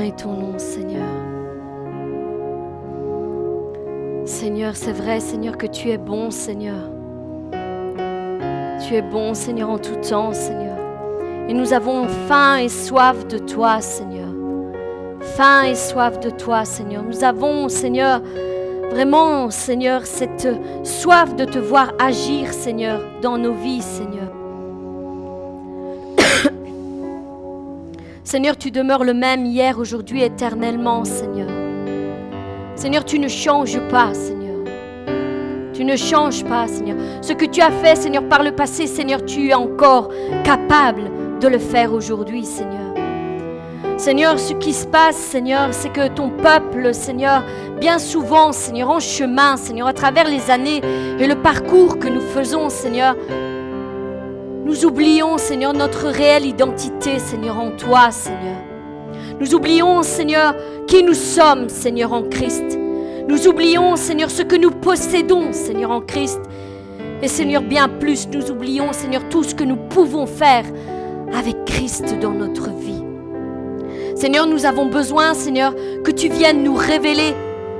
Est ton nom, Seigneur. Seigneur, c'est vrai, Seigneur, que tu es bon, Seigneur. Tu es bon, Seigneur, en tout temps, Seigneur. Et nous avons faim et soif de toi, Seigneur. Faim et soif de toi, Seigneur. Nous avons, Seigneur, vraiment, Seigneur, cette soif de te voir agir, Seigneur, dans nos vies, Seigneur. Seigneur, tu demeures le même hier, aujourd'hui, éternellement, Seigneur. Seigneur, tu ne changes pas, Seigneur. Tu ne changes pas, Seigneur. Ce que tu as fait, Seigneur, par le passé, Seigneur, tu es encore capable de le faire aujourd'hui, Seigneur. Seigneur, ce qui se passe, Seigneur, c'est que ton peuple, Seigneur, bien souvent, Seigneur, en chemin, Seigneur, à travers les années et le parcours que nous faisons, Seigneur, nous oublions, Seigneur, notre réelle identité, Seigneur, en toi, Seigneur. Nous oublions, Seigneur, qui nous sommes, Seigneur, en Christ. Nous oublions, Seigneur, ce que nous possédons, Seigneur, en Christ. Et Seigneur, bien plus, nous oublions, Seigneur, tout ce que nous pouvons faire avec Christ dans notre vie. Seigneur, nous avons besoin, Seigneur, que tu viennes nous révéler,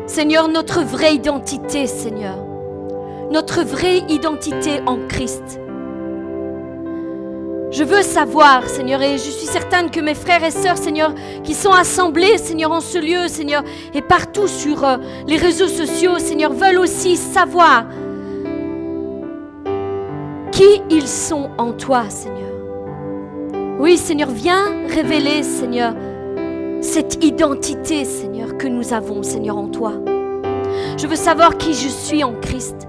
Seigneur, notre vraie identité, Seigneur. Notre vraie identité en Christ. Je veux savoir, Seigneur, et je suis certaine que mes frères et sœurs, Seigneur, qui sont assemblés, Seigneur, en ce lieu, Seigneur, et partout sur euh, les réseaux sociaux, Seigneur, veulent aussi savoir qui ils sont en toi, Seigneur. Oui, Seigneur, viens révéler, Seigneur, cette identité, Seigneur, que nous avons, Seigneur, en toi. Je veux savoir qui je suis en Christ.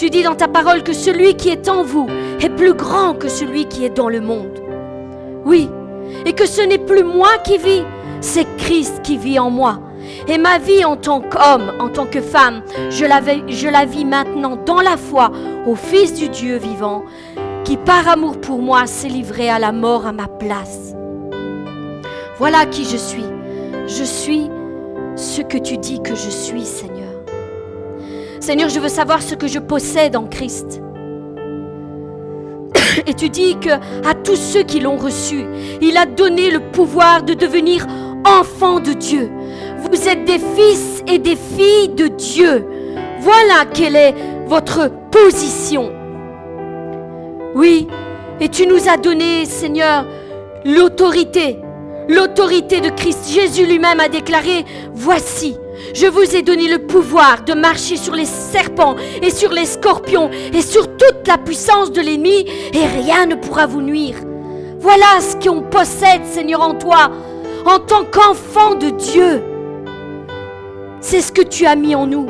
Tu dis dans ta parole que celui qui est en vous est plus grand que celui qui est dans le monde. Oui, et que ce n'est plus moi qui vis, c'est Christ qui vit en moi. Et ma vie en tant qu'homme, en tant que femme, je la, vis maintenant dans la foi au Fils du Dieu vivant, qui par amour pour moi s'est livré à la mort à ma place. Voilà qui je suis. Je suis ce que tu dis que je suis, Seigneur. Seigneur, je veux savoir ce que je possède en Christ. Et tu dis que à tous ceux qui l'ont reçu, il a donné le pouvoir de devenir enfants de Dieu. Vous êtes des fils et des filles de Dieu. Voilà quelle est votre position. Oui, et tu nous as donné, Seigneur, l'autorité, l'autorité de Christ. Jésus lui-même a déclaré, voici, je vous ai donné le pouvoir de marcher sur les serpents et sur les scorpions et sur toute la puissance de l'ennemi et rien ne pourra vous nuire. Voilà ce qu'on possède, Seigneur, en toi, en tant qu'enfant de Dieu. C'est ce que tu as mis en nous.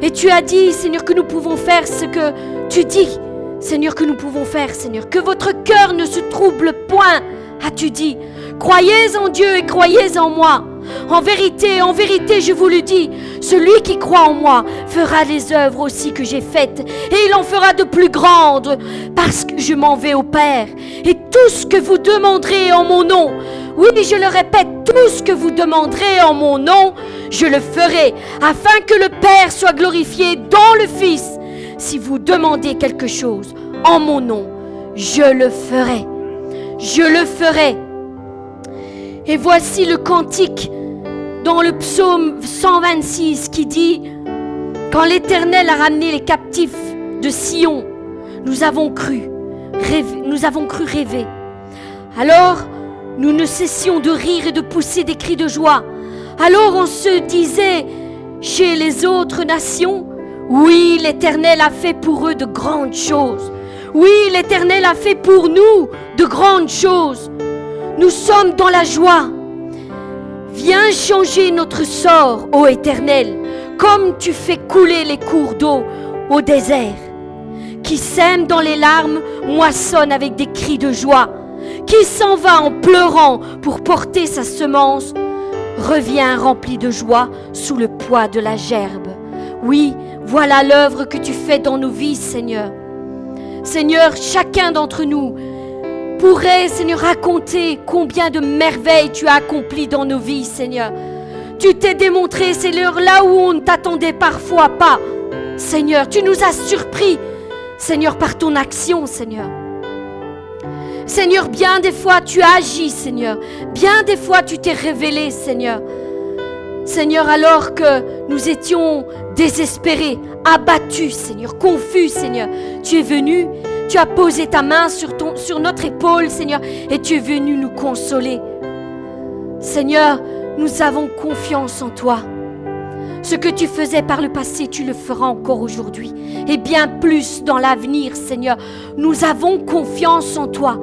Et tu as dit, Seigneur, que nous pouvons faire ce que tu dis, Seigneur, que nous pouvons faire, Seigneur. Que votre cœur ne se trouble point, as-tu dit. Croyez en Dieu et croyez en moi. En vérité, en vérité, je vous le dis, celui qui croit en moi fera les œuvres aussi que j'ai faites, et il en fera de plus grandes, parce que je m'en vais au Père. Et tout ce que vous demanderez en mon nom, oui, je le répète, tout ce que vous demanderez en mon nom, je le ferai, afin que le Père soit glorifié dans le Fils. Si vous demandez quelque chose en mon nom, je le ferai. Je le ferai. Et voici le cantique dans le psaume 126 qui dit, Quand l'Éternel a ramené les captifs de Sion, nous avons cru, rêver. Alors, nous ne cessions de rire et de pousser des cris de joie. Alors on se disait chez les autres nations, oui, l'Éternel a fait pour eux de grandes choses. Oui, l'Éternel a fait pour nous de grandes choses. Nous sommes dans la joie. Viens changer notre sort, ô Éternel, comme tu fais couler les cours d'eau au désert. Qui sème dans les larmes moissonne avec des cris de joie. Qui s'en va en pleurant pour porter sa semence revient rempli de joie sous le poids de la gerbe. Oui, voilà l'œuvre que tu fais dans nos vies, Seigneur. Seigneur, chacun d'entre nous pourrait, Seigneur, raconter combien de merveilles tu as accomplies dans nos vies, Seigneur. Tu t'es démontré, Seigneur, là où on ne t'attendait parfois pas. Seigneur, tu nous as surpris, Seigneur, par ton action, Seigneur. Seigneur, bien des fois tu as agi, Seigneur. Bien des fois tu t'es révélé, Seigneur. Seigneur, alors que nous étions désespérés, abattus, Seigneur, confus, Seigneur, tu es venu, tu as posé ta main sur, sur notre épaule, Seigneur, et tu es venu nous consoler. Seigneur, nous avons confiance en toi. Ce que tu faisais par le passé, tu le feras encore aujourd'hui. Et bien plus dans l'avenir, Seigneur. Nous avons confiance en toi.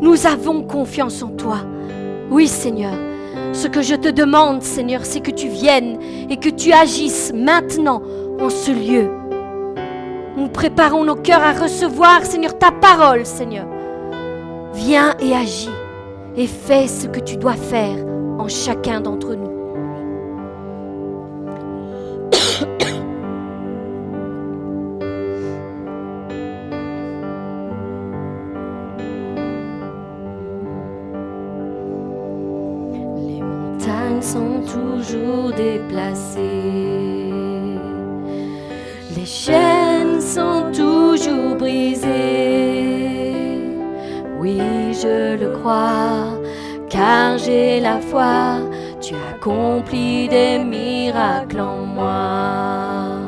Nous avons confiance en toi. Oui, Seigneur. Ce que je te demande, Seigneur, c'est que tu viennes et que tu agisses maintenant en ce lieu. Nous préparons nos cœurs à recevoir, Seigneur, ta parole, Seigneur. Viens et agis et fais ce que tu dois faire en chacun d'entre nous. sont toujours déplacées. Les je le crois, car j'ai la foi. Tu accomplis des miracles en moi.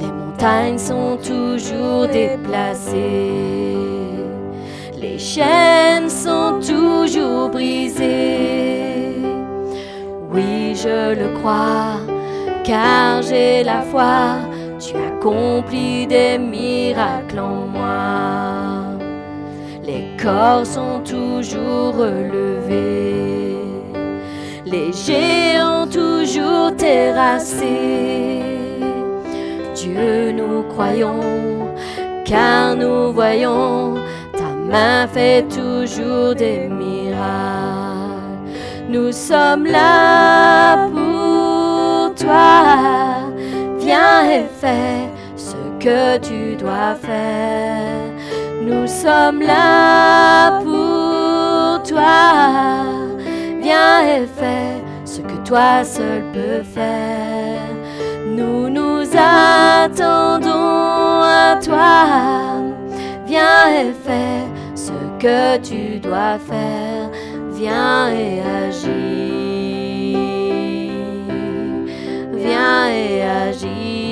Les montagnes sont toujours déplacées. Les chaînes sont toujours brisées oui, je le crois, car j'ai la foi, tu accomplis des miracles en moi. Les corps sont toujours relevés, les géants toujours terrassés. Dieu, nous croyons, car nous voyons, ta main fait toujours des miracles. Nous sommes là pour toi. Viens et fais ce que tu dois faire. Nous sommes là pour toi. Viens et fais ce que toi seul peux faire. Nous nous attendons à toi. Viens et fais ce que tu dois faire viens et agis. Viens et agis.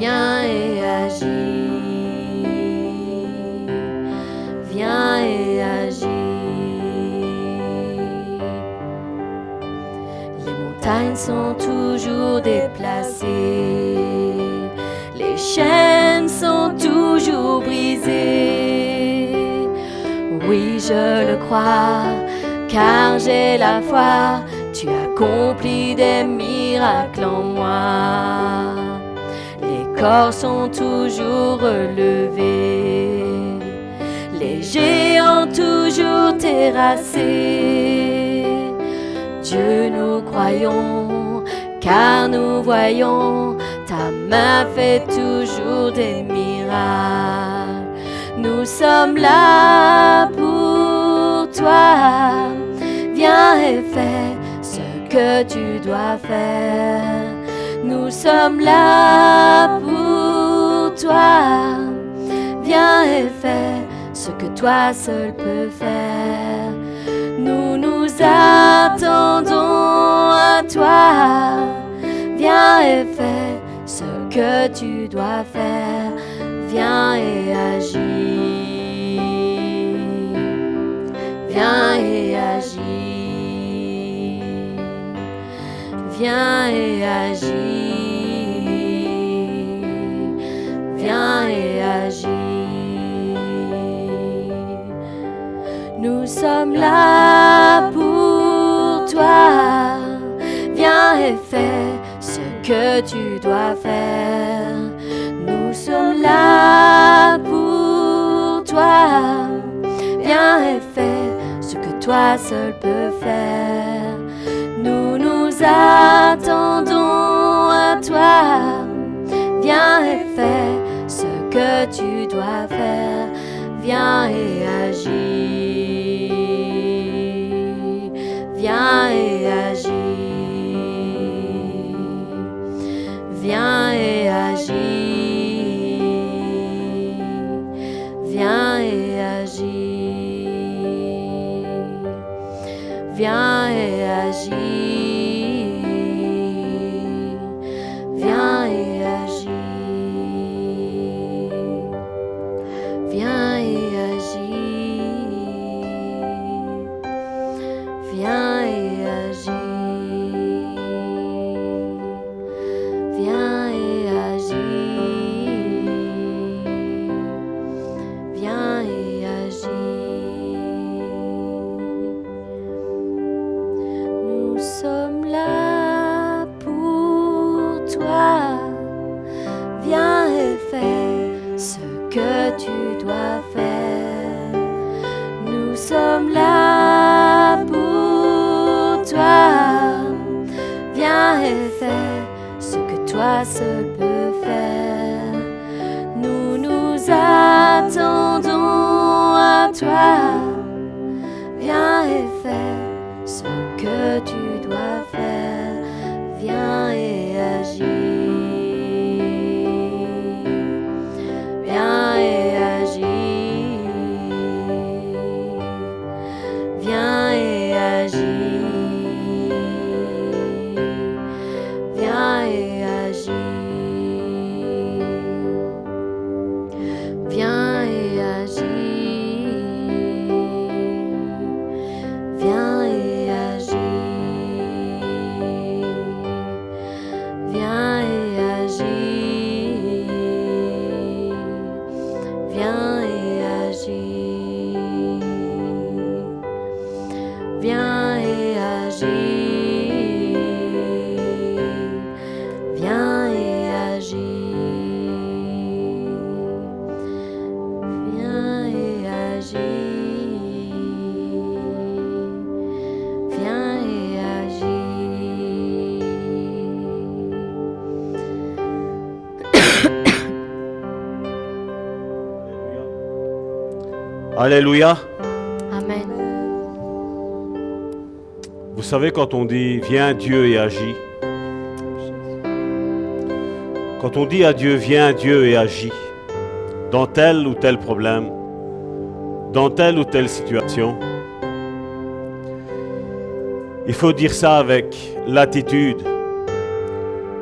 Viens et agis. Viens et agis. Les montagnes sont toujours déplacées. Les chaînes sont toujours brisées oui, je le crois, car j'ai la foi, tu accomplis des miracles en moi. Corps sont toujours relevés, les géants toujours terrassés. Dieu, nous croyons, car nous voyons, ta main fait toujours des miracles. Nous sommes là pour toi. Viens et fais ce que tu dois faire. Nous sommes là pour toi. Viens et fais ce que toi seul peux faire. Nous nous attendons à toi. Viens et fais ce que tu dois faire viens et agis. Viens et agis. Viens et agis. Viens et agis. Nous sommes là pour toi. Viens et fais ce que tu dois faire sommes là pour toi. Viens et fais ce que toi seul peux faire. Attendons à toi. Viens et fais ce que tu dois faire. Viens et agis. Viens et Alléluia. Amen. Vous savez, quand on dit Viens Dieu et agis, quand on dit à Dieu Viens Dieu et agis, dans tel ou tel problème, dans telle ou telle situation, il faut dire ça avec l'attitude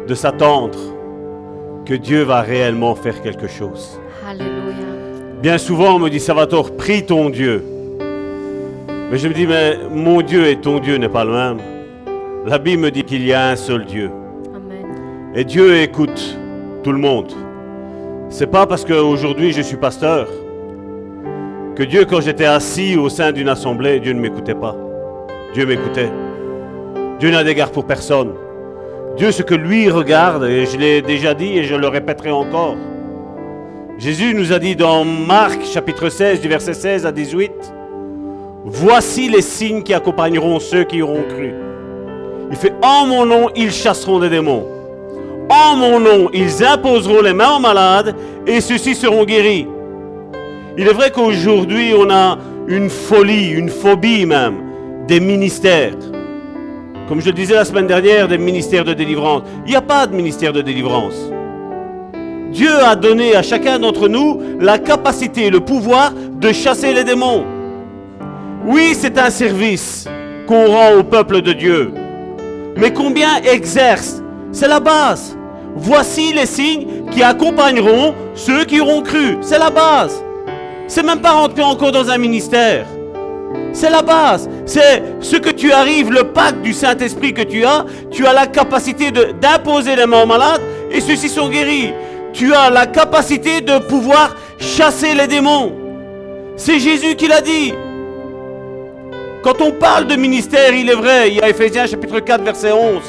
de s'attendre que Dieu va réellement faire quelque chose. Alléluia. Bien souvent, on me dit, Salvatore, prie ton Dieu. Mais je me dis, mais mon Dieu et ton Dieu n'est pas le même. La Bible me dit qu'il y a un seul Dieu. Amen. Et Dieu écoute tout le monde. C'est pas parce qu'aujourd'hui je suis pasteur que Dieu, quand j'étais assis au sein d'une assemblée, Dieu ne m'écoutait pas. Dieu m'écoutait. Dieu n'a d'égard pour personne. Dieu, ce que lui regarde, et je l'ai déjà dit et je le répéterai encore. Jésus nous a dit dans Marc chapitre 16 du verset 16 à 18, Voici les signes qui accompagneront ceux qui auront cru. Il fait En mon nom, ils chasseront des démons. En mon nom, ils imposeront les mains aux malades et ceux-ci seront guéris. Il est vrai qu'aujourd'hui, on a une folie, une phobie même, des ministères. Comme je le disais la semaine dernière, des ministères de délivrance. Il n'y a pas de ministère de délivrance. Dieu a donné à chacun d'entre nous la capacité le pouvoir de chasser les démons. Oui, c'est un service qu'on rend au peuple de Dieu. Mais combien exercent C'est la base. Voici les signes qui accompagneront ceux qui auront cru. C'est la base. C'est même pas rentrer encore dans un ministère. C'est la base. C'est ce que tu arrives, le pacte du Saint-Esprit que tu as. Tu as la capacité d'imposer les mains aux malades et ceux-ci sont guéris. Tu as la capacité de pouvoir chasser les démons. C'est Jésus qui l'a dit. Quand on parle de ministère, il est vrai, il y a Ephésiens chapitre 4 verset 11.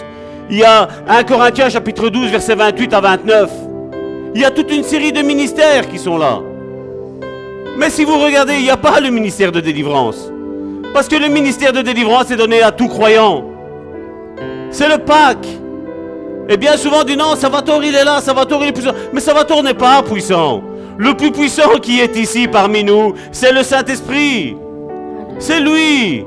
Il y a 1 Corinthiens chapitre 12 verset 28 à 29. Il y a toute une série de ministères qui sont là. Mais si vous regardez, il n'y a pas le ministère de délivrance. Parce que le ministère de délivrance est donné à tout croyant. C'est le Pâques. Et bien souvent on dit non, Salvatore il est là, Salvatore il est puissant. Mais Salvatore n'est pas puissant. Le plus puissant qui est ici parmi nous, c'est le Saint-Esprit. C'est lui.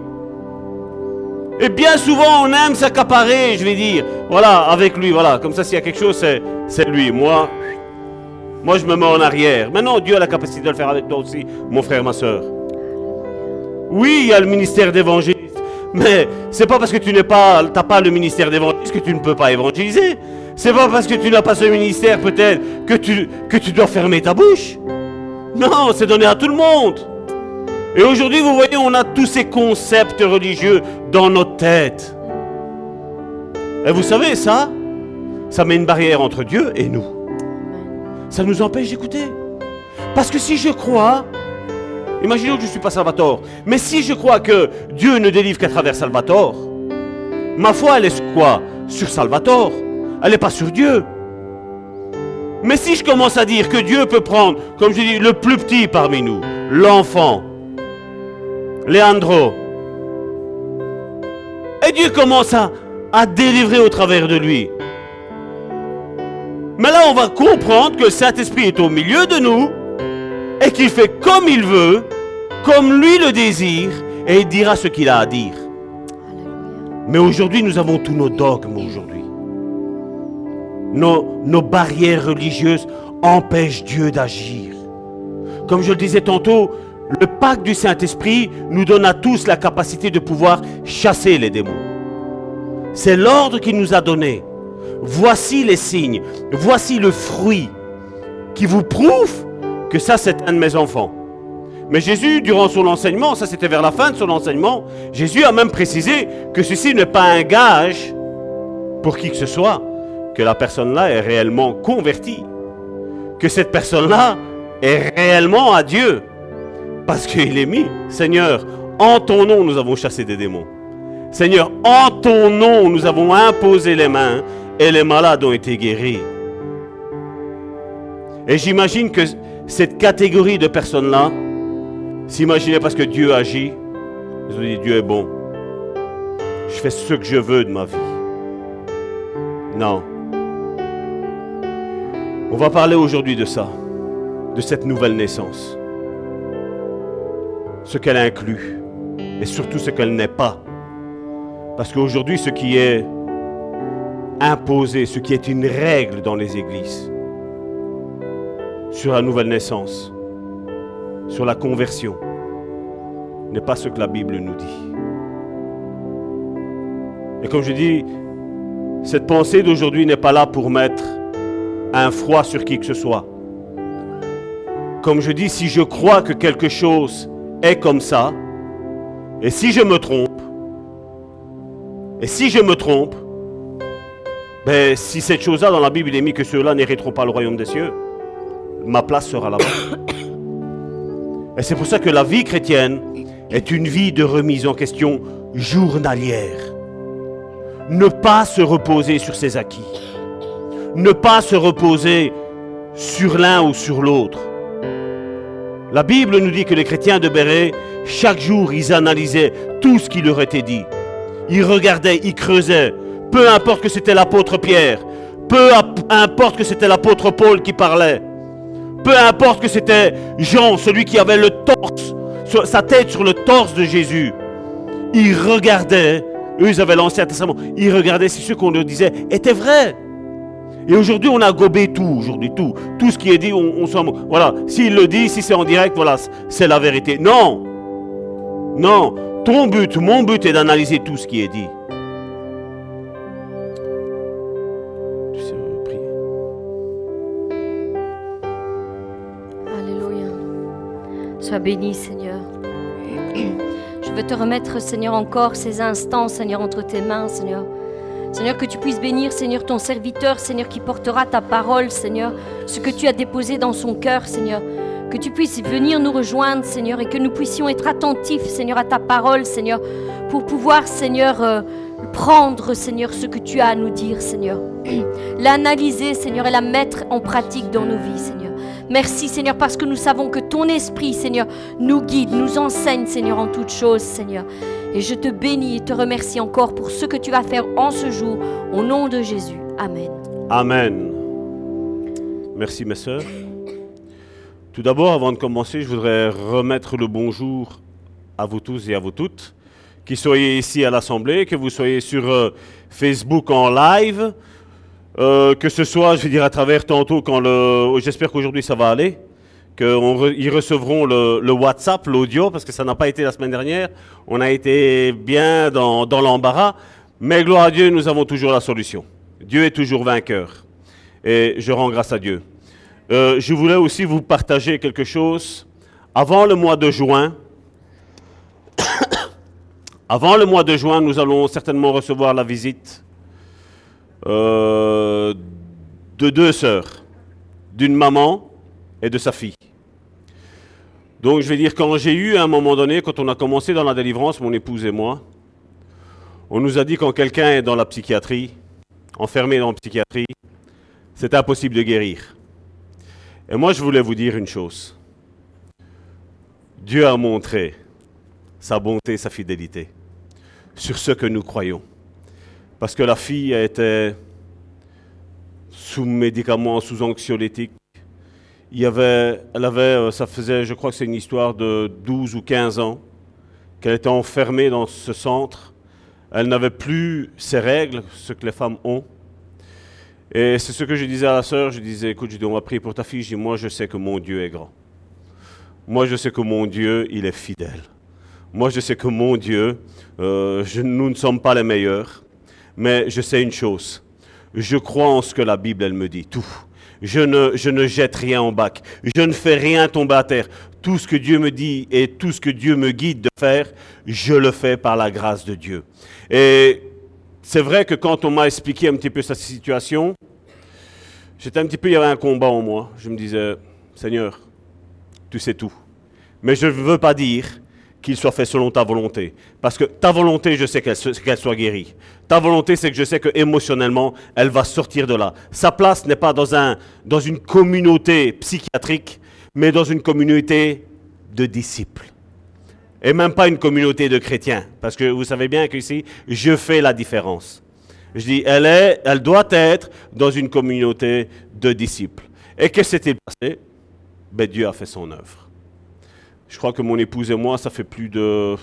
Et bien souvent, on aime s'accaparer, je vais dire. Voilà, avec lui, voilà. Comme ça, s'il y a quelque chose, c'est, c'est lui. Moi, moi, je me mets en arrière. Maintenant, Dieu a la capacité de le faire avec toi aussi, mon frère, ma soeur. Oui, il y a le ministère d'évangéliste. Mais c'est pas parce que tu n'es pas, t'as pas le ministère d'évangéliste que tu ne peux pas évangéliser? C'est pas parce que tu n'as pas ce ministère peut-être que tu, que tu dois fermer ta bouche? Non, c'est donné à tout le monde. Et aujourd'hui, vous voyez, on a tous ces concepts religieux dans notre tête. Et vous savez, ça, ça met une barrière entre Dieu et nous. Ça nous empêche d'écouter. Parce que si je crois, imaginons que je ne suis pas Salvatore, mais si je crois que Dieu ne délivre qu'à travers Salvatore, ma foi, elle est quoi? Sur Salvatore. Elle n'est pas sur Dieu. Mais si je commence à dire que Dieu peut prendre, comme je dis, le plus petit parmi nous, l'enfant, Leandro, et Dieu commence à, à délivrer au travers de lui. Mais là, on va comprendre que le Saint-Esprit est au milieu de nous et qu'il fait comme il veut, comme lui le désire, et il dira ce qu'il a à dire. Mais aujourd'hui, nous avons tous nos dogmes aujourd'hui. Nos, nos barrières religieuses empêchent Dieu d'agir. Comme je le disais tantôt, le pacte du Saint-Esprit nous donne à tous la capacité de pouvoir chasser les démons. C'est l'ordre qu'il nous a donné. Voici les signes, voici le fruit qui vous prouve que ça c'est un de mes enfants. Mais Jésus, durant son enseignement, ça c'était vers la fin de son enseignement, Jésus a même précisé que ceci n'est pas un gage pour qui que ce soit, que la personne-là est réellement convertie, que cette personne-là est réellement à Dieu. Parce qu'il est mis, Seigneur, en ton nom nous avons chassé des démons. Seigneur, en ton nom nous avons imposé les mains et les malades ont été guéris. Et j'imagine que cette catégorie de personnes-là s'imaginait parce que Dieu agit. Ont dit Dieu est bon. Je fais ce que je veux de ma vie. Non. On va parler aujourd'hui de ça, de cette nouvelle naissance. Ce qu'elle inclut et surtout ce qu'elle n'est pas. Parce qu'aujourd'hui, ce qui est imposé, ce qui est une règle dans les églises, sur la nouvelle naissance, sur la conversion, n'est pas ce que la Bible nous dit. Et comme je dis, cette pensée d'aujourd'hui n'est pas là pour mettre un froid sur qui que ce soit. Comme je dis, si je crois que quelque chose est comme ça, et si je me trompe, et si je me trompe, ben, si cette chose-là dans la Bible est mis que ceux-là n'hériteront pas le royaume des cieux, ma place sera là-bas. Et c'est pour ça que la vie chrétienne est une vie de remise en question journalière. Ne pas se reposer sur ses acquis. Ne pas se reposer sur l'un ou sur l'autre. La Bible nous dit que les chrétiens de Béret, chaque jour, ils analysaient tout ce qui leur était dit. Ils regardaient, ils creusaient. Peu importe que c'était l'apôtre Pierre, peu importe que c'était l'apôtre Paul qui parlait. Peu importe que c'était Jean, celui qui avait le torse, sa tête sur le torse de Jésus. Ils regardaient, eux ils avaient l'Ancien Testament, ils regardaient si ce qu'on leur disait était vrai. Et aujourd'hui, on a gobé tout, aujourd'hui, tout. Tout ce qui est dit, on, on s'en Voilà, s'il le dit, si c'est en direct, voilà, c'est la vérité. Non Non Ton but, mon but est d'analyser tout ce qui est dit. Sois béni, Seigneur. Je veux te remettre, Seigneur, encore ces instants, Seigneur, entre tes mains, Seigneur. Seigneur, que tu puisses bénir, Seigneur, ton serviteur, Seigneur, qui portera ta parole, Seigneur, ce que tu as déposé dans son cœur, Seigneur. Que tu puisses venir nous rejoindre, Seigneur, et que nous puissions être attentifs, Seigneur, à ta parole, Seigneur, pour pouvoir, Seigneur, euh, prendre, Seigneur, ce que tu as à nous dire, Seigneur. L'analyser, Seigneur, et la mettre en pratique dans nos vies, Seigneur. Merci Seigneur parce que nous savons que ton esprit Seigneur nous guide, nous enseigne Seigneur en toutes choses Seigneur. Et je te bénis et te remercie encore pour ce que tu vas faire en ce jour au nom de Jésus. Amen. Amen. Merci mes sœurs. Tout d'abord, avant de commencer, je voudrais remettre le bonjour à vous tous et à vous toutes, qui soyez ici à l'Assemblée, que vous soyez sur euh, Facebook en live, euh, que ce soit, je vais dire, à travers tantôt, quand le, j'espère qu'aujourd'hui ça va aller, qu'ils recevront le, WhatsApp, l'audio, parce que ça n'a pas été la semaine dernière. On a été bien dans, l'embarras, mais gloire à Dieu, nous avons toujours la solution. Dieu est toujours vainqueur. Et je rends grâce à Dieu. Euh, je voulais aussi vous partager quelque chose. Avant le mois de juin, avant le mois de juin, nous allons certainement recevoir la visite euh, de deux sœurs, d'une maman et de sa fille. Donc je vais dire, quand j'ai eu un moment donné, quand on a commencé dans la délivrance, mon épouse et moi, on nous a dit quand quelqu'un est dans la psychiatrie, enfermé dans la psychiatrie, c'est impossible de guérir. Et moi, je voulais vous dire une chose. Dieu a montré sa bonté, sa fidélité sur ce que nous croyons. Parce que la fille était sous médicaments, sous anxiolytiques. Il y avait, elle avait, euh, ça faisait, je crois que c'est une histoire de 12 ou 15 ans, qu'elle était enfermée dans ce centre. Elle n'avait plus ses règles, ce que les femmes ont. Et c'est ce que je disais à la sœur, je disais, écoute, je dis, on va prier pour ta fille, je dis, moi je sais que mon Dieu est grand. Moi je sais que mon Dieu, il est fidèle. Moi je sais que mon Dieu, euh, nous ne sommes pas les meilleurs, mais je sais une chose, je crois en ce que la Bible, elle me dit, tout. Je ne, je ne jette rien en bac, je ne fais rien tomber à terre. Tout ce que Dieu me dit et tout ce que Dieu me guide de faire, je le fais par la grâce de Dieu. Et c'est vrai que quand on m'a expliqué un petit peu sa situation, j'étais un petit peu, il y avait un combat en moi. Je me disais, Seigneur, tu sais tout. Mais je ne veux pas dire qu'il soit fait selon ta volonté. Parce que ta volonté, je sais qu'elle soit guérie. Ta volonté, c'est que je sais que émotionnellement, elle va sortir de là. Sa place n'est pas dans, un, dans une communauté psychiatrique, mais dans une communauté de disciples et même pas une communauté de chrétiens, parce que vous savez bien qu'ici, je fais la différence. Je dis, elle, doit être dans une communauté de disciples. Et qu'est-ce qui s'est passé? Ben, Dieu a fait son œuvre. Je crois que mon épouse et moi, ça fait plus de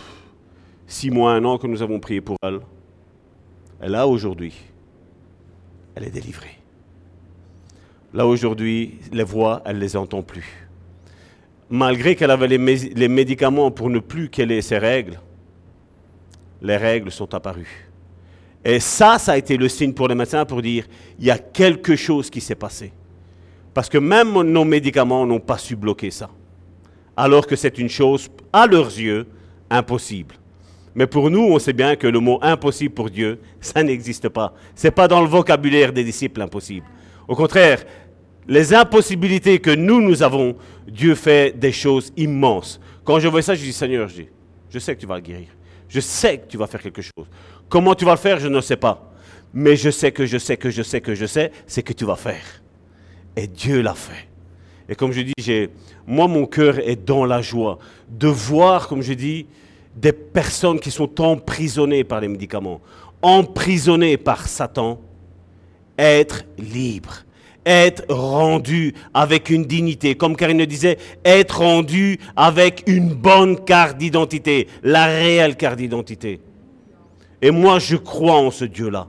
six mois, un an que nous avons prié pour elle. Là, aujourd'hui, elle est délivrée. Là, aujourd'hui, les voix, elle ne les entend plus malgré qu'elle avait les, médicaments pour ne plus qu'elle ait ses règles, les règles sont apparues. Et ça, ça a été le signe pour les médecins pour dire, il y a quelque chose qui s'est passé. Parce que même nos médicaments n'ont pas su bloquer ça. Alors que c'est une chose, à leurs yeux, impossible. Mais pour nous, on sait bien que le mot impossible pour Dieu, ça n'existe pas. Ce n'est pas dans le vocabulaire des disciples impossible. Au contraire, les impossibilités que nous, nous avons, Dieu fait des choses immenses. Quand je vois ça, je dis, Seigneur, je, dis, je sais que tu vas le guérir. Je sais que tu vas faire quelque chose. Comment tu vas le faire, je ne sais pas. Mais je sais que je sais que je sais que je sais, c'est que tu vas faire. Et Dieu l'a fait. Et comme je dis, moi, mon cœur est dans la joie de voir, comme je dis, des personnes qui sont emprisonnées par les médicaments, emprisonnées par Satan, être libres être rendu avec une dignité. Comme Karine disait, être rendu avec une bonne carte d'identité, la réelle carte d'identité. Et moi, je crois en ce Dieu-là.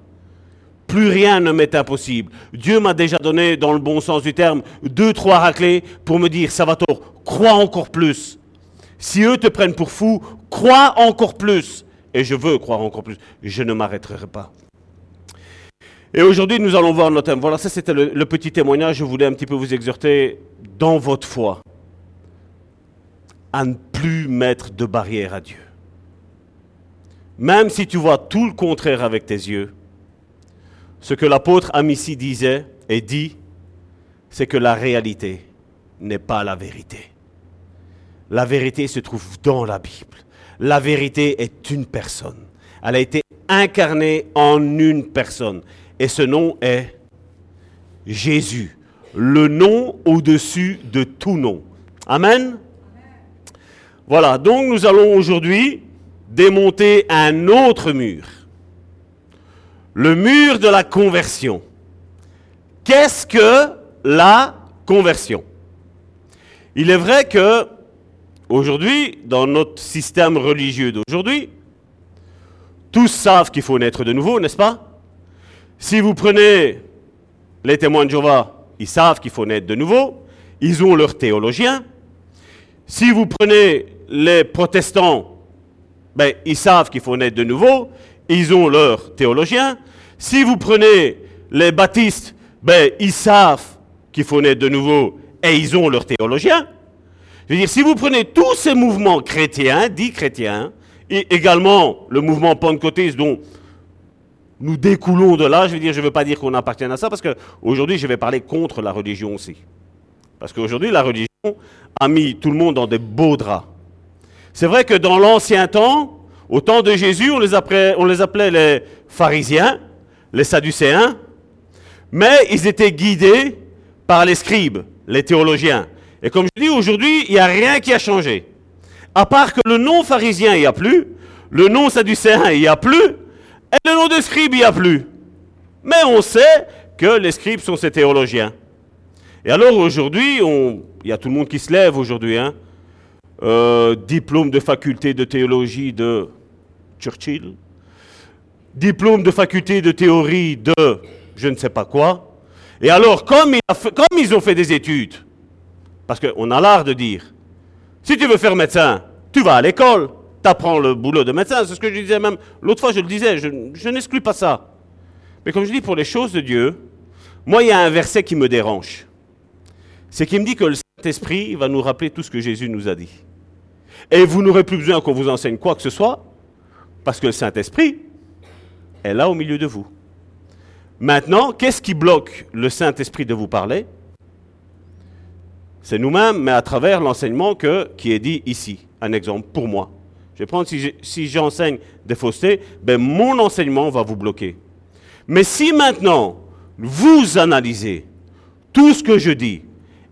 Plus rien ne m'est impossible. Dieu m'a déjà donné, dans le bon sens du terme, deux, trois raclés pour me dire, Salvatore, crois encore plus. Si eux te prennent pour fou, crois encore plus. Et je veux croire encore plus. Je ne m'arrêterai pas. Et aujourd'hui, nous allons voir notre thème. Voilà, ça c'était le, petit témoignage. Je voulais un petit peu vous exhorter dans votre foi à ne plus mettre de barrière à Dieu. Même si tu vois tout le contraire avec tes yeux, ce que l'apôtre Amici disait et dit, c'est que la réalité n'est pas la vérité. La vérité se trouve dans la Bible. La vérité est une personne. Elle a été incarnée en une personne. Et ce nom est Jésus, le nom au-dessus de tout nom. Amen. Voilà, donc nous allons aujourd'hui démonter un autre mur. Le mur de la conversion. Qu'est-ce que la conversion? Il est vrai que aujourd'hui, dans notre système religieux d'aujourd'hui, tous savent qu'il faut naître de nouveau, n'est-ce pas? Si vous prenez les témoins de Jéhovah, ils savent qu'il faut naître de nouveau, ils ont leur théologien. Si vous prenez les protestants, ben, ils savent qu'il faut naître de nouveau, ils ont leur théologien. Si vous prenez les baptistes, ben, ils savent qu'il faut naître de nouveau et ils ont leur théologien. Je veux dire, si vous prenez tous ces mouvements chrétiens, dits chrétiens, et également le mouvement pentecôtiste dont nous découlons de là. Je veux dire, je ne veux pas dire qu'on appartient à ça, parce qu'aujourd'hui, je vais parler contre la religion aussi. Parce qu'aujourd'hui, la religion a mis tout le monde dans des beaux draps. C'est vrai que dans l'ancien temps, au temps de Jésus, on les, appelait, on les appelait les pharisiens, les sadducéens, mais ils étaient guidés par les scribes, les théologiens. Et comme je dis, aujourd'hui, il n'y a rien qui a changé. À part que le nom pharisien, il n'y a plus, le nom sadducéen, il n'y a plus, et le nom de scribe, il n'y a plus. Mais on sait que les scribes sont ces théologiens. Et alors aujourd'hui, il y a tout le monde qui se lève aujourd'hui. Hein. Euh, diplôme de faculté de théologie de Churchill, diplôme de faculté de théorie de je ne sais pas quoi. Et alors, comme, comme ils ont fait des études, parce qu'on a l'art de dire, si tu veux faire médecin, tu vas à l'école, tu apprends le boulot de médecin. C'est ce que je disais même l'autre fois, je le disais, je, n'exclus pas ça. Mais comme je dis, pour les choses de Dieu, moi, il y a un verset qui me dérange. C'est qu'il me dit que le Saint-Esprit va nous rappeler tout ce que Jésus nous a dit. Et vous n'aurez plus besoin qu'on vous enseigne quoi que ce soit, parce que le Saint-Esprit est là au milieu de vous. Maintenant, qu'est-ce qui bloque le Saint-Esprit de vous parler? C'est nous-mêmes, mais à travers l'enseignement qui est dit ici. Un exemple pour moi. Je vais prendre, si j'enseigne des faussetés, ben mon enseignement va vous bloquer. Mais si maintenant, vous analysez tout ce que je dis,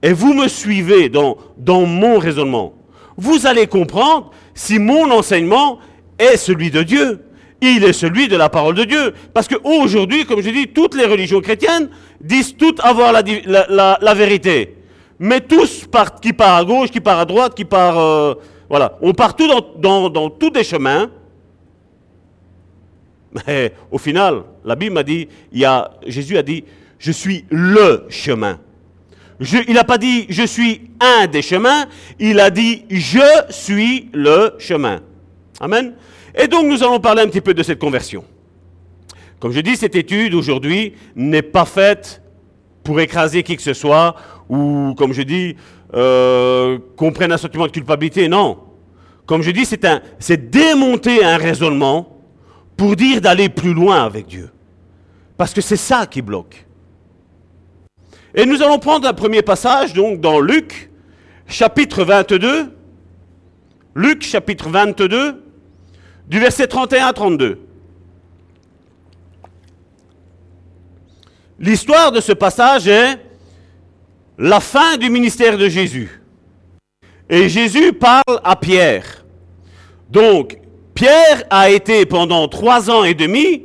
et vous me suivez dans, dans mon raisonnement, vous allez comprendre si mon enseignement est celui de Dieu. Il est celui de la parole de Dieu. Parce qu'aujourd'hui, comme je dis, toutes les religions chrétiennes disent toutes avoir la, vérité. Mais tous partent, qui part à gauche, qui part à droite, qui part... Euh, voilà, on part tout dans, tous des chemins. Mais au final, la Bible a dit, Jésus a dit, je suis le chemin il n'a pas dit je suis un des chemins, il a dit je suis le chemin. Amen. Et donc nous allons parler un petit peu de cette conversion. Comme je dis, cette étude aujourd'hui n'est pas faite pour écraser qui que ce soit ou, comme je dis, euh, qu'on prenne un sentiment de culpabilité. Non. Comme je dis, c'est démonter un raisonnement pour dire d'aller plus loin avec Dieu. Parce que c'est ça qui bloque. Et nous allons prendre un premier passage, donc dans Luc, chapitre 22. Luc, chapitre 22, du verset 31 à 32. L'histoire de ce passage est la fin du ministère de Jésus. Et Jésus parle à Pierre. Donc, Pierre a été pendant trois ans et demi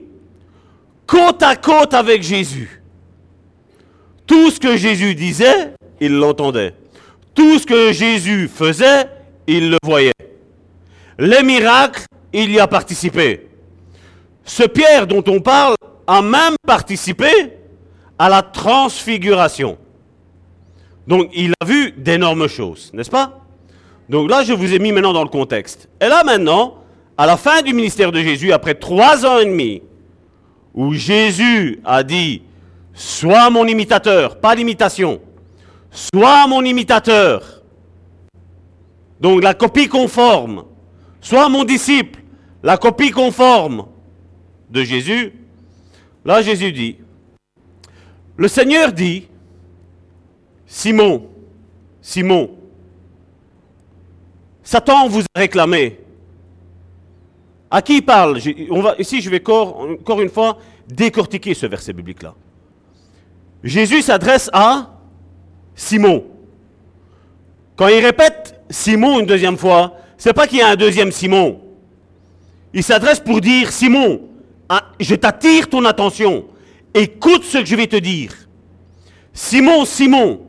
côte à côte avec Jésus. Tout ce que Jésus disait, il l'entendait. Tout ce que Jésus faisait, il le voyait. Les miracles, il y a participé. Ce Pierre dont on parle a même participé à la transfiguration. Donc il a vu d'énormes choses, n'est-ce pas? Donc là, je vous ai mis maintenant dans le contexte. Et là maintenant, à la fin du ministère de Jésus, après trois ans et demi, où Jésus a dit, Sois mon imitateur, pas l'imitation. Sois mon imitateur. Donc la copie conforme. Sois mon disciple, la copie conforme de Jésus. Là, Jésus dit, le Seigneur dit, Simon, Simon, Satan vous a réclamé. À qui il parle? Ici, je vais encore une fois décortiquer ce verset biblique-là. Jésus s'adresse à Simon. Quand il répète Simon une deuxième fois, c'est pas qu'il y a un deuxième Simon. Il s'adresse pour dire Simon, ah, je t'attire ton attention. Écoute ce que je vais te dire. Simon, Simon,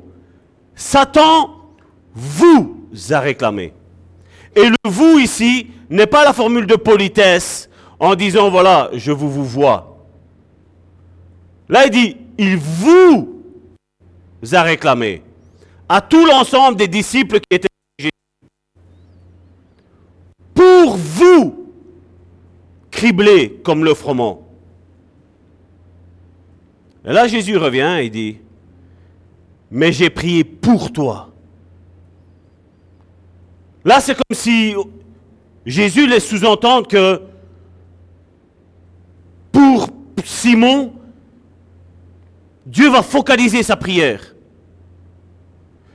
Satan vous a réclamé. Et le vous ici n'est pas la formule de politesse en disant voilà, je vous vois. Là, il dit il vous a réclamé à tout l'ensemble des disciples qui étaient. Pour vous, criblés comme le froment. Et là, Jésus revient et dit, mais j'ai prié pour toi. Là, c'est comme si Jésus laisse sous-entendre que pour Simon, Dieu va focaliser sa prière.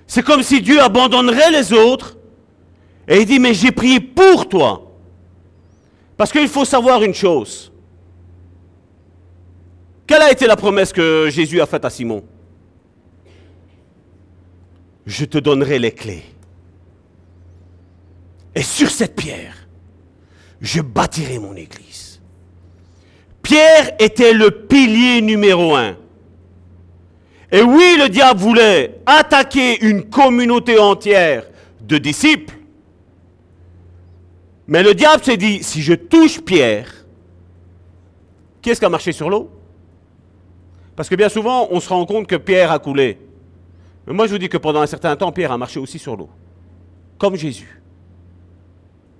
C'est comme si Dieu abandonnerait les autres et il dit, mais j'ai prié pour toi. Parce qu'il faut savoir une chose. Quelle a été la promesse que Jésus a faite à Simon? Je te donnerai les clés. Et sur cette pierre, je bâtirai mon église. Pierre était le pilier numéro un. Et oui, le diable voulait attaquer une communauté entière de disciples. Mais le diable s'est dit, si je touche Pierre, qui est-ce qui a marché sur l'eau? Parce que bien souvent, on se rend compte que Pierre a coulé. Mais moi, je vous dis que pendant un certain temps, Pierre a marché aussi sur l'eau. Comme Jésus.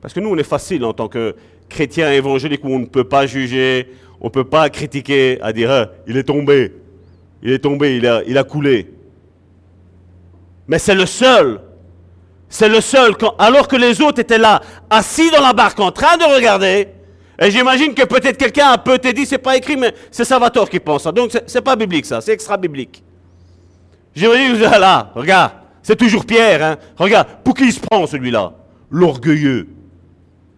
Parce que nous, on est facile en tant que chrétien évangélique où on ne peut pas juger, on ne peut pas critiquer, à dire, ah, il est tombé. Il est tombé, il a, il a coulé. Mais c'est le seul. C'est le seul. Alors que les autres étaient là, assis dans la barque, en train de regarder. Et j'imagine que peut-être quelqu'un a peut-être dit, c'est pas écrit, mais c'est Salvatore qui pense ça. Donc c'est pas biblique ça, c'est extra êtes là, regarde, c'est toujours Pierre, hein. Regarde, pour qui il se prend celui-là? L'orgueilleux.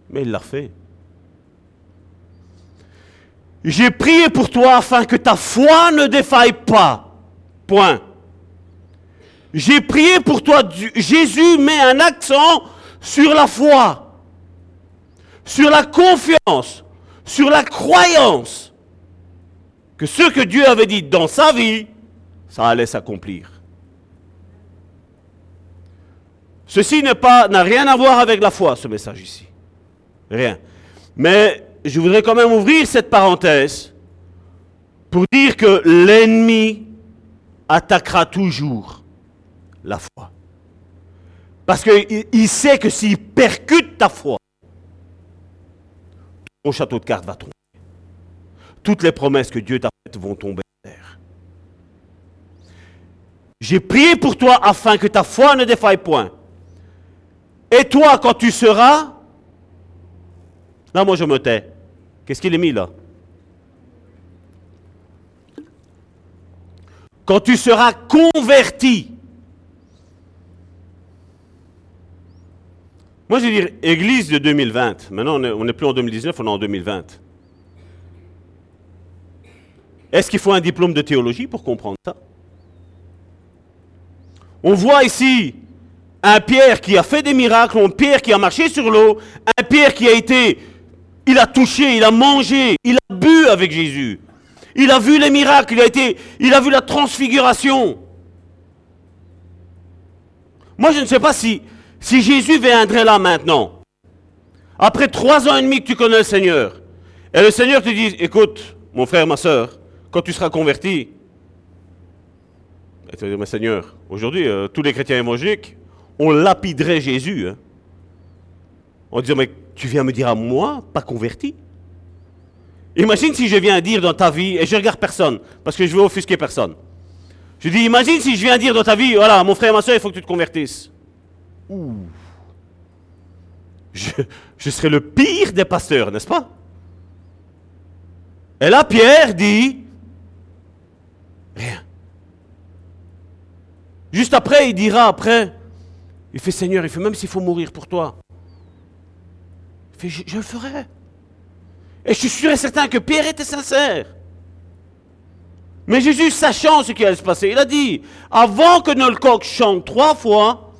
Mais il l'a fait. J'ai prié pour toi afin que ta foi ne défaille pas. Point. J'ai prié pour toi. Jésus met un accent sur la foi, sur la confiance, sur la croyance que ce que Dieu avait dit dans sa vie, ça allait s'accomplir. Ceci n'a rien à voir avec la foi, ce message ici. Rien. Mais je voudrais quand même ouvrir cette parenthèse pour dire que l'ennemi attaquera toujours la foi. Parce qu'il sait que s'il percute ta foi, ton château de cartes va tomber. Toutes les promesses que Dieu t'a faites vont tomber. J'ai prié pour toi afin que ta foi ne défaille point. Et toi, quand tu seras Là, moi, je me tais. Qu'est-ce qu'il est mis là? Quand tu seras converti. Moi, je veux dire, Église de 2020. Maintenant, on n'est plus en 2019, on est en 2020. Est-ce qu'il faut un diplôme de théologie pour comprendre ça? On voit ici un Pierre qui a fait des miracles, un Pierre qui a marché sur l'eau, un Pierre qui a été il a touché, il a mangé, il a bu avec Jésus. Il a vu les miracles, il a, été, il a vu la transfiguration. Moi, je ne sais pas si, si Jésus viendrait là maintenant, après trois ans et demi que tu connais le Seigneur, et le Seigneur te dit, écoute, mon frère, ma soeur, quand tu seras converti, tu vas dire, mais Seigneur, aujourd'hui, euh, tous les chrétiens évangéliques, on lapiderait Jésus. Hein, en disant, mais tu viens me dire à moi, pas converti Imagine si je viens dire dans ta vie, et je regarde personne, parce que je veux offusquer personne. Je dis, imagine si je viens dire dans ta vie, voilà, mon frère, ma soeur, il faut que tu te convertisses. Ouh. Je, je serais le pire des pasteurs, n'est-ce pas? Et là, Pierre dit, rien. Juste après, il dira, après, il fait Seigneur, il fait même s'il faut mourir pour toi je, le ferai. Et je suis sûr et certain que Pierre était sincère. Mais Jésus, sachant ce qui allait se passer, il a dit, avant que coq chante trois fois,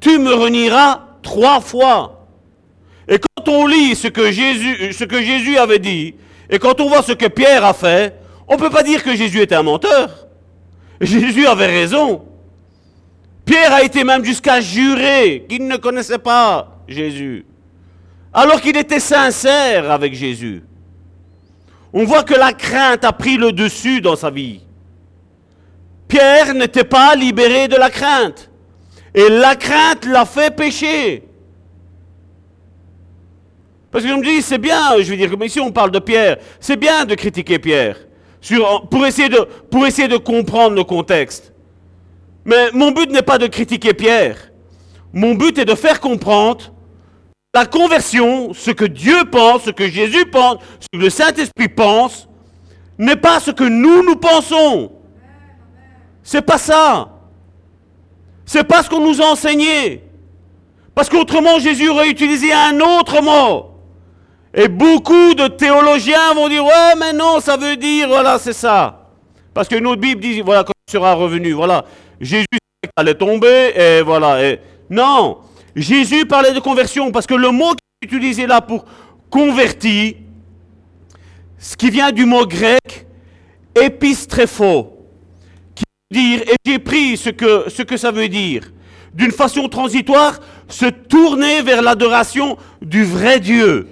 tu me renieras trois fois. Et quand on lit ce que Jésus, ce que Jésus avait dit, et quand on voit ce que Pierre a fait, on ne peut pas dire que Jésus était un menteur. Jésus avait raison. Pierre a été même jusqu'à jurer qu'il ne connaissait pas Jésus alors qu'il était sincère avec Jésus. On voit que la crainte a pris le dessus dans sa vie. Pierre n'était pas libéré de la crainte. Et la crainte l'a fait pécher. Parce que je me dis, c'est bien, je veux dire, comme ici on parle de Pierre, c'est bien de critiquer Pierre, pour essayer de comprendre le contexte. Mais mon but n'est pas de critiquer Pierre. Mon but est de faire comprendre la conversion, ce que Dieu pense, ce que Jésus pense, ce que le Saint-Esprit pense, n'est pas ce que nous nous pensons. C'est pas ça. C'est pas ce qu'on nous a enseigné. Parce qu'autrement, Jésus aurait utilisé un autre mot. Et beaucoup de théologiens vont dire, ouais, mais non, ça veut dire, voilà, c'est ça. Parce que notre Bible dit, voilà, quand il sera revenu, voilà. Jésus allait tomber, et voilà. Non, Jésus parlait de conversion, parce que le mot qu'il utilisé là pour converti, ce qui vient du mot grec épistrépho, qui veut dire, et j'ai pris ce que, ce que ça veut dire, d'une façon transitoire, se tourner vers l'adoration du vrai Dieu.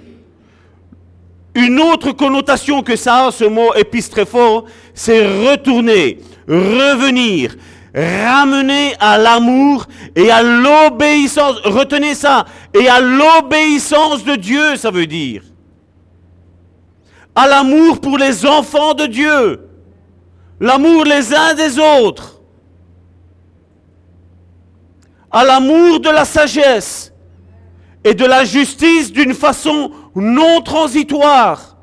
Une autre connotation que ça ce mot épistrépho, c'est retourner, revenir, ramener à l'amour et à l'obéissance. Retenez ça. Et à l'obéissance de Dieu, ça veut dire. À l'amour pour les enfants de Dieu. L'amour les uns des autres. À l'amour de la sagesse et de la justice d'une façon non transitoire.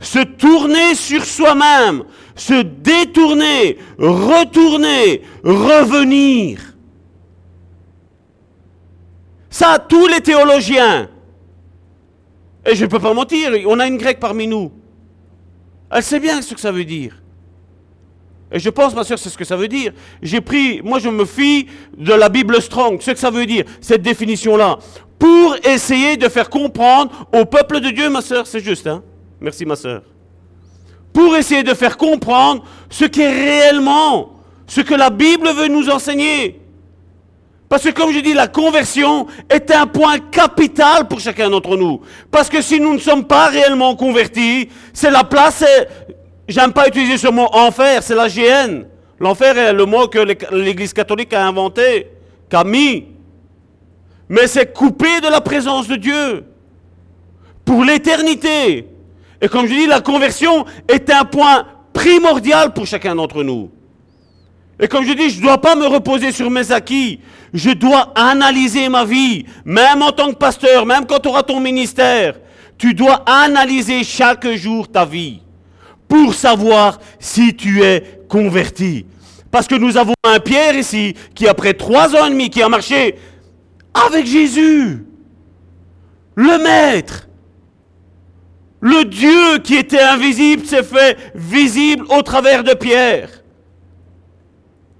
Se tourner sur soi-même, se détourner, retourner, revenir. Ça, tous les théologiens, et je ne peux pas mentir, on a une grecque parmi nous. Elle sait bien ce que ça veut dire. Et je pense, ma soeur, c'est ce que ça veut dire. J'ai pris, moi je me fie de la Bible Strong, ce que ça veut dire, cette définition-là, pour essayer de faire comprendre au peuple de Dieu, ma soeur, c'est juste, hein Merci, ma soeur pour essayer de faire comprendre ce qu'est réellement, ce que la Bible veut nous enseigner. Parce que comme je dis, la conversion est un point capital pour chacun d'entre nous. Parce que si nous ne sommes pas réellement convertis, c'est la place, j'aime pas utiliser ce mot enfer, c'est la GN. L'enfer est le mot que l'Église catholique a inventé, qu'a mis. Mais c'est coupé de la présence de Dieu. Pour l'éternité. Et comme je dis, la conversion est un point primordial pour chacun d'entre nous. Et comme je dis, je ne dois pas me reposer sur mes acquis. Je dois analyser ma vie, même en tant que pasteur, même quand tu auras ton ministère. Tu dois analyser chaque jour ta vie pour savoir si tu es converti. Parce que nous avons un Pierre ici qui, après trois ans et demi, qui a marché avec Jésus, le Maître, le Dieu qui était invisible s'est fait visible au travers de Pierre.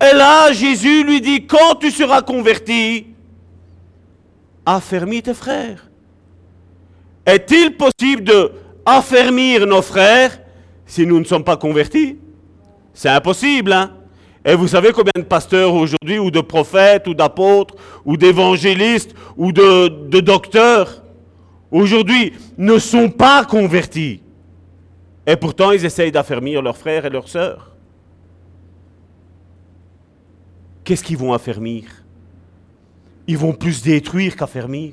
Et là, Jésus lui dit, quand tu seras converti, affermis tes frères. Est-il possible de affermir nos frères si nous ne sommes pas convertis? C'est impossible, hein? Et vous savez combien de pasteurs aujourd'hui, ou de prophètes, ou d'apôtres, ou d'évangélistes, ou de, de docteurs aujourd'hui ne sont pas convertis. Et pourtant, ils essayent d'affermir leurs frères et leurs sœurs. Qu'est-ce qu'ils vont affermir? Ils vont plus détruire qu'affermir.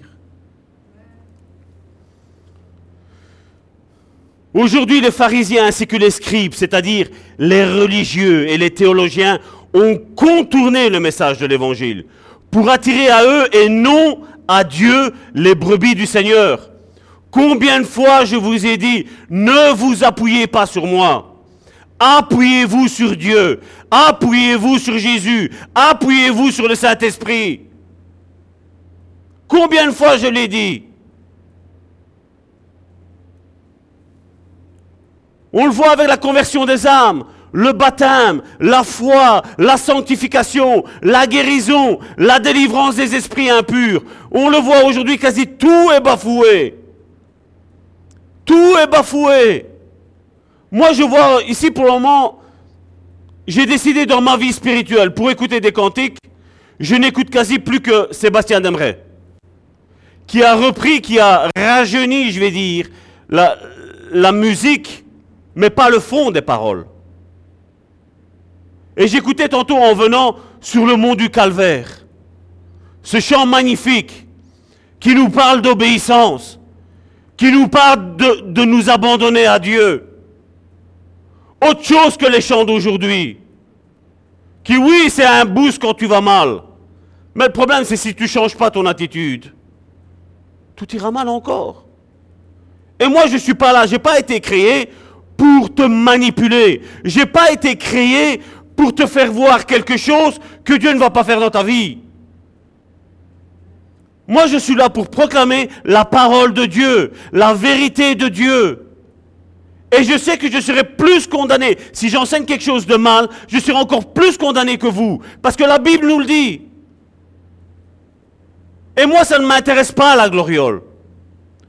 Aujourd'hui, les pharisiens ainsi que les scribes, c'est-à-dire les religieux et les théologiens, ont contourné le message de l'Évangile pour attirer à eux et non Dieu les brebis du Seigneur. Combien de fois je vous ai dit, ne vous appuyez pas sur moi. Appuyez-vous sur Dieu. Appuyez-vous sur Jésus. Appuyez-vous sur le Saint-Esprit. Combien de fois je l'ai dit? On le voit avec la conversion des âmes, le baptême, la foi, la sanctification, la guérison, la délivrance des esprits impurs. On le voit aujourd'hui, quasi tout est bafoué. Tout est bafoué. Moi, je vois ici pour le moment, j'ai décidé dans ma vie spirituelle, pour écouter des cantiques, je n'écoute quasi plus que Sébastien Demeret, qui a repris, qui a rajeuni, je vais dire, la musique, mais pas le fond des paroles. Et j'écoutais tantôt en venant sur le mont du Calvaire, ce chant magnifique qui nous parle d'obéissance, qui nous parle de, nous abandonner à Dieu. Autre chose que les chants d'aujourd'hui. Qui oui, c'est un boost quand tu vas mal. Mais le problème, c'est si tu ne changes pas ton attitude. Tout ira mal encore. Et moi, je ne suis pas là. Je n'ai pas été créé pour te manipuler. Je n'ai pas été créé pour te faire voir quelque chose que Dieu ne va pas faire dans ta vie. Moi, je suis là pour proclamer la parole de Dieu, la vérité de Dieu. Et je sais que je serai plus condamné. Si j'enseigne quelque chose de mal, je serai encore plus condamné que vous. Parce que la Bible nous le dit. Et moi, ça ne m'intéresse pas, la gloriole.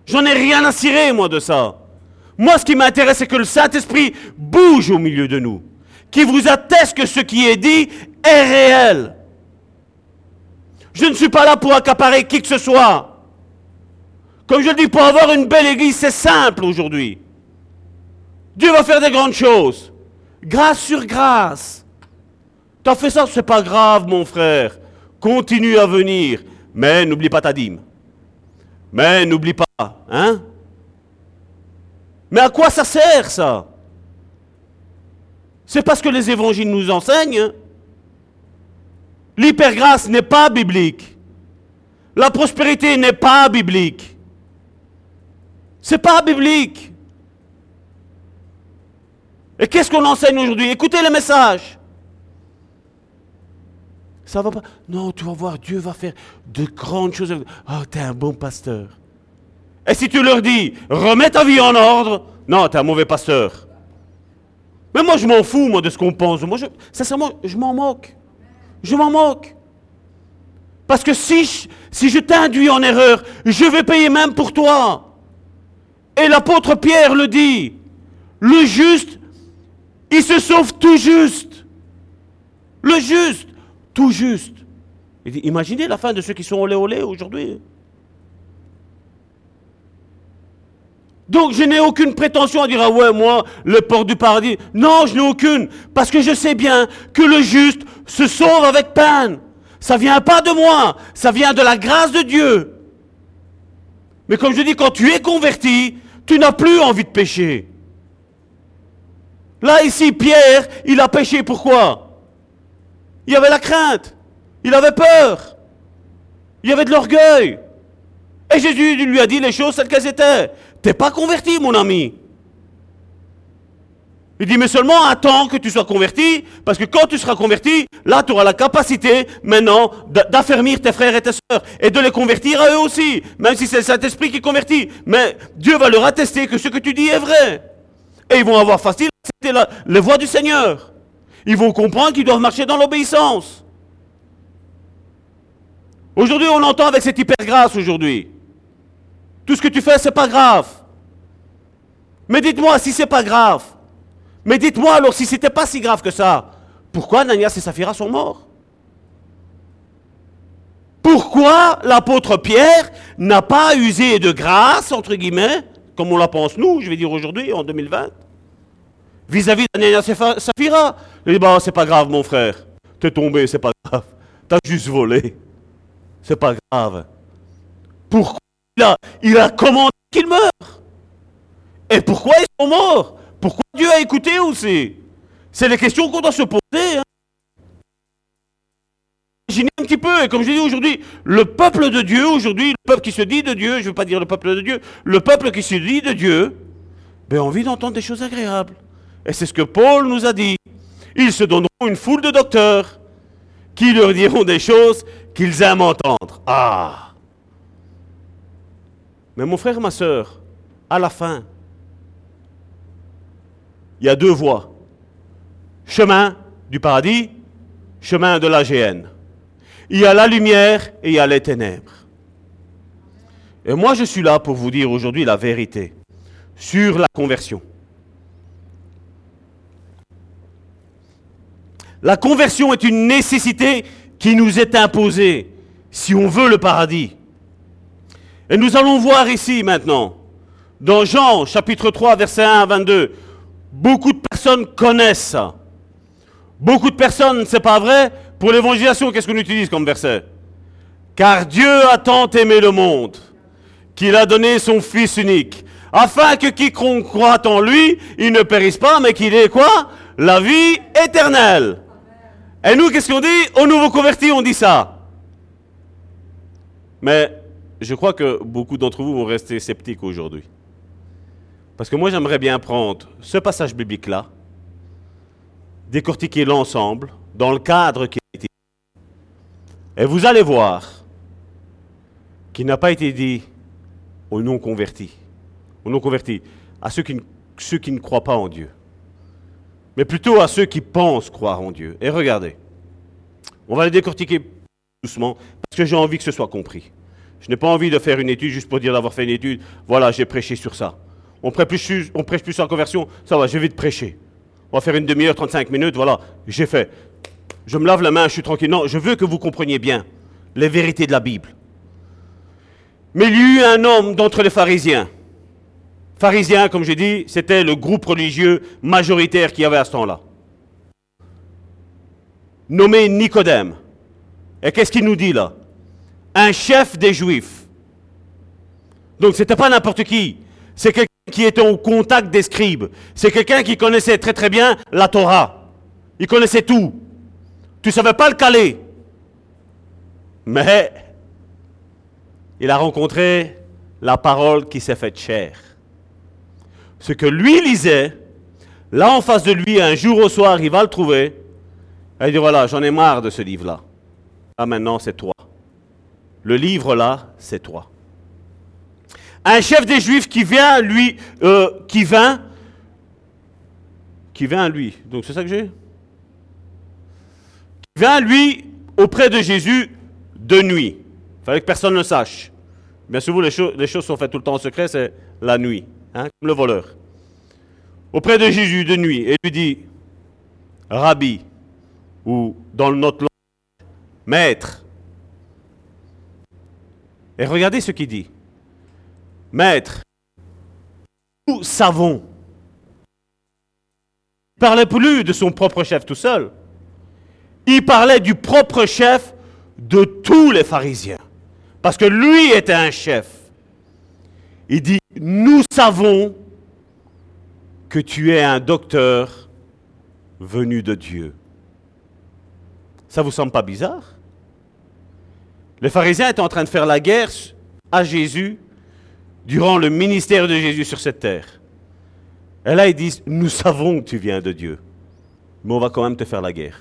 J'en ai rien à cirer, moi, de ça. Moi, ce qui m'intéresse, c'est que le Saint-Esprit bouge au milieu de nous. Qui vous atteste que ce qui est dit est réel. Je ne suis pas là pour accaparer qui que ce soit. Comme je le dis, pour avoir une belle église, c'est simple aujourd'hui. Dieu va faire des grandes choses. Grâce sur grâce. T'as fait ça, c'est pas grave, mon frère. Continue à venir. Mais n'oublie pas ta dîme. Mais n'oublie pas, hein? Mais à quoi ça sert, ça? C'est parce que les évangiles nous enseignent. L'hypergrâce n'est pas biblique. La prospérité n'est pas biblique. C'est pas biblique. Et qu'est-ce qu'on enseigne aujourd'hui? Écoutez le message. Ça va pas? Non, tu vas voir, Dieu va faire de grandes choses. Oh, t'es un bon pasteur. Et si tu leur dis, remets ta vie en ordre, non, t'es un mauvais pasteur. Mais moi, je m'en fous, moi, de ce qu'on pense. Moi, je, sincèrement, je m'en moque. Je m'en moque. Parce que si je, t'induis en erreur, je vais payer même pour toi. Et l'apôtre Pierre le dit, le juste, il se sauve tout juste. Le juste tout juste. imaginez la fin de ceux qui sont olé olé aujourd'hui. Donc je n'ai aucune prétention à dire ah ouais moi le port du paradis. Non, je n'ai aucune parce que je sais bien que le juste se sauve avec peine. Ça vient pas de moi, ça vient de la grâce de Dieu. Mais comme je dis quand tu es converti, tu n'as plus envie de pécher. Là ici Pierre, il a péché pourquoi? Il avait la crainte. Il avait peur. Il avait de l'orgueil. Et Jésus lui a dit les choses telles qu'elles étaient. T'es pas converti, mon ami. Il dit, mais seulement attends que tu sois converti, parce que quand tu seras converti, là, tu auras la capacité maintenant d'affermir tes frères et tes sœurs et de les convertir à eux aussi, même si c'est le Saint-Esprit qui convertit. Mais Dieu va leur attester que ce que tu dis est vrai. Et ils vont avoir facile à accepter les voix du Seigneur. Ils vont comprendre qu'ils doivent marcher dans l'obéissance. Aujourd'hui, on entend avec cette hyper-grâce aujourd'hui. Tout ce que tu fais, c'est pas grave. Mais dites-moi si c'est pas grave. Mais dites-moi alors si c'était pas si grave que ça. Pourquoi Nanias et Saphira sont morts? Pourquoi l'apôtre Pierre n'a pas usé de grâce, entre guillemets, comme on la pense nous, je vais dire aujourd'hui, en 2020 vis-à-vis d'Anania Saphira? Il dit, bah, c'est pas grave, mon frère. T'es tombé, c'est pas grave. T'as juste volé. C'est pas grave. Pourquoi il a commandé qu'ils meurent Et pourquoi ils sont morts? Pourquoi Dieu a écouté aussi C'est les questions qu'on doit se poser. Hein. Imaginez un petit peu, et comme je dis aujourd'hui, le peuple de Dieu, aujourd'hui, le peuple qui se dit de Dieu, je ne veux pas dire le peuple de Dieu, le peuple qui se dit de Dieu, ben, a envie d'entendre des choses agréables. Et c'est ce que Paul nous a dit. Ils se donneront une foule de docteurs qui leur diront des choses qu'ils aiment entendre. Ah Mais mon frère, ma soeur, à la fin, il y a deux voies. Chemin du paradis, chemin de la géhenne. Il y a la lumière et il y a les ténèbres. Et moi, je suis là pour vous dire aujourd'hui la vérité sur la conversion. La conversion est une nécessité qui nous est imposée si on veut le paradis. Et nous allons voir ici maintenant, dans Jean chapitre 3, verset 1 à 22, beaucoup de personnes connaissent ça. Beaucoup de personnes, c'est pas vrai? Pour l'évangélisation, qu'est-ce qu'on utilise comme verset? Car Dieu a tant aimé le monde qu'il a donné son Fils unique, afin que quiconque croit en lui, il ne périsse pas, mais qu'il ait quoi? La vie éternelle. Et nous, qu'est-ce qu'on dit? Aux nouveaux convertis, on dit ça. Mais je crois que beaucoup d'entre vous vont rester sceptiques aujourd'hui. Parce que moi, j'aimerais bien prendre ce passage biblique-là, décortiquer l'ensemble dans le cadre qui a été dit. Et vous allez voir qu'il n'a pas été dit aux non-convertis. Aux non-convertis. À ceux qui ne croient pas en Dieu, mais plutôt à ceux qui pensent croire en Dieu. Et regardez, on va les décortiquer doucement, parce que j'ai envie que ce soit compris. Je n'ai pas envie de faire une étude juste pour dire d'avoir fait une étude, voilà, j'ai prêché sur ça. On prêche, plus, on prêche en conversion, ça va, j'ai vite prêcher. On va faire une demi-heure, 35 minutes, voilà, j'ai fait. Je me lave la main, je suis tranquille. Non, je veux que vous compreniez bien les vérités de la Bible. Mais il y eut un homme d'entre les pharisiens. Pharisiens, comme j'ai dit, c'était le groupe religieux majoritaire qu'il y avait à ce temps-là. Nommé Nicodème. Et qu'est-ce qu'il nous dit là? Un chef des Juifs. Donc ce n'était pas n'importe qui. C'est quelqu'un qui était au contact des scribes. C'est quelqu'un qui connaissait très très bien la Torah. Il connaissait tout. Tu ne savais pas le caler. Mais il a rencontré la parole qui s'est faite chair. Ce que lui lisait, là en face de lui, un jour au soir, il va le trouver. il dit voilà, j'en ai marre de ce livre-là. Là maintenant, c'est toi. Le livre là, c'est toi. Un chef des Juifs qui vient, lui, euh, qui vint, qui vient lui. Donc c'est ça que j'ai. Qui vient lui auprès de Jésus de nuit. Il fallait que personne ne sache. Bien les, les, choses sont faites tout le temps en secret, c'est la nuit, hein, comme le voleur. Auprès de Jésus de nuit, et lui dit, Rabbi, ou dans notre langue, Maître. Et regardez ce qu'il dit. Maître, nous savons. Il ne parlait plus de son propre chef tout seul. Il parlait du propre chef de tous les pharisiens. Parce que lui était un chef. Il dit, nous savons que tu es un docteur venu de Dieu. Ça vous semble pas bizarre? Les pharisiens étaient en train de faire la guerre à Jésus durant le ministère de Jésus sur cette terre. Et là, ils disent, nous savons que tu viens de Dieu, mais on va quand même te faire la guerre.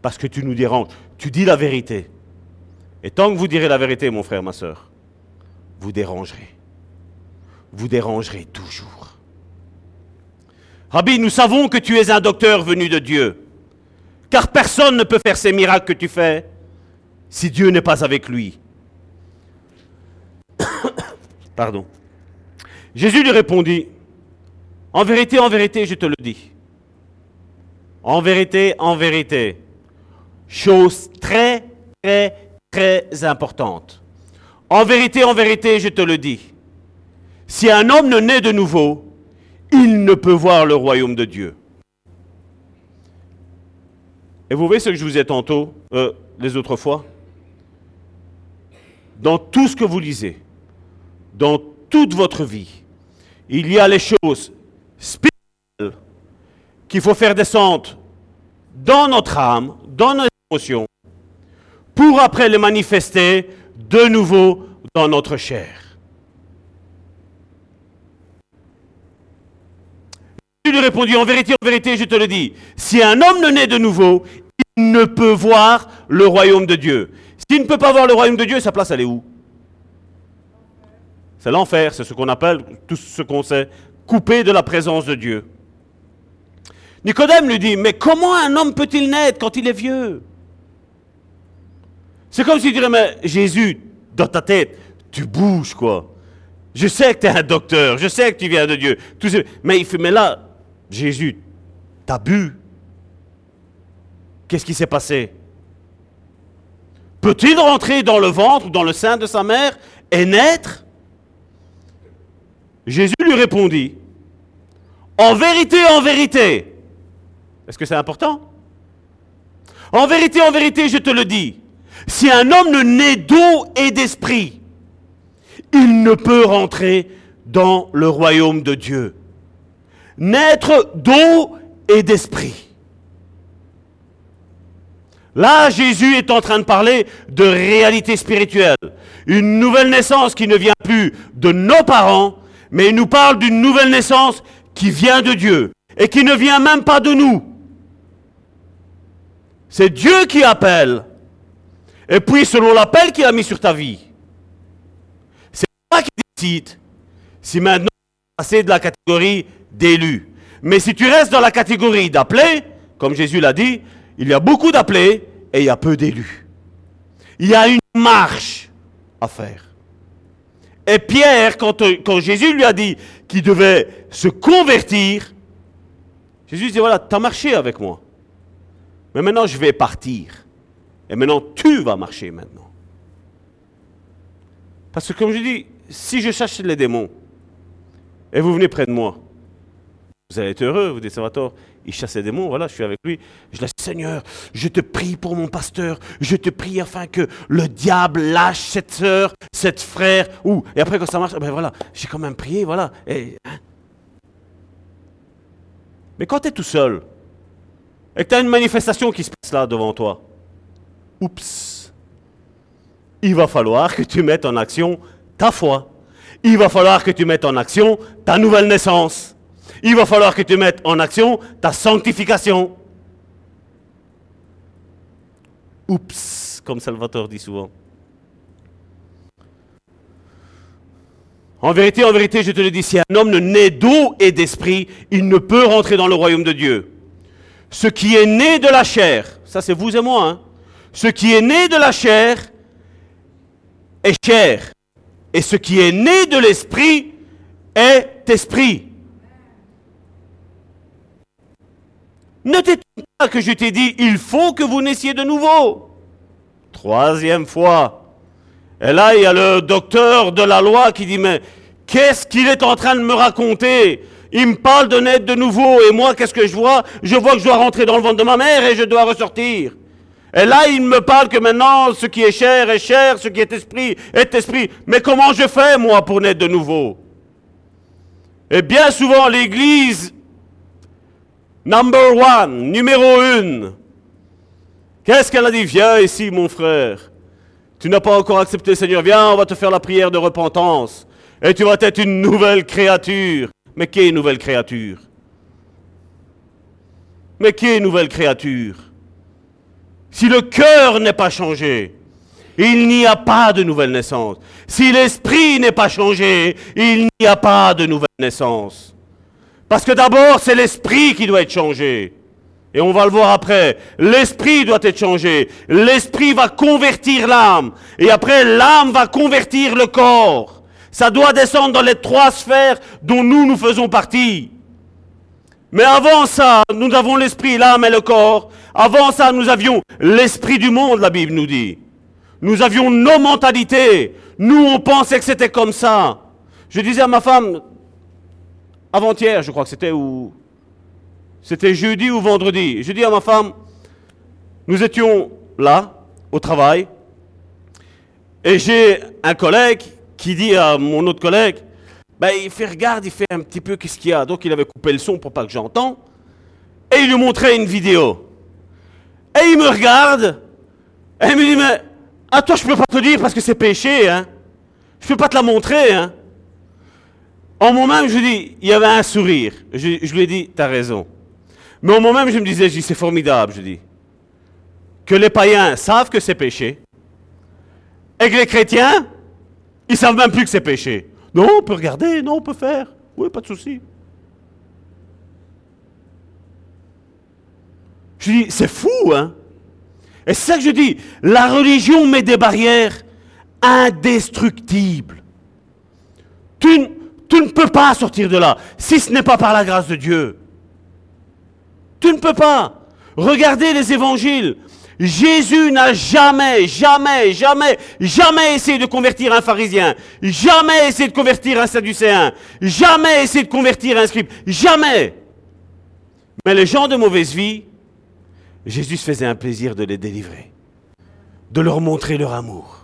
Parce que tu nous déranges. Tu dis la vérité. Et tant que vous direz la vérité, mon frère, ma soeur, vous dérangerez. Vous dérangerez toujours. Rabbi, nous savons que tu es un docteur venu de Dieu, car personne ne peut faire ces miracles que tu fais si Dieu n'est pas avec lui. Pardon. Jésus lui répondit, en vérité, en vérité, je te le dis. En vérité, en vérité. Chose très, très, très importante. En vérité, en vérité, je te le dis, si un homme ne naît de nouveau, il ne peut voir le royaume de Dieu. Et vous voyez ce que je vous ai tantôt, euh, les autres fois? Dans tout ce que vous lisez, dans toute votre vie, il y a les choses spirituelles qu'il faut faire descendre dans notre âme, dans nos émotions, pour après les manifester de nouveau dans notre chair. Il lui répondit, en vérité, en vérité, je te le dis, si un homme ne naît de nouveau, il ne peut voir le royaume de Dieu. S'il ne peut pas voir le royaume de Dieu, sa place, elle est où? C'est l'enfer, c'est ce qu'on appelle, tout ce qu'on sait, coupé de la présence de Dieu. Nicodème lui dit, mais comment un homme peut-il naître quand il est vieux? C'est comme si tu dirais, mais Jésus, dans ta tête, tu bouges, quoi. Je sais que tu es un docteur, je sais que tu viens de Dieu. Mais il fait, mais là, Jésus, t'as bu. Qu'est-ce qui s'est passé? Peut-il rentrer dans le ventre ou dans le sein de sa mère et naître? Jésus lui répondit, en vérité, en vérité. Est-ce que c'est important En vérité, en vérité, je te le dis. Si un homme ne naît d'eau et d'esprit, il ne peut rentrer dans le royaume de Dieu. Naître d'eau et d'esprit. Là, Jésus est en train de parler de réalité spirituelle. Une nouvelle naissance qui ne vient plus de nos parents, mais il nous parle d'une nouvelle naissance qui vient de Dieu et qui ne vient même pas de nous. C'est Dieu qui appelle et puis, selon l'appel qu'il a mis sur ta vie, c'est toi qui décides si maintenant passer de la catégorie d'élu. Mais si tu restes dans la catégorie d'appelés, comme Jésus l'a dit, il y a beaucoup d'appelés et il y a peu d'élus. Il y a une marche à faire. Et Pierre, quand, quand Jésus lui a dit qu'il devait se convertir, Jésus dit, voilà, tu as marché avec moi. Mais maintenant, je vais partir. Et maintenant, tu vas marcher maintenant. Parce que comme je dis, si je cherche les démons, et vous venez près de moi, vous allez être heureux, vous dites, Salvatore, il chasse les démons, voilà, je suis avec lui. Je dis, Seigneur, je te prie pour mon pasteur, je te prie afin que le diable lâche cette sœur, cette frère, ou, et après quand ça marche, ben voilà, j'ai quand même prié, voilà. Hein. Mais quand tu es tout seul, et que tu as une manifestation qui se passe là devant toi, oups, il va falloir que tu mettes en action ta foi. Il va falloir que tu mettes en action ta nouvelle naissance. Il va falloir que tu mettes en action ta sanctification. Oups, comme Salvatore dit souvent. En vérité, en vérité, je te le dis, si un homme ne naît d'eau et d'esprit, il ne peut rentrer dans le royaume de Dieu. Ce qui est né de la chair, ça c'est vous et moi, hein, ce qui est né de la chair est chair, et ce qui est né de l'esprit est esprit. Ne t'étonne pas que je t'ai dit, il faut que vous naissiez de nouveau. Troisième fois. Et là, il y a le docteur de la loi qui dit, mais qu'est-ce qu'il est en train de me raconter? Il me parle de naître de nouveau, et moi, qu'est-ce que je vois? Je vois que je dois rentrer dans le ventre de ma mère et je dois ressortir. Et là, il me parle que maintenant, ce qui est chair est chair, ce qui est esprit est esprit. Mais comment je fais, moi, pour naître de nouveau? Et bien souvent, l'Église, number one, numéro une, qu'est-ce qu'elle a dit? Viens ici, mon frère. Tu n'as pas encore accepté le Seigneur. Viens, on va te faire la prière de repentance. Et tu vas être une nouvelle créature. Mais qui est nouvelle créature? Mais qui est nouvelle créature? Si le cœur n'est pas changé, il n'y a pas de nouvelle naissance. Si l'esprit n'est pas changé, il n'y a pas de nouvelle naissance. Parce que d'abord, c'est l'esprit qui doit être changé. Et on va le voir après. L'esprit doit être changé. L'esprit va convertir l'âme. Et après, l'âme va convertir le corps. Ça doit descendre dans les trois sphères dont nous, nous faisons partie. Mais avant ça, nous avons l'esprit, l'âme et le corps. Avant ça, nous avions l'esprit du monde, la Bible nous dit. Nous avions nos mentalités. Nous, on pensait que c'était comme ça. Je disais à ma femme, avant-hier, je crois que c'était ou c'était jeudi ou vendredi. Je dis à ma femme, nous étions là, au travail, et j'ai un collègue qui dit à mon autre collègue, ben, il fait regarde, il fait un petit peu qu'est-ce qu'il y a? Donc il avait coupé le son pour pas que j'entende. Et il lui montrait une vidéo. Et il me regarde. Et il me dit, mais à toi je peux pas te dire parce que c'est péché. Hein. Je peux pas te la montrer. Hein. En moi-même, je dis, il y avait un sourire. Je, lui ai dit, tu as raison. Mais en moi-même, je me disais, je dis, c'est formidable, je dis. Que les païens savent que c'est péché. Et que les chrétiens, ils savent même plus que c'est péché. Non, on peut regarder, non, on peut faire. Oui, pas de souci. Je dis, c'est fou, hein Et c'est ça que je dis, la religion met des barrières indestructibles. Tu, tu ne peux pas sortir de là, si ce n'est pas par la grâce de Dieu. Tu ne peux pas. Regardez les évangiles. Jésus n'a jamais, jamais, jamais, jamais essayé de convertir un pharisien, jamais essayé de convertir un sadducéen, jamais essayé de convertir un scribe, jamais. Mais les gens de mauvaise vie, Jésus se faisait un plaisir de les délivrer, de leur montrer leur amour.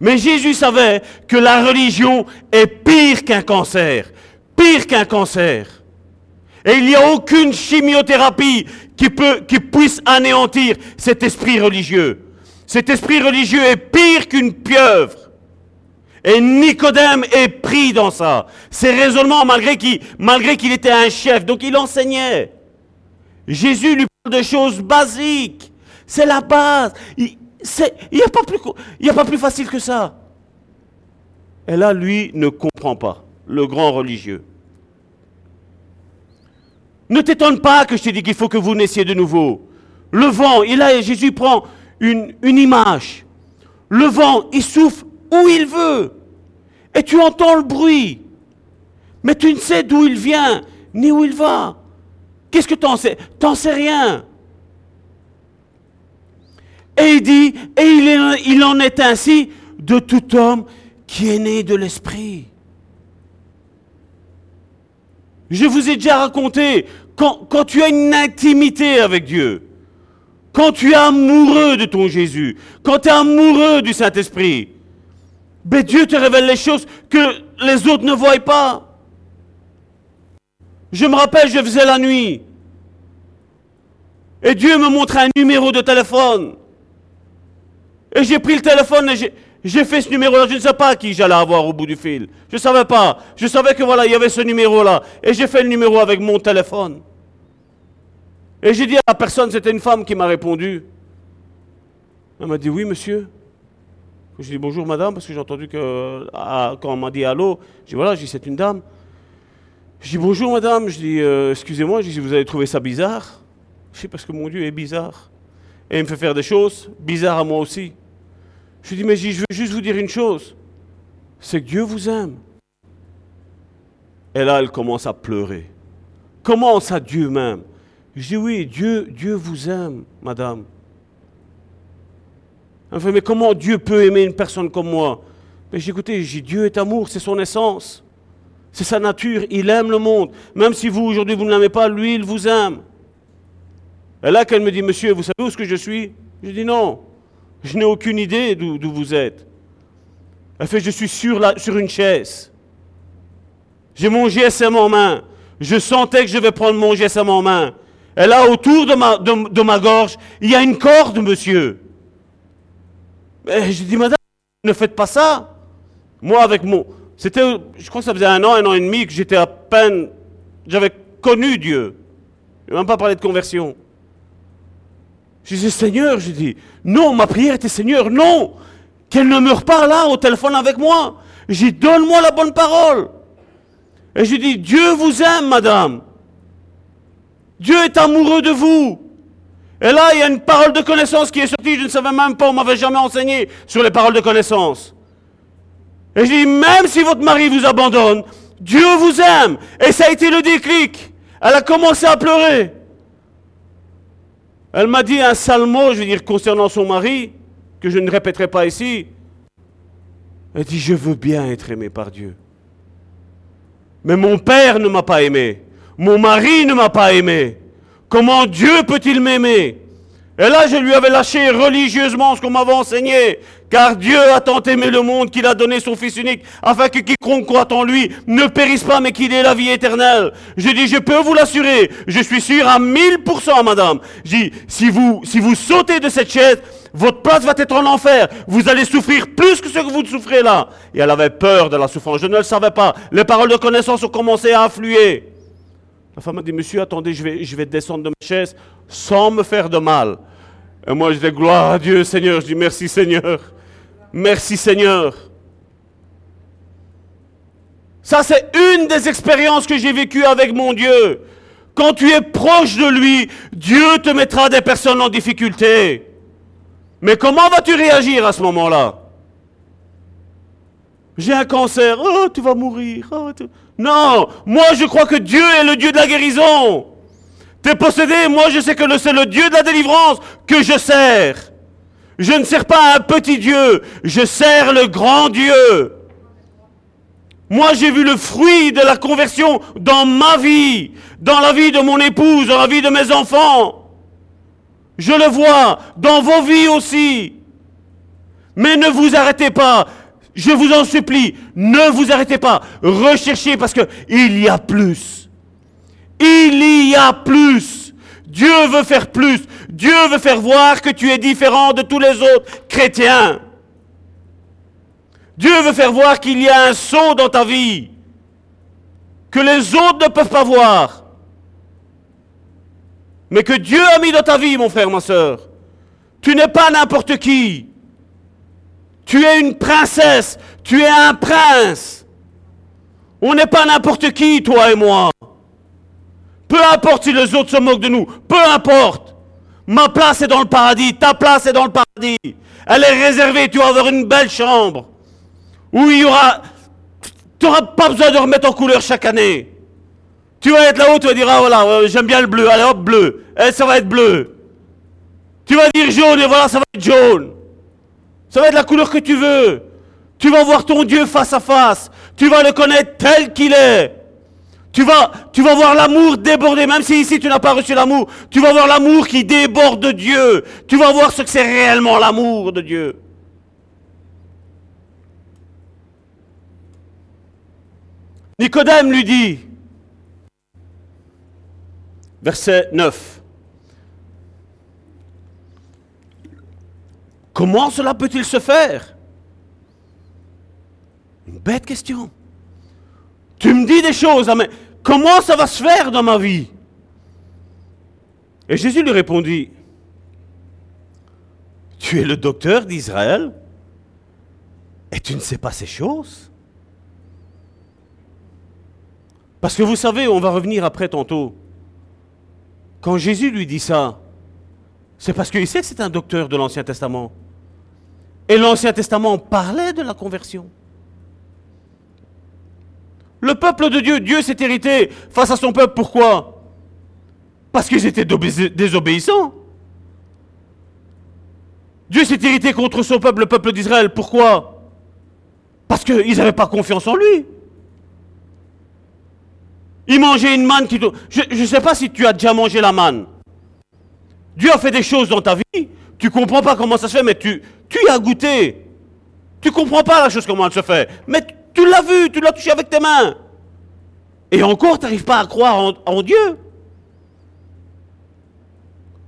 Mais Jésus savait que la religion est pire qu'un cancer, pire qu'un cancer. Et il n'y a aucune chimiothérapie qui, puisse anéantir cet esprit religieux. Cet esprit religieux est pire qu'une pieuvre. Et Nicodème est pris dans ça. Ses raisonnements, malgré qu'il, malgré qu'il était un chef, donc il enseignait. Jésus lui parle de choses basiques. C'est la base. N'y a, pas plus, il a pas plus facile que ça. Et là, lui ne comprend pas, le grand religieux. Ne t'étonne pas que je t'ai dit qu'il faut que vous naissiez de nouveau. Le vent, il a, Jésus prend une, une image. Le vent, il souffle où il veut. Et tu entends le bruit. Mais tu ne sais d'où il vient, ni où il va. Qu'est-ce que tu en sais? T'en sais rien. Et il dit, et il, en est ainsi de tout homme qui est né de l'Esprit. Je vous ai déjà raconté, quand, quand, tu as une intimité avec Dieu, quand tu es amoureux de ton Jésus, quand tu es amoureux du Saint-Esprit, ben Dieu te révèle les choses que les autres ne voient pas. Je me rappelle, je faisais la nuit. Et Dieu me montrait un numéro de téléphone. Et j'ai pris le téléphone et j'ai fait ce numéro-là. Je ne sais pas qui j'allais avoir au bout du fil. Je ne savais pas. Je savais que voilà, il y avait ce numéro-là. Et j'ai fait le numéro avec mon téléphone. Et j'ai dit à la personne, c'était une femme qui m'a répondu. Elle m'a dit, oui, monsieur. J'ai dit, bonjour, madame, parce que j'ai entendu que, ah, quand on m'a dit allô, j'ai dit, voilà, j'ai c'est une dame. Je dis, bonjour, madame. Je dis, euh, excusez-moi, je dis, vous avez trouvé ça bizarre? Je dis, parce que mon Dieu est bizarre. Et il me fait faire des choses bizarres à moi aussi. Je lui dis, mais je veux juste vous dire une chose. C'est que Dieu vous aime. Et là, elle commence à pleurer. Comment ça, Dieu m'aime Je dis, oui, Dieu, Dieu vous aime, madame. Elle fait, mais comment Dieu peut aimer une personne comme moi? Mais j'ai écouté, j'ai Dieu est amour, c'est son essence. C'est sa nature, il aime le monde. Même si vous, aujourd'hui, vous ne l'aimez pas, lui, il vous aime. Et là, qu'elle me dit, monsieur, vous savez où est-ce que je suis? Je dis, non, je n'ai aucune idée d'où vous êtes. Elle fait, je suis sur, la, sur une chaise. J'ai mon GSM en main. Je sentais que je vais prendre mon GSM en main. Et là, autour de ma, de, ma gorge, il y a une corde, monsieur. Et je dis, madame, ne faites pas ça. Moi, avec mon... C'était, je crois que ça faisait un an, un an et demi que j'étais à peine... J'avais connu Dieu. Je n'ai même pas parlé de conversion. Je disais, Seigneur, je dis, non, ma prière était Seigneur, non, qu'elle ne meure pas là au téléphone avec moi. J'ai donne-moi la bonne parole. Et je dis, Dieu vous aime, madame. Dieu est amoureux de vous. Et là, il y a une parole de connaissance qui est sortie, je ne savais même pas, on m'avait jamais enseigné sur les paroles de connaissance. Et je dis, même si votre mari vous abandonne, Dieu vous aime. Et ça a été le déclic. Elle a commencé à pleurer. Elle m'a dit un sale je veux dire, concernant son mari, que je ne répéterai pas ici. Elle dit, je veux bien être aimé par Dieu. Mais mon père ne m'a pas aimé. Mon mari ne m'a pas aimé. Comment Dieu peut-il m'aimer? Et là, je lui avais lâché religieusement ce qu'on m'avait enseigné. Car Dieu a tant aimé le monde qu'il a donné son Fils unique, afin que quiconque croit en lui ne périsse pas, mais qu'il ait la vie éternelle. Je dis, je peux vous l'assurer, je suis sûr à 1000%, madame. Je dis, si vous, si vous sautez de cette chaise, votre place va être en enfer. Vous allez souffrir plus que ce que vous souffrez là. Et elle avait peur de la souffrance. Je ne le savais pas. Les paroles de connaissance ont commencé à affluer. La femme m'a dit, monsieur, attendez, je vais, je vais descendre de ma chaise sans me faire de mal. Et moi, je dis, gloire à Dieu, Seigneur. Je dis, merci, Seigneur. Merci Seigneur. Ça, c'est une des expériences que j'ai vécues avec mon Dieu. Quand tu es proche de lui, Dieu te mettra des personnes en difficulté. Mais comment vas-tu réagir à ce moment-là? J'ai un cancer, oh, tu vas mourir. Oh, non, moi je crois que Dieu est le Dieu de la guérison. Tu es possédé, moi je sais que c'est le Dieu de la délivrance que je sers. Je ne sers pas un petit Dieu, je sers le grand Dieu. Moi, j'ai vu le fruit de la conversion dans ma vie, dans la vie de mon épouse, dans la vie de mes enfants. Je le vois dans vos vies aussi. Mais ne vous arrêtez pas. Je vous en supplie, ne vous arrêtez pas. Recherchez parce que il y a plus. Il y a plus. Dieu veut faire plus. Dieu veut faire voir que tu es différent de tous les autres chrétiens. Dieu veut faire voir qu'il y a un saut dans ta vie que les autres ne peuvent pas voir. Mais que Dieu a mis dans ta vie, mon frère, ma soeur. Tu n'es pas n'importe qui. Tu es une princesse. Tu es un prince. On n'est pas n'importe qui, toi et moi. Peu importe si les autres se moquent de nous. Peu importe. Ma place est dans le paradis. Ta place est dans le paradis. Elle est réservée. Tu vas avoir une belle chambre. Où il y aura... Tu n'auras pas besoin de remettre en couleur chaque année. Tu vas être là-haut, tu vas dire, ah voilà, j'aime bien le bleu. Allez hop, bleu. Eh, ça va être bleu. Tu vas dire jaune et voilà, ça va être jaune. Ça va être la couleur que tu veux. Tu vas voir ton Dieu face à face. Tu vas le connaître tel qu'il est. Tu vas, voir l'amour déborder, même si ici tu n'as pas reçu l'amour. Tu vas voir l'amour qui déborde de Dieu. Tu vas voir ce que c'est réellement l'amour de Dieu. Nicodème lui dit, verset 9, Comment cela peut-il se faire? Une bête question. Tu me dis des choses, hein, mais comment ça va se faire dans ma vie? Et Jésus lui répondit, tu es le docteur d'Israël et tu ne sais pas ces choses Parce que vous savez, on va revenir après tantôt. Quand Jésus lui dit ça, c'est parce qu'il sait que c'est un docteur de l'Ancien Testament. Et l'Ancien Testament parlait de la conversion. Le peuple de Dieu, Dieu s'est hérité face à son peuple. Pourquoi? Parce qu'ils étaient désobéissants. Dieu s'est hérité contre son peuple, le peuple d'Israël. Pourquoi? Parce qu'ils n'avaient pas confiance en lui. Ils mangeaient une manne qui... Je ne sais pas si tu as déjà mangé la manne. Dieu a fait des choses dans ta vie. Tu comprends pas comment ça se fait, mais tu, tu y as goûté. Tu comprends pas la chose comment elle se fait. Mais tu l'as vu, tu l'as touché avec tes mains. Et encore, tu n'arrives pas à croire en, Dieu.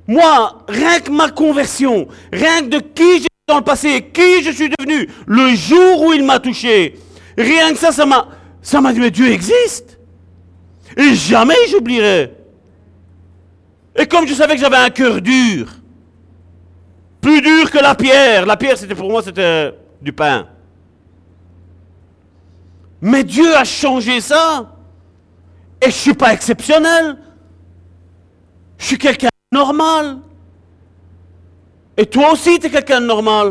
Moi, rien que ma conversion, rien que de qui j'étais dans le passé, qui je suis devenu, le jour où il m'a touché, rien que ça, ça m'a, ça m'a dit, mais Dieu existe. Et jamais j'oublierai. Et comme je savais que j'avais un cœur dur, plus dur que la pierre. La pierre, c'était pour moi, c'était du pain. Mais Dieu a changé ça. Et je ne suis pas exceptionnel. Je suis quelqu'un de normal. Et toi aussi, tu es quelqu'un de normal.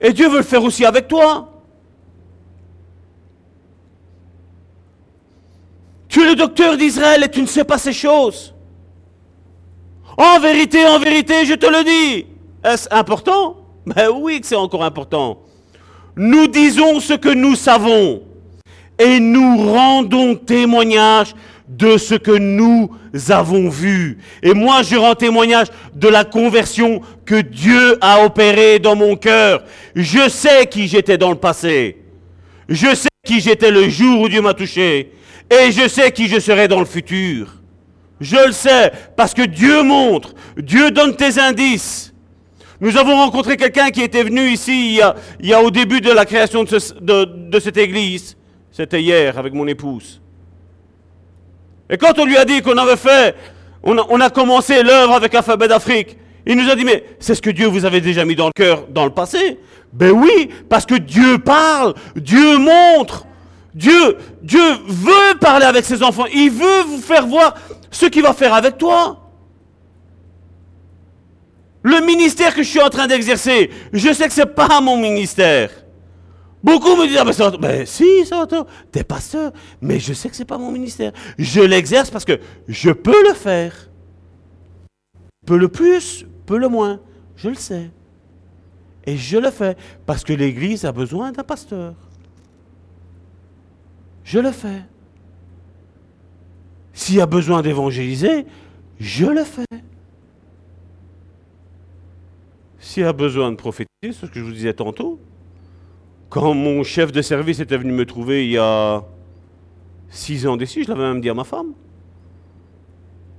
Et Dieu veut le faire aussi avec toi. Tu es le docteur d'Israël et tu ne sais pas ces choses. En vérité, en vérité, je te le dis. Est-ce important? Ben oui que c'est encore important. Nous disons ce que nous savons et nous rendons témoignage de ce que nous avons vu. Et moi, je rends témoignage de la conversion que Dieu a opérée dans mon cœur. Je sais qui j'étais dans le passé. Je sais qui j'étais le jour où Dieu m'a touché. Et je sais qui je serai dans le futur. Je le sais parce que Dieu montre, Dieu donne tes indices. Nous avons rencontré quelqu'un qui était venu ici il y a, au début de la création de, cette église. C'était hier avec mon épouse. Et quand on lui a dit qu'on avait fait, on a, commencé l'œuvre avec Alphabet d'Afrique, il nous a dit, mais c'est ce que Dieu vous avait déjà mis dans le cœur dans le passé. Ben oui, parce que Dieu parle, Dieu montre. Dieu, Dieu veut parler avec ses enfants. Il veut vous faire voir ce qu'il va faire avec toi. Le ministère que je suis en train d'exercer, je sais que ce n'est pas mon ministère. Beaucoup me disent, ah ben, si, ça t'es pasteur, mais je sais que ce n'est pas mon ministère. Je l'exerce parce que je peux le faire. Peu le plus, peu le moins, je le sais. Et je le fais parce que l'Église a besoin d'un pasteur. Je le fais. S'il y a besoin d'évangéliser, je le fais. S'il y a besoin de prophétiser, c'est ce que je vous disais tantôt. Quand mon chef de service était venu me trouver il y a six ans d'ici, je l'avais même dit à ma femme.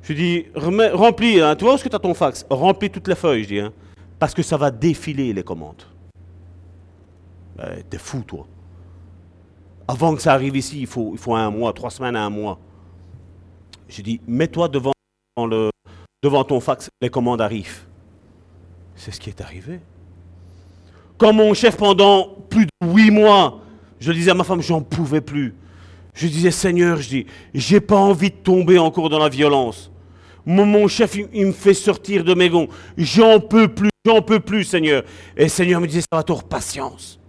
Je lui dis, remplis, hein, tu vois où est-ce que tu as ton fax? Remplis toutes les feuilles, je dis, hein, parce que ça va défiler les commandes. Ben, t'es fou, toi. Avant que ça arrive ici, il faut, un mois, trois semaines un mois. Je dis, mets-toi devant ton fax, les commandes arrivent. C'est ce qui est arrivé. Quand mon chef, pendant plus de huit mois, je disais à ma femme, j'en pouvais plus. Je disais, Seigneur, je dis, j'ai pas envie de tomber encore dans la violence. Mon, chef, il, me fait sortir de mes gonds. J'en peux plus, j'en peux plus, Seigneur. Et Seigneur me disait, ça va tort, patience.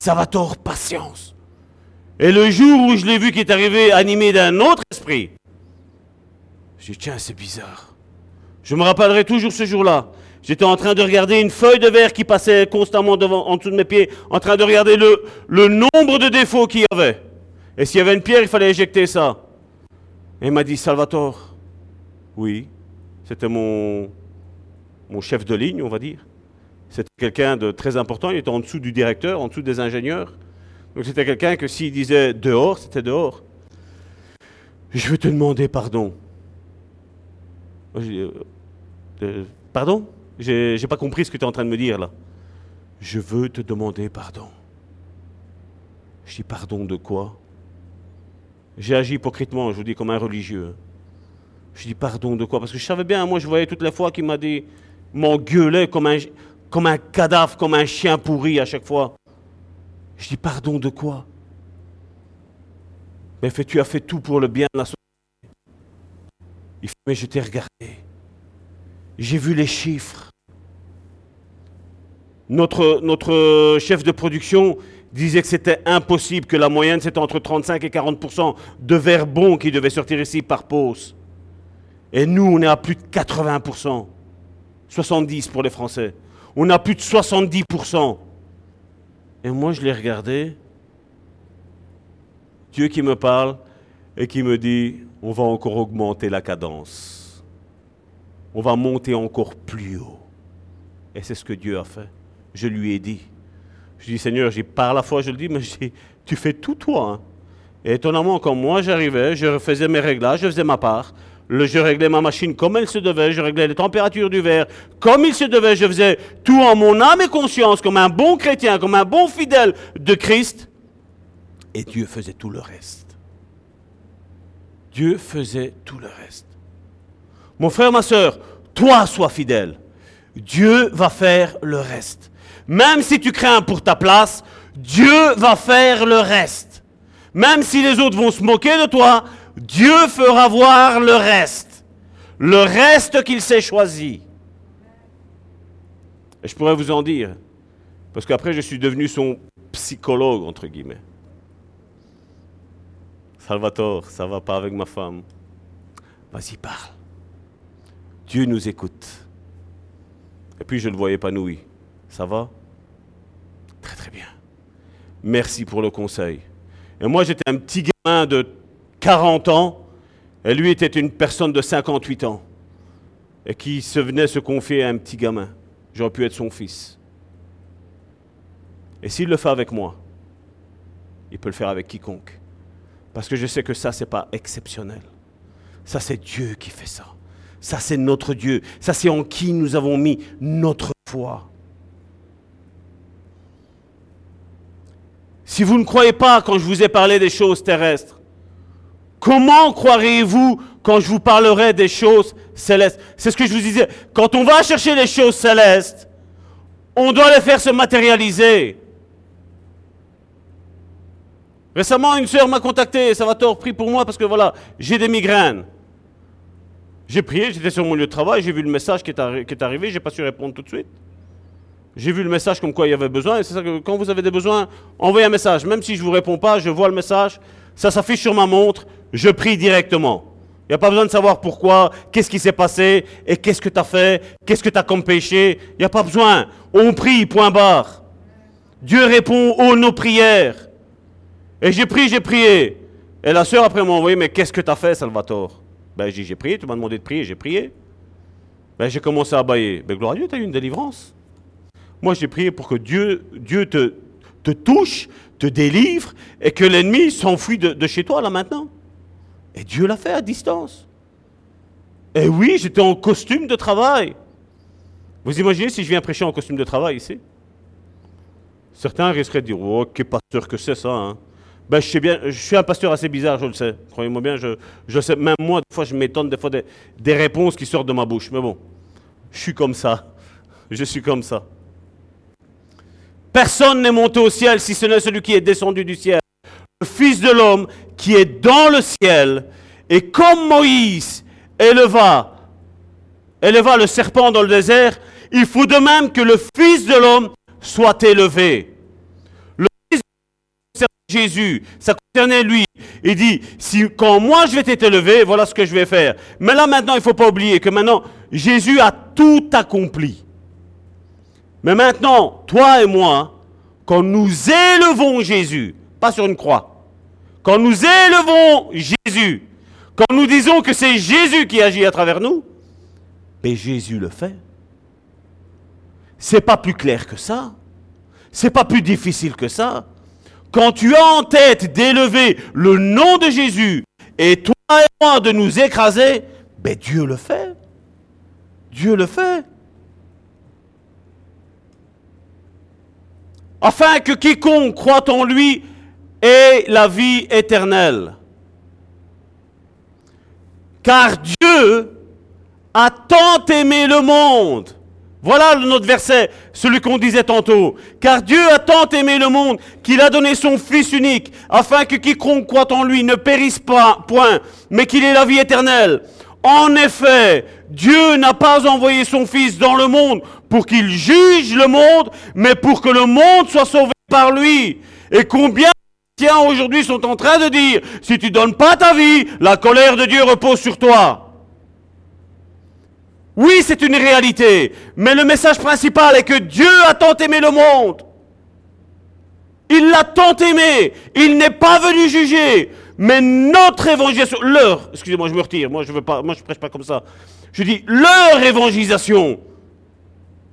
Ça va tort, patience. Et le jour où je l'ai vu qui est arrivé animé d'un autre esprit, j'ai dit, tiens, c'est bizarre. Je me rappellerai toujours ce jour-là. J'étais en train de regarder une feuille de verre qui passait constamment devant, en dessous de mes pieds, en train de regarder le, nombre de défauts qu'il y avait. Et s'il y avait une pierre, il fallait éjecter ça. Et il m'a dit, Salvatore, oui, c'était mon, chef de ligne, on va dire. C'était quelqu'un de très important, il était en dessous du directeur, en dessous des ingénieurs. Donc c'était quelqu'un que s'il disait dehors, c'était dehors. Je veux te demander pardon. Euh, euh, pardon? J'ai pas compris ce que tu es en train de me dire là. Je veux te demander pardon. Je dis pardon de quoi? J'ai agi hypocritement, je vous dis comme un religieux. Je dis pardon de quoi? Parce que je savais bien, moi je voyais toutes les fois qu'il m'a dit, m'engueulait comme un, cadavre, comme un chien pourri à chaque fois. Je dis pardon de quoi? Mais tu as fait tout pour le bien de la société. Mais je t'ai regardé. J'ai vu les chiffres. Notre, notre chef de production disait que c'était impossible, que la moyenne c'était entre 35 et 40% de verre bon qui devait sortir ici par pause. Et nous, on est à plus de 80% 70 pour les Français. On a plus de 70% Et moi, je l'ai regardé. Dieu qui me parle et qui me dit, on va encore augmenter la cadence. On va monter encore plus haut. Et c'est ce que Dieu a fait. Je lui ai dit. Je dis, Seigneur, j'ai par la foi, je le dis, mais tu fais tout toi. Hein. Et étonnamment, quand moi j'arrivais, je faisais mes réglages, je faisais ma part. je réglais ma machine comme elle se devait, je réglais les températures du verre comme il se devait, je faisais tout en mon âme et conscience, comme un bon chrétien, comme un bon fidèle de Christ. Et Dieu faisait tout le reste. Dieu faisait tout le reste. Mon frère, ma soeur, toi sois fidèle. Dieu va faire le reste. Même si tu crains pour ta place, Dieu va faire le reste. Même si les autres vont se moquer de toi, Dieu fera voir le reste. Le reste qu'il s'est choisi. Et je pourrais vous en dire, parce qu'après je suis devenu son psychologue, entre guillemets. Salvatore, ça va pas avec ma femme. Vas-y, parle. Dieu nous écoute. Et puis je le vois épanoui. Ça va? Très très bien. Merci pour le conseil. Et moi j'étais un petit gamin de 40 ans, et lui était une personne de 58 ans, et qui se venait se confier à un petit gamin. J'aurais pu être son fils. Et s'il le fait avec moi, il peut le faire avec quiconque. Parce que je sais que ça, ce n'est pas exceptionnel. Ça, c'est Dieu qui fait ça. Ça, c'est notre Dieu. Ça, c'est en qui nous avons mis notre foi. Si vous ne croyez pas quand je vous ai parlé des choses terrestres, comment croirez-vous quand je vous parlerai des choses célestes? C'est ce que je vous disais. Quand on va chercher les choses célestes, on doit les faire se matérialiser. Récemment, une sœur m'a contacté, ça va tort pris pour moi parce que voilà, j'ai des migraines. J'ai prié, j'étais sur mon lieu de travail, j'ai vu le message qui est, qui est arrivé, j'ai pas su répondre tout de suite. J'ai vu le message comme quoi il y avait besoin, et c'est ça que quand vous avez des besoins, envoyez un message. Même si je ne vous réponds pas, je vois le message, ça s'affiche sur ma montre, je prie directement. Il n'y a pas besoin de savoir pourquoi, qu'est-ce qui s'est passé, et qu'est-ce que tu as fait, qu'est-ce que tu as comme péché. Il n'y a pas besoin. On prie, point barre. Dieu répond aux nos prières. Et j'ai prié, j'ai prié. Et la sœur après m'a envoyé, mais qu'est-ce que tu as fait, Salvatore? Ben j'ai dit, j'ai prié, tu m'as demandé de prier, j'ai prié. Ben j'ai commencé à bailler. Ben gloire à Dieu, tu as eu une délivrance. Moi j'ai prié pour que Dieu, Dieu te, te touche, te délivre, et que l'ennemi s'enfuit de, de chez toi là maintenant. Et Dieu l'a fait à distance. Et oui, j'étais en costume de travail. Vous imaginez si je viens prêcher en costume de travail ici? Certains risqueraient de dire Oh, quel pasteur que c'est ça hein? Ben, je, bien, je suis un pasteur assez bizarre, je le sais. Croyez-moi bien, je, je sais. Même moi, des fois, je m'étonne des fois des, des réponses qui sortent de ma bouche. Mais bon, je suis comme ça. Je suis comme ça. Personne n'est monté au ciel si ce n'est celui qui est descendu du ciel. Le Fils de l'homme qui est dans le ciel. Et comme Moïse éleva, le serpent dans le désert, il faut de même que le Fils de l'homme soit élevé. Le Fils de l'homme, Jésus, ça concernait lui. Il dit, si, quand moi je vais être élevé, voilà ce que je vais faire. Mais là maintenant, il ne faut pas oublier que maintenant, Jésus a tout accompli. Mais maintenant, toi et moi, quand nous élevons Jésus, pas sur une croix, quand nous élevons Jésus, quand nous disons que c'est Jésus qui agit à travers nous, mais Jésus le fait. C'est pas plus clair que ça. C'est pas plus difficile que ça. Quand tu as en tête d'élever le nom de Jésus et toi et moi de nous écraser, ben Dieu le fait. Dieu le fait. Afin que quiconque croit en lui ait la vie éternelle. Car Dieu a tant aimé le monde. Voilà notre verset, celui qu'on disait tantôt. Car Dieu a tant aimé le monde qu'il a donné son Fils unique, afin que quiconque croit en lui ne périsse pas, point, mais qu'il ait la vie éternelle. En effet, Dieu n'a pas envoyé son Fils dans le monde pour qu'il juge le monde, mais pour que le monde soit sauvé par lui. Et combien de chrétiens aujourd'hui sont en train de dire, si tu donnes pas ta vie, la colère de Dieu repose sur toi. Oui, c'est une réalité, mais le message principal est que Dieu a tant aimé le monde. Il l'a tant aimé, il n'est pas venu juger, mais notre évangélisation, leur, excusez-moi, je me retire, moi je veux pas, moi je prêche pas comme ça. Je dis leur évangélisation.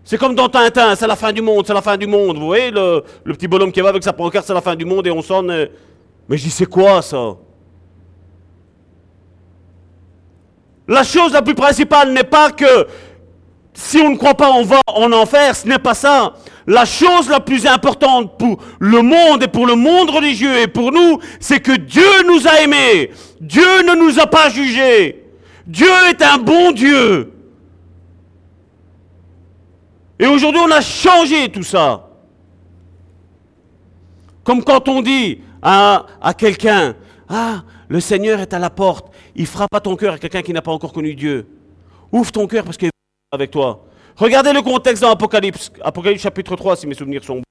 C'est comme dans Tintin, c'est la fin du monde, c'est la fin du monde. Vous voyez le, petit bonhomme qui va avec sa pancarte, c'est la fin du monde et on sonne. Euh, mais je dis, c'est quoi ça? La chose la plus principale n'est pas que si on ne croit pas, on va en enfer, ce n'est pas ça. La chose la plus importante pour le monde et pour le monde religieux et pour nous, c'est que Dieu nous a aimés. Dieu ne nous a pas jugés. Dieu est un bon Dieu. Et aujourd'hui, on a changé tout ça. Comme quand on dit à, à quelqu'un, ah, le Seigneur est à la porte, il frappe à ton cœur à quelqu'un qui n'a pas encore connu Dieu. Ouvre ton cœur parce qu'il avec toi. Regardez le contexte dans Apocalypse, Apocalypse chapitre 3, si mes souvenirs sont bons.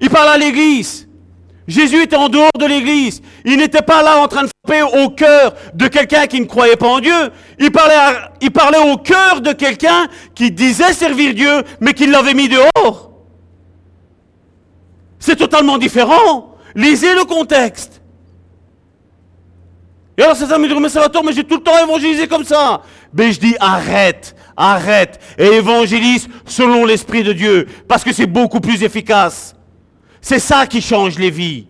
Il parle à l'église. Jésus était en dehors de l'église. Il n'était pas là en train de frapper au cœur de quelqu'un qui ne croyait pas en Dieu. Il parlait, il parlait au cœur de quelqu'un qui disait servir Dieu, mais qui l'avait mis dehors. C'est totalement différent. Lisez le contexte. Et alors me disent, mais Salvatore, mais j'ai tout le temps évangélisé comme ça. Mais je dis, arrête, arrête, et évangélise selon l'Esprit de Dieu, parce que c'est beaucoup plus efficace. C'est ça qui change les vies.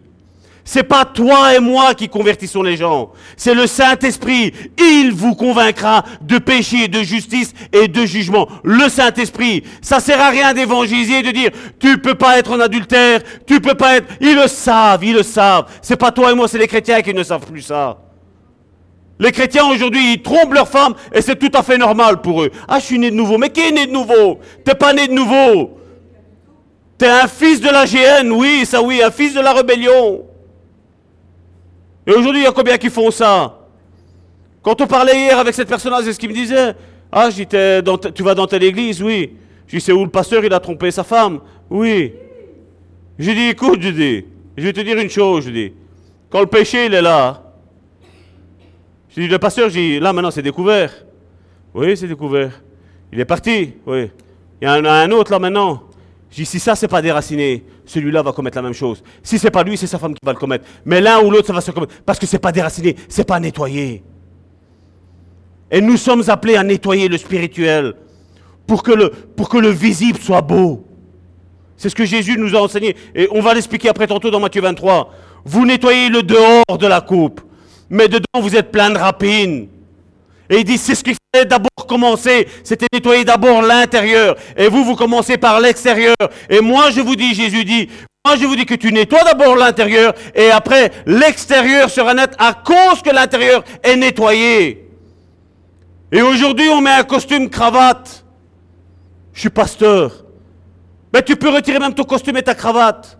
C'est pas toi et moi qui convertissons les gens. C'est le Saint-Esprit. Il vous convaincra de péché, de justice et de jugement. Le Saint-Esprit. Ça sert à rien d'évangéliser et de dire, tu peux pas être en adultère, tu peux pas être, ils le savent, ils le savent. C'est pas toi et moi, c'est les chrétiens qui ne savent plus ça. Les chrétiens aujourd'hui, ils trompent leurs femmes et c'est tout à fait normal pour eux. Ah, je suis né de nouveau. Mais qui est né de nouveau? T'es pas né de nouveau. T'es un fils de la GN, oui, ça oui, un fils de la rébellion. Et aujourd'hui, il y a combien qui font ça? Quand on parlait hier avec cette personne-là, c'est ce qu'il me disait. Ah, je dis, tu vas dans telle église, oui. Je c'est où le pasteur, il a trompé sa femme Oui. Je dis, écoute, je dis, je vais te dire une chose, je dis. Quand le péché, il est là, je dis, le pasteur, dis, là maintenant c'est découvert. Oui, c'est découvert. Il est parti, oui. Il y en a un autre là maintenant. Je dis, si ça, c'est pas déraciné, celui-là va commettre la même chose. Si c'est pas lui, c'est sa femme qui va le commettre. Mais l'un ou l'autre, ça va se commettre. Parce que c'est pas déraciné, c'est pas nettoyé. Et nous sommes appelés à nettoyer le spirituel pour que le, pour que le visible soit beau. C'est ce que Jésus nous a enseigné. Et on va l'expliquer après tantôt dans Matthieu 23. Vous nettoyez le dehors de la coupe mais dedans vous êtes plein de rapines. Et il dit, c'est ce qu'il fallait d'abord commencer, c'était nettoyer d'abord l'intérieur. Et vous, vous commencez par l'extérieur. Et moi, je vous dis, Jésus dit, moi, je vous dis que tu nettoies d'abord l'intérieur, et après, l'extérieur sera net à cause que l'intérieur est nettoyé. Et aujourd'hui, on met un costume cravate. Je suis pasteur. Ben, tu peux retirer même ton costume et ta cravate.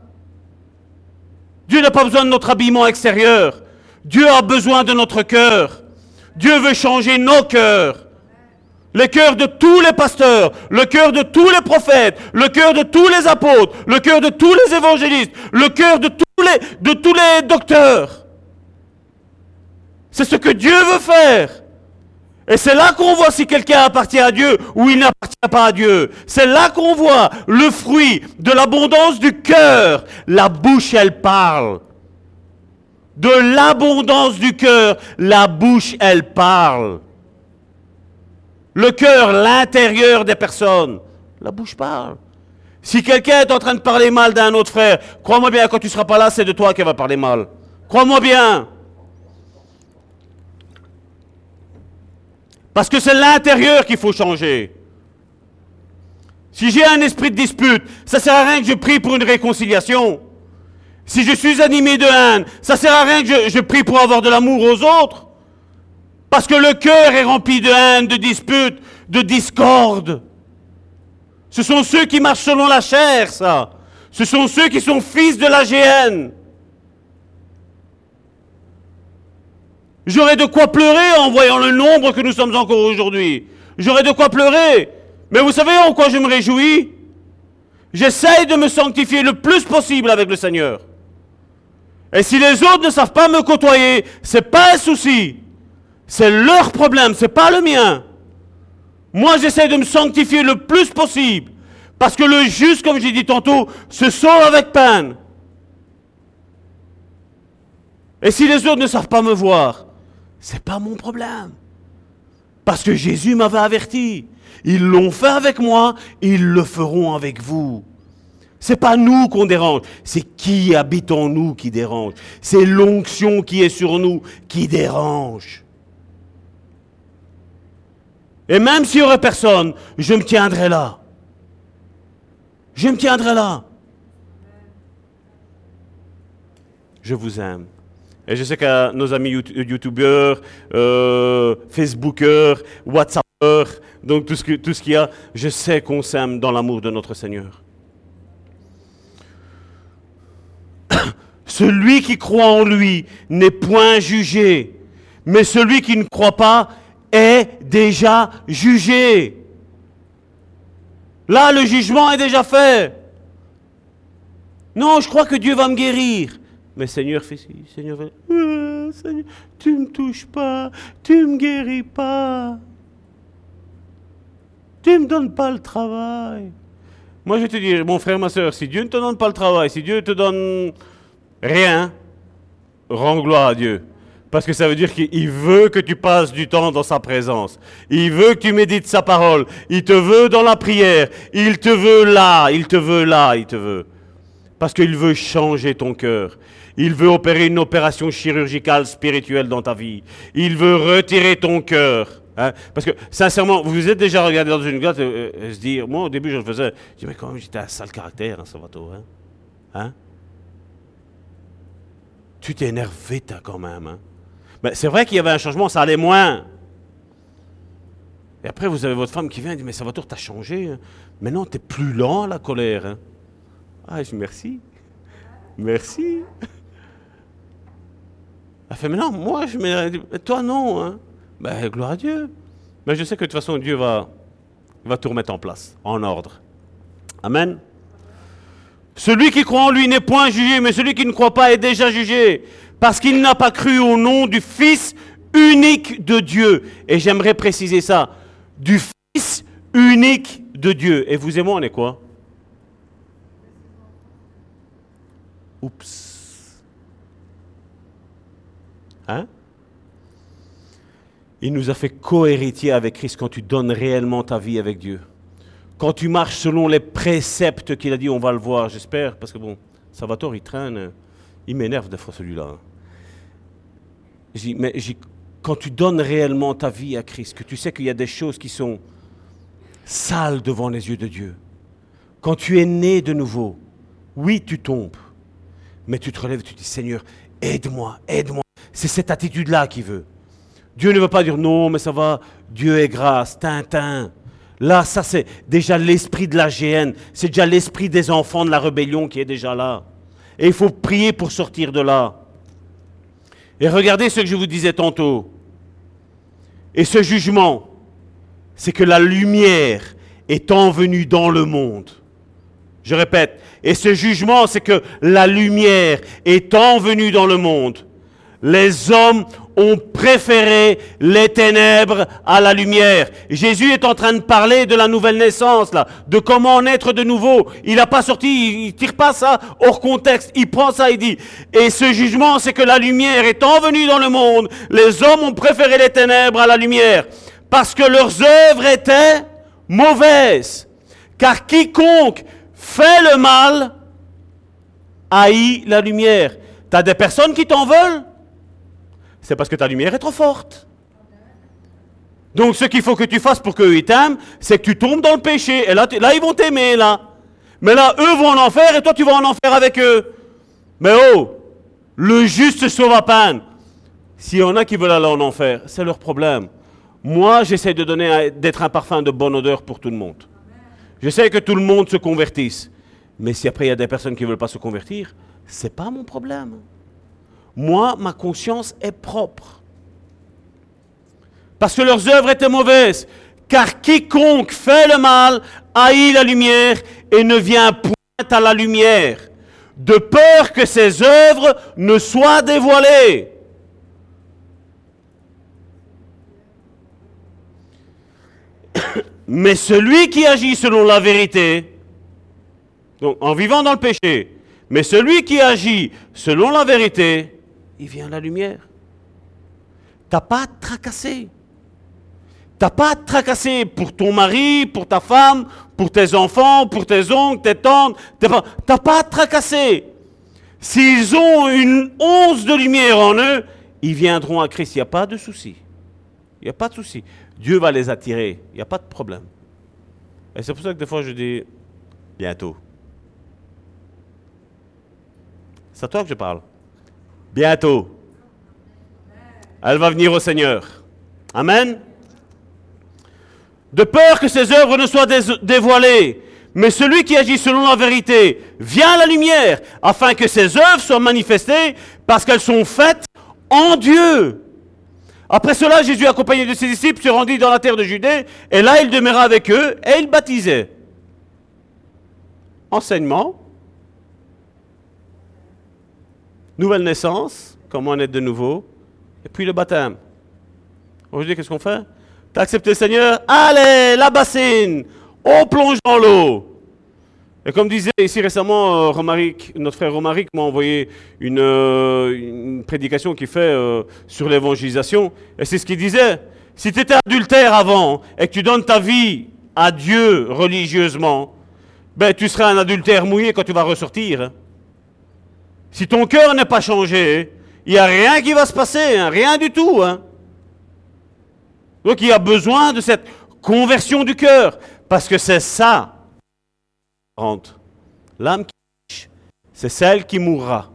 Dieu n'a pas besoin de notre habillement extérieur. Dieu a besoin de notre cœur. Dieu veut changer nos cœurs. Le cœur de tous les pasteurs, le cœur de tous les prophètes, le cœur de tous les apôtres, le cœur de tous les évangélistes, le cœur de tous les, de tous les docteurs. C'est ce que Dieu veut faire. Et c'est là qu'on voit si quelqu'un appartient à Dieu ou il n'appartient pas à Dieu. C'est là qu'on voit le fruit de l'abondance du cœur. La bouche, elle parle. De l'abondance du cœur, la bouche, elle parle. Le cœur, l'intérieur des personnes. La bouche parle. Si quelqu'un est en train de parler mal d'un autre frère, crois-moi bien, quand tu ne seras pas là, c'est de toi qu'elle va parler mal. Crois-moi bien. Parce que c'est l'intérieur qu'il faut changer. Si j'ai un esprit de dispute, ça ne sert à rien que je prie pour une réconciliation. Si je suis animé de haine, ça sert à rien que je, prie pour avoir de l'amour aux autres. Parce que le cœur est rempli de haine, de dispute, de discorde. Ce sont ceux qui marchent selon la chair, ça. Ce sont ceux qui sont fils de la GN. J'aurais de quoi pleurer en voyant le nombre que nous sommes encore aujourd'hui. J'aurais de quoi pleurer. Mais vous savez en quoi je me réjouis? J'essaye de me sanctifier le plus possible avec le Seigneur. Et si les autres ne savent pas me côtoyer, c'est pas un souci. C'est leur problème, c'est pas le mien. Moi, j'essaie de me sanctifier le plus possible. Parce que le juste, comme j'ai dit tantôt, se sauve avec peine. Et si les autres ne savent pas me voir, c'est pas mon problème. Parce que Jésus m'avait averti. Ils l'ont fait avec moi, ils le feront avec vous. C'est pas nous qu'on dérange, c'est qui habite en nous qui dérange. C'est l'onction qui est sur nous qui dérange. Et même s'il y aurait personne, je me tiendrai là. Je me tiendrai là. Je vous aime. Et je sais que nos amis youtubeurs, euh, facebookers, whatsappers, donc tout ce, tout ce qu'il y a, je sais qu'on s'aime dans l'amour de notre Seigneur. Celui qui croit en lui n'est point jugé, mais celui qui ne croit pas est déjà jugé. Là, le jugement est déjà fait. Non, je crois que Dieu va me guérir. Mais Seigneur, fais Seigneur, euh, Seigneur, tu me touches pas, tu me guéris pas. Tu me donnes pas le travail. Moi, je vais te dire, mon frère, ma soeur, si Dieu ne te donne pas le travail, si Dieu te donne rien, rends gloire à Dieu. Parce que ça veut dire qu'il veut que tu passes du temps dans sa présence. Il veut que tu médites sa parole. Il te veut dans la prière. Il te veut là. Il te veut là. Il te veut. Parce qu'il veut changer ton cœur. Il veut opérer une opération chirurgicale spirituelle dans ta vie. Il veut retirer ton cœur. Hein? Parce que, sincèrement, vous vous êtes déjà regardé dans une glace et, se dire, moi au début je le faisais, je dis, mais quand même j'étais un sale caractère, hein, Salvatore. Hein? hein? Tu t'es énervé, toi, quand même. Hein? Mais c'est vrai qu'il y avait un changement, ça allait moins. Et après, vous avez votre femme qui vient et dit, mais Salvatore, t'as changé. Hein? Mais non, t'es plus lent, la colère. Hein? Ah, je dis, merci. Merci. Elle fait, mais non, moi, je me... Toi, non. Hein? Ben, gloire à Dieu. Mais je sais que de toute façon, Dieu va, va tout remettre en place, en ordre. Amen. Celui qui croit en lui n'est point jugé, mais celui qui ne croit pas est déjà jugé, parce qu'il n'a pas cru au nom du Fils unique de Dieu. Et j'aimerais préciser ça, du Fils unique de Dieu. Et vous et moi, on est quoi? Oups. Hein? Il nous a fait co-héritier avec Christ quand tu donnes réellement ta vie avec Dieu. Quand tu marches selon les préceptes qu'il a dit, on va le voir, j'espère, parce que bon, Salvatore, il traîne, il m'énerve des fois celui-là. Mais quand tu donnes réellement ta vie à Christ, que tu sais qu'il y a des choses qui sont sales devant les yeux de Dieu, quand tu es né de nouveau, oui, tu tombes, mais tu te relèves tu dis, Seigneur, aide-moi, aide-moi. C'est cette attitude-là qu'il veut. Dieu ne veut pas dire non, mais ça va, Dieu est grâce, Tintin. Là, ça c'est déjà l'esprit de la GN, c'est déjà l'esprit des enfants de la rébellion qui est déjà là. Et il faut prier pour sortir de là. Et regardez ce que je vous disais tantôt. Et ce jugement, c'est que la lumière étant venue dans le monde. Je répète, et ce jugement, c'est que la lumière étant venue dans le monde, les hommes ont préféré les ténèbres à la lumière. Jésus est en train de parler de la nouvelle naissance, là, de comment naître de nouveau. Il n'a pas sorti, il, tire pas ça hors contexte. Il prend ça et dit, et ce jugement, c'est que la lumière étant venue dans le monde, les hommes ont préféré les ténèbres à la lumière, parce que leurs œuvres étaient mauvaises. Car quiconque fait le mal haït la lumière. Tu as des personnes qui t'en veulent? C'est parce que ta lumière est trop forte. Donc ce qu'il faut que tu fasses pour qu'eux t'aiment, c'est que tu tombes dans le péché. Et là, là ils vont t'aimer, là. Mais là, eux vont en enfer et toi, tu vas en enfer avec eux. Mais oh, le juste sauve à peine. S'il y en a qui veulent aller en enfer, c'est leur problème. Moi, j'essaie de donner, d'être un parfum de bonne odeur pour tout le monde. J'essaie que tout le monde se convertisse. Mais si après il y a des personnes qui ne veulent pas se convertir, c'est pas mon problème. Moi, ma conscience est propre. Parce que leurs œuvres étaient mauvaises. Car quiconque fait le mal haït la lumière et ne vient point à la lumière, de peur que ses œuvres ne soient dévoilées. Mais celui qui agit selon la vérité, donc en vivant dans le péché, mais celui qui agit selon la vérité, il vient la lumière. T'as pas à te tracasser. T'as pas à tracasser pour ton mari, pour ta femme, pour tes enfants, pour tes oncles, tes tantes. T'as pas à tracasser. S'ils ont une once de lumière en eux, ils viendront à Christ. Il n'y a pas de souci. Il n'y a pas de souci. Dieu va les attirer. Il n'y a pas de problème. Et c'est pour ça que des fois je dis bientôt. C'est à toi que je parle. Bientôt. Elle va venir au Seigneur. Amen. De peur que ses œuvres ne soient dévoilées. Mais celui qui agit selon la vérité vient à la lumière, afin que ses œuvres soient manifestées, parce qu'elles sont faites en Dieu. Après cela, Jésus, accompagné de ses disciples, se rendit dans la terre de Judée, et là il demeura avec eux, et il baptisait. Enseignement, nouvelle naissance, comment naître de nouveau, et puis le baptême. Aujourd'hui, qu'est-ce qu'on fait? Tu as accepté le Seigneur? Allez, la bassine On plonge dans l'eau et comme disait ici récemment euh, Romaric, notre frère Romaric m'a envoyé une, euh, prédication qu'il fait euh, sur l'évangélisation. Et c'est ce qu'il disait. Si tu étais adultère avant et que tu donnes ta vie à Dieu religieusement, ben tu seras un adultère mouillé quand tu vas ressortir. Hein. Si ton cœur n'est pas changé, il n'y a rien qui va se passer, hein, rien du tout. Hein. Donc il y a besoin de cette conversion du cœur, parce que c'est ça. L'âme qui c'est celle qui mourra.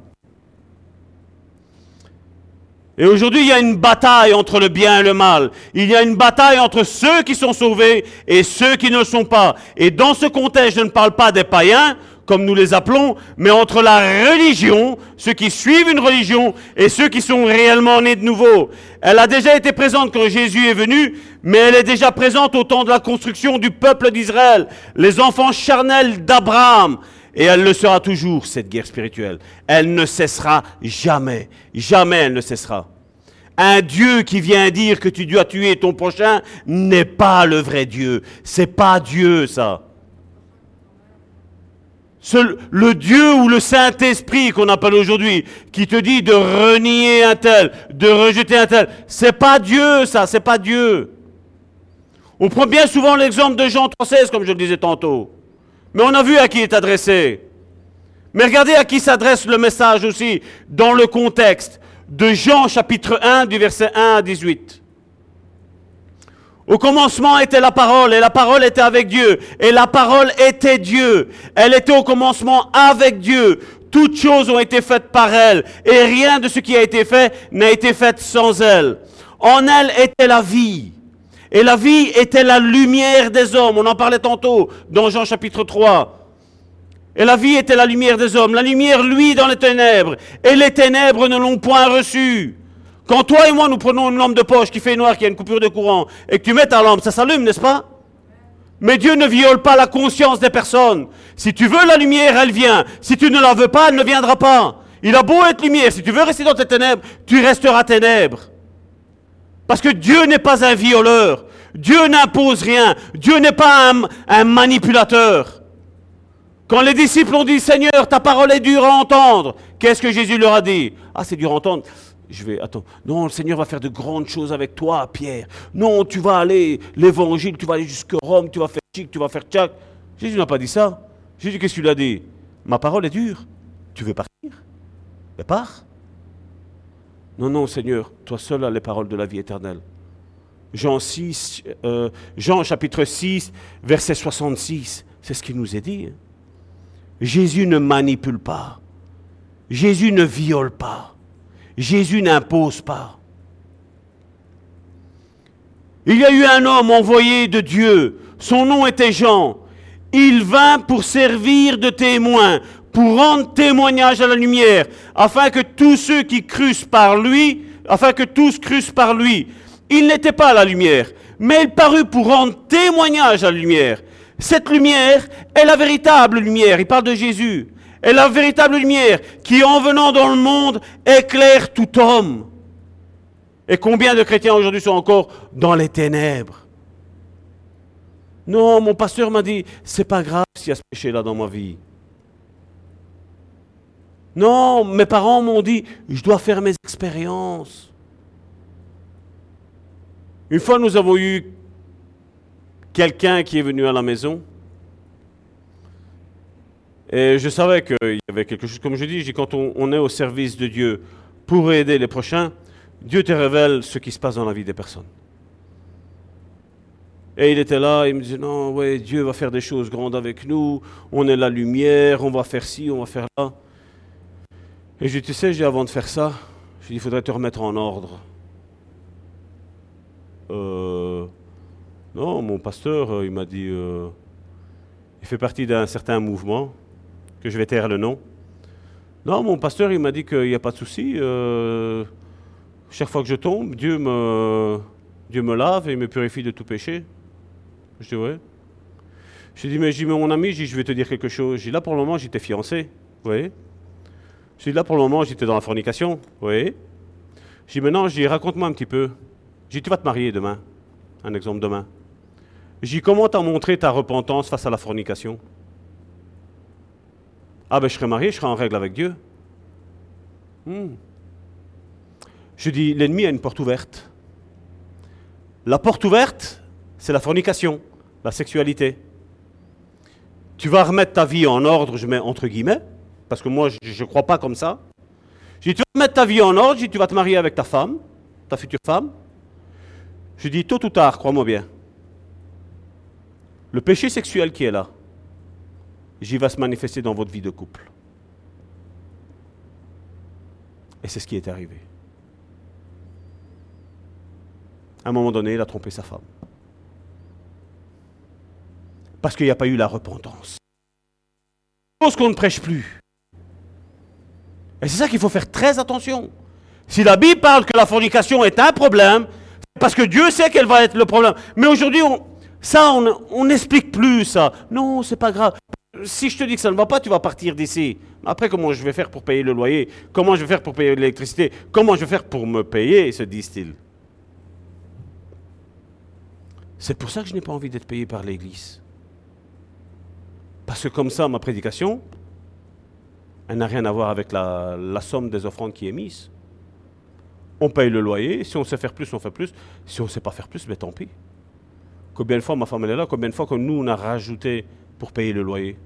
Et aujourd'hui, il y a une bataille entre le bien et le mal. Il y a une bataille entre ceux qui sont sauvés et ceux qui ne le sont pas. Et dans ce contexte, je ne parle pas des païens, comme nous les appelons, mais entre la religion, ceux qui suivent une religion, et ceux qui sont réellement nés de nouveau. Elle a déjà été présente quand Jésus est venu, mais elle est déjà présente au temps de la construction du peuple d'Israël, les enfants charnels d'Abraham. Et elle le sera toujours, cette guerre spirituelle. Elle ne cessera jamais. Jamais elle ne cessera. Un Dieu qui vient dire que tu dois tuer ton prochain n'est pas le vrai Dieu. C'est pas Dieu, ça le Dieu ou le Saint-Esprit qu'on appelle aujourd'hui, qui te dit de renier un tel, de rejeter un tel, c'est pas Dieu ça, c'est pas Dieu. On prend bien souvent l'exemple de Jean 3,16 comme je le disais tantôt. Mais on a vu à qui est adressé. Mais regardez à qui s'adresse le message aussi dans le contexte de Jean chapitre 1 du verset 1 à 18. Au commencement était la parole, et la parole était avec Dieu, et la parole était Dieu. Elle était au commencement avec Dieu. Toutes choses ont été faites par elle, et rien de ce qui a été fait n'a été fait sans elle. En elle était la vie, Et la vie était la lumière des hommes. On en parlait tantôt dans Jean chapitre 3. Et la vie était la lumière des hommes. La lumière, lui, dans les ténèbres. Et les ténèbres ne l'ont point reçue. Quand toi et moi, nous prenons une lampe de poche qui fait noir, qui a une coupure de courant, et que tu mets ta lampe, ça s'allume, n'est-ce pas? Mais Dieu ne viole pas la conscience des personnes. Si tu veux la lumière, elle vient. Si tu ne la veux pas, elle ne viendra pas. Il a beau être lumière. Si tu veux rester dans tes ténèbres, tu resteras ténèbres. Parce que Dieu n'est pas un violeur. Dieu n'impose rien. Dieu n'est pas un, manipulateur. Quand les disciples ont dit, Seigneur, ta parole est dure à entendre, qu'est-ce que Jésus leur a dit? Ah, c'est dur à entendre. Je vais, attends, non, le Seigneur va faire de grandes choses avec toi, Pierre. Non, tu vas aller, l'évangile, tu vas aller jusqu'à Rome, tu vas faire chic, tu vas faire tchac. Jésus n'a pas dit ça. Jésus, qu'est-ce qu'il a dit? Ma parole est dure. Tu veux partir? Mais pars. Non, non, Seigneur, toi seul as les paroles de la vie éternelle. Jean, 6, euh, Jean chapitre 6, verset 66, c'est ce qu'il nous est dit. Hein. Jésus ne manipule pas. Jésus ne viole pas. Jésus n'impose pas. Il y a eu un homme envoyé de Dieu. Son nom était Jean. Il vint pour servir de témoin, pour rendre témoignage à la lumière, afin que tous ceux qui crussent par lui, afin que tous crussent par lui. Il n'était pas la lumière, mais il parut pour rendre témoignage à la lumière. Cette lumière est la véritable lumière. Il parle de Jésus. Est la véritable lumière qui, en venant dans le monde, éclaire tout homme. Et combien de chrétiens aujourd'hui sont encore dans les ténèbres Non, mon pasteur m'a dit, c'est pas grave s'il y a ce péché-là dans ma vie. Non, mes parents m'ont dit, je dois faire mes expériences. Une fois, nous avons eu quelqu'un qui est venu à la maison. Et je savais qu'il y avait quelque chose, comme je dis, quand on, est au service de Dieu pour aider les prochains, Dieu te révèle ce qui se passe dans la vie des personnes. Et il était là, il me disait, non, ouais, Dieu va faire des choses grandes avec nous, on est la lumière, on va faire ci, on va faire là. Et je dis, tu sais, avant de faire ça, je dis, il faudrait te remettre en ordre. Euh, non, mon pasteur, euh, il m'a dit, euh, il fait partie d'un certain mouvement, que je vais taire le nom. Non, mon pasteur, il m'a dit qu'il n'y a pas de souci. chaque fois que je tombe, Dieu me, Dieu me lave et me purifie de tout péché. Je dis, ouais. Je dis, mais, mon ami, je vais te dire quelque chose. Je dis, là, pour le moment, j'étais fiancé. Vous voyez je dis là pour le moment, j'étais dans la fornication. Oui. Je dis maintenant, raconte-moi un petit peu. Je dis tu vas te marier demain. Un exemple demain. Je dis comment t'as montré ta repentance face à la fornication? Ah ben je serai marié, je serai en règle avec Dieu. Hmm. Je dis l'ennemi a une porte ouverte. La porte ouverte, c'est la fornication, la sexualité. Tu vas remettre ta vie en ordre, je mets entre guillemets, parce que moi, je ne crois pas comme ça. Je dis, tu vas mettre ta vie en ordre, je tu vas te marier avec ta femme, ta future femme. Je dis, tôt ou tard, crois-moi bien, le péché sexuel qui est là, j'y va se manifester dans votre vie de couple. Et c'est ce qui est arrivé. À un moment donné, il a trompé sa femme. Parce qu'il n'y a pas eu la repentance. Chose qu'on ne prêche plus. Et c'est ça qu'il faut faire très attention. Si la Bible parle que la fornication est un problème, c'est parce que Dieu sait qu'elle va être le problème. Mais aujourd'hui, ça, on n'explique plus ça. Non, c'est pas grave. Si je te dis que ça ne va pas, tu vas partir d'ici. Après, comment je vais faire pour payer le loyer? Comment je vais faire pour payer l'électricité? Comment je vais faire pour me payer, se disent-ils. C'est pour ça que je n'ai pas envie d'être payé par l'Église. Parce que comme ça, ma prédication, elle n'a rien à voir avec la, somme des offrandes qui est mise. On paye le loyer, si on sait faire plus, on fait plus. Si on ne sait pas faire plus, ben tant pis. Combien de fois ma femme elle est là, combien de fois que nous on a rajouté pour payer le loyer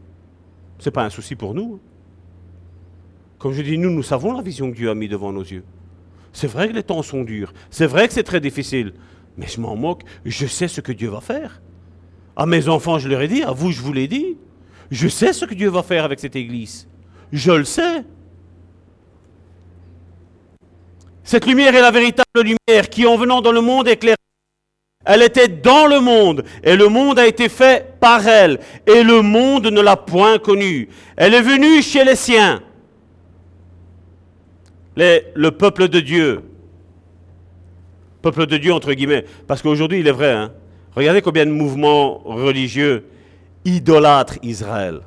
Ce n'est pas un souci pour nous. Comme je dis, nous, nous savons la vision que Dieu a mis devant nos yeux. C'est vrai que les temps sont durs, c'est vrai que c'est très difficile, mais je m'en moque, je sais ce que Dieu va faire. À mes enfants, je leur ai dit, à vous, je vous l'ai dit. Je sais ce que Dieu va faire avec cette église. Je le sais. Cette lumière est la véritable lumière qui, en venant dans le monde, éclaire. Elle était dans le monde, et le monde a été fait par elle, et le monde ne l'a point connue. Elle est venue chez les siens, le peuple de Dieu. Peuple de Dieu, entre guillemets. Parce qu'aujourd'hui, il est vrai, hein, regardez combien de mouvements religieux idolâtrent Israël.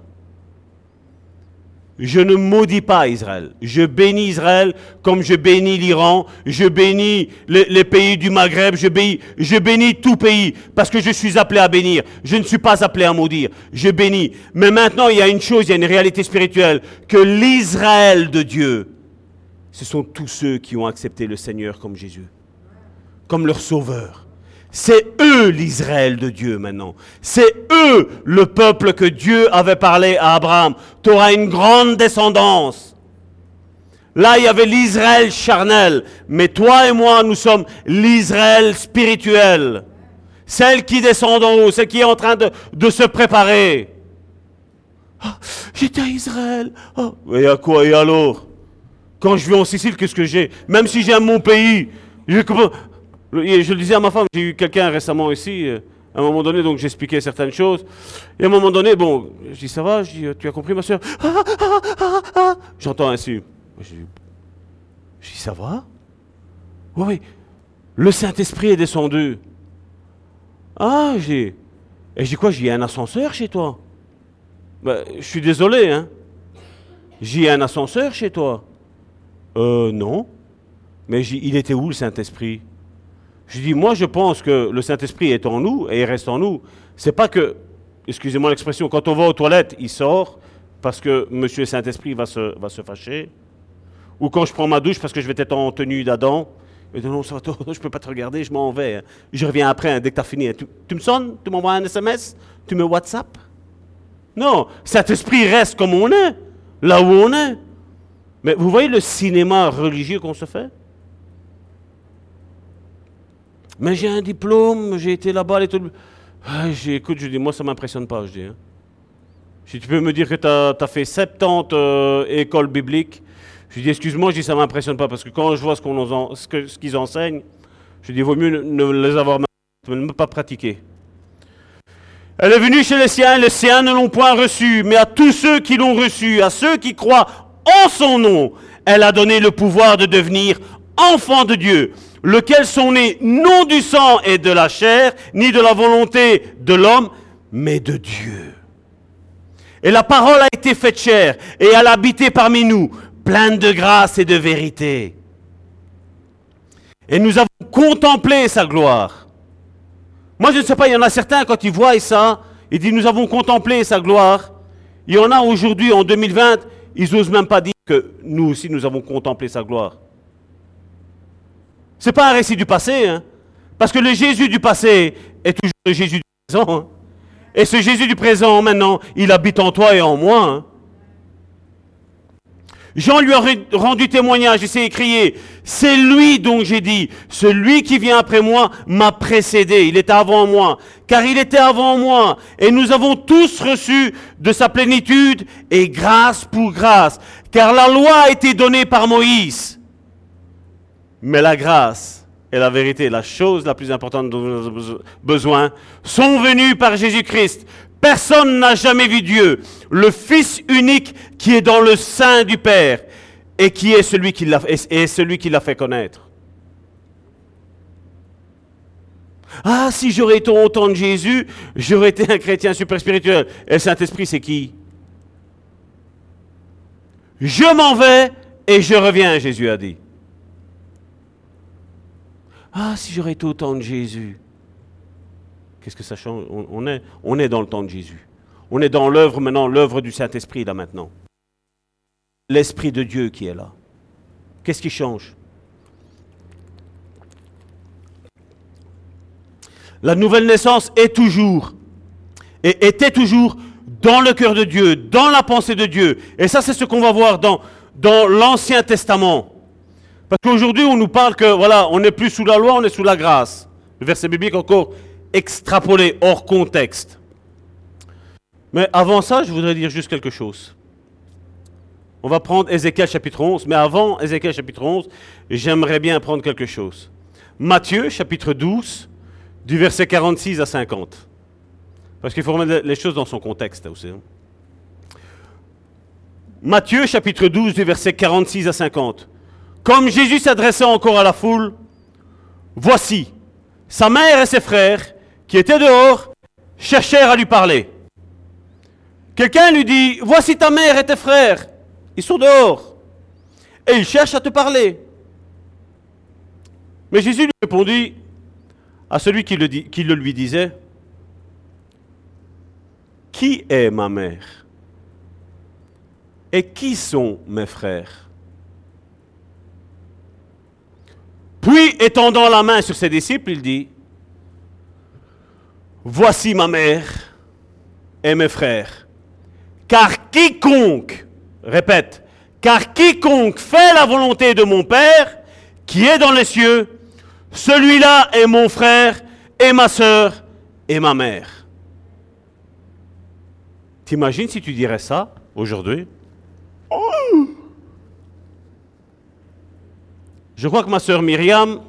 Je ne maudis pas Israël. Je bénis Israël comme je bénis l'Iran, je bénis les, pays du Maghreb, je bénis, je bénis tout pays parce que je suis appelé à bénir. Je ne suis pas appelé à maudire. Je bénis. Mais maintenant, il y a une chose, il y a une réalité spirituelle, que l'Israël de Dieu, ce sont tous ceux qui ont accepté le Seigneur comme Jésus, comme leur sauveur. C'est eux l'Israël de Dieu maintenant. C'est eux le peuple que Dieu avait parlé à Abraham. Tu auras une grande descendance. Là, il y avait l'Israël charnel. Mais toi et moi, nous sommes l'Israël spirituel. Celle qui descend d'en haut, celle qui est en train de, se préparer. Ah, J'étais à Israël. Ah, et à quoi Et alors? Quand je vais en Sicile, qu'est-ce que j'ai? Même si j'aime mon pays, je, comprends- je le disais à ma femme, j'ai eu quelqu'un récemment ici, euh, à un moment donné, donc j'expliquais certaines choses. Et à un moment donné, bon, je dis ça va, je dis, tu as compris ma soeur? Ah, ah, ah, ah. J'entends ainsi. Je dis, ça va? Oui, oui. Le Saint-Esprit est descendu. Ah, j'ai. Et je dis quoi? J'ai un ascenseur chez toi Ben, Je suis désolé, hein. J'ai un ascenseur chez toi Euh, non. Mais il était où le Saint-Esprit? Je dis, moi je pense que le Saint-Esprit est en nous et il reste en nous. C'est pas que, excusez-moi l'expression, quand on va aux toilettes, il sort parce que Monsieur Saint-Esprit va se, va se fâcher. Ou quand je prends ma douche parce que je vais être en tenue d'Adam. Dit, non, ça va, je peux pas te regarder, je m'en vais. hein. Je reviens après, hein, dès que tu as fini. Tu, tu me sonnes? Tu m'envoies un SMS Tu me WhatsApp? Non, Saint-Esprit reste comme on est, là où on est. Mais vous voyez le cinéma religieux qu'on se fait? Mais j'ai un diplôme, j'ai été là-bas, et tout. Ah, écoute, je dis, moi ça m'impressionne pas, je dis. hein. Si tu peux me dire que tu as, fait 70 euh, écoles bibliques, je dis, excuse-moi, je dis, ça m'impressionne pas, parce que quand je vois ce qu'ils enseignent, je dis, vaut mieux ne, ne les avoir même pas pratiqués. Elle est venue chez les siens, les siens ne l'ont point reçue, mais à tous ceux qui l'ont reçue, à ceux qui croient en son nom, elle a donné le pouvoir de devenir enfants de Dieu, lequel sont nés non du sang et de la chair, ni de la volonté de l'homme, mais de Dieu. Et la parole a été faite chair, et elle a habité parmi nous, pleine de grâce et de vérité. Et nous avons contemplé sa gloire. Moi, je ne sais pas, il y en a certains, quand ils voient ça, ils disent, nous avons contemplé sa gloire. Il y en a aujourd'hui, en 2020, ils n'osent même pas dire que nous aussi, nous avons contemplé sa gloire. Ce n'est pas un récit du passé, hein. parce que le Jésus du passé est toujours le Jésus du présent. hein. Et ce Jésus du présent, maintenant, il habite en toi et en moi. hein. Jean lui a re- rendu témoignage et s'est écrié, c'est lui dont j'ai dit, celui qui vient après moi m'a précédé, il était avant moi, car il était avant moi, et nous avons tous reçu de sa plénitude et grâce pour grâce, car la loi a été donnée par Moïse. Mais la grâce et la vérité, la chose la plus importante dont nous avons besoin, sont venues par Jésus-Christ. Personne n'a jamais vu Dieu, le Fils unique qui est dans le sein du Père et qui est celui qui l'a, fait connaître. Ah, si j'aurais été au temps de Jésus, j'aurais été un chrétien super spirituel. Et le Saint-Esprit, c'est qui? Je m'en vais et je reviens, Jésus a dit. Ah, si j'aurais été au temps de Jésus. Qu'est-ce que ça change? On, est, on est dans le temps de Jésus. On est dans l'œuvre maintenant, l'œuvre du Saint-Esprit là maintenant. L'Esprit de Dieu qui est là. Qu'est-ce qui change? La nouvelle naissance est toujours, et était toujours dans le cœur de Dieu, dans la pensée de Dieu. Et ça, c'est ce qu'on va voir dans l'Ancien Testament. Parce qu'aujourd'hui, on nous parle que, voilà, on n'est plus sous la loi, on est sous la grâce. Le verset biblique encore extrapolé, hors contexte. Mais avant ça, je voudrais dire juste quelque chose. On va prendre Ézéchiel chapitre 11, mais avant Ézéchiel chapitre 11, j'aimerais bien prendre quelque chose. Matthieu chapitre 12, du verset 46 à 50. Parce qu'il faut remettre les choses dans son contexte aussi. Hein. Matthieu chapitre 12 du verset 46 à 50. Comme Jésus s'adressait encore à la foule, voici, sa mère et ses frères, qui étaient dehors, cherchèrent à lui parler. Quelqu'un lui dit, voici ta mère et tes frères, ils sont dehors, et ils cherchent à te parler. Mais Jésus lui répondit à celui qui le, qui le lui disait, Qui est ma mère? Et qui sont mes frères? Puis, étendant la main sur ses disciples, il dit, Voici ma mère et mes frères. Car quiconque, répète, car quiconque fait la volonté de mon Père, qui est dans les cieux, celui-là est mon frère et ma soeur et ma mère. T'imagines si tu dirais ça aujourd'hui? Je crois que ma soeur Myriam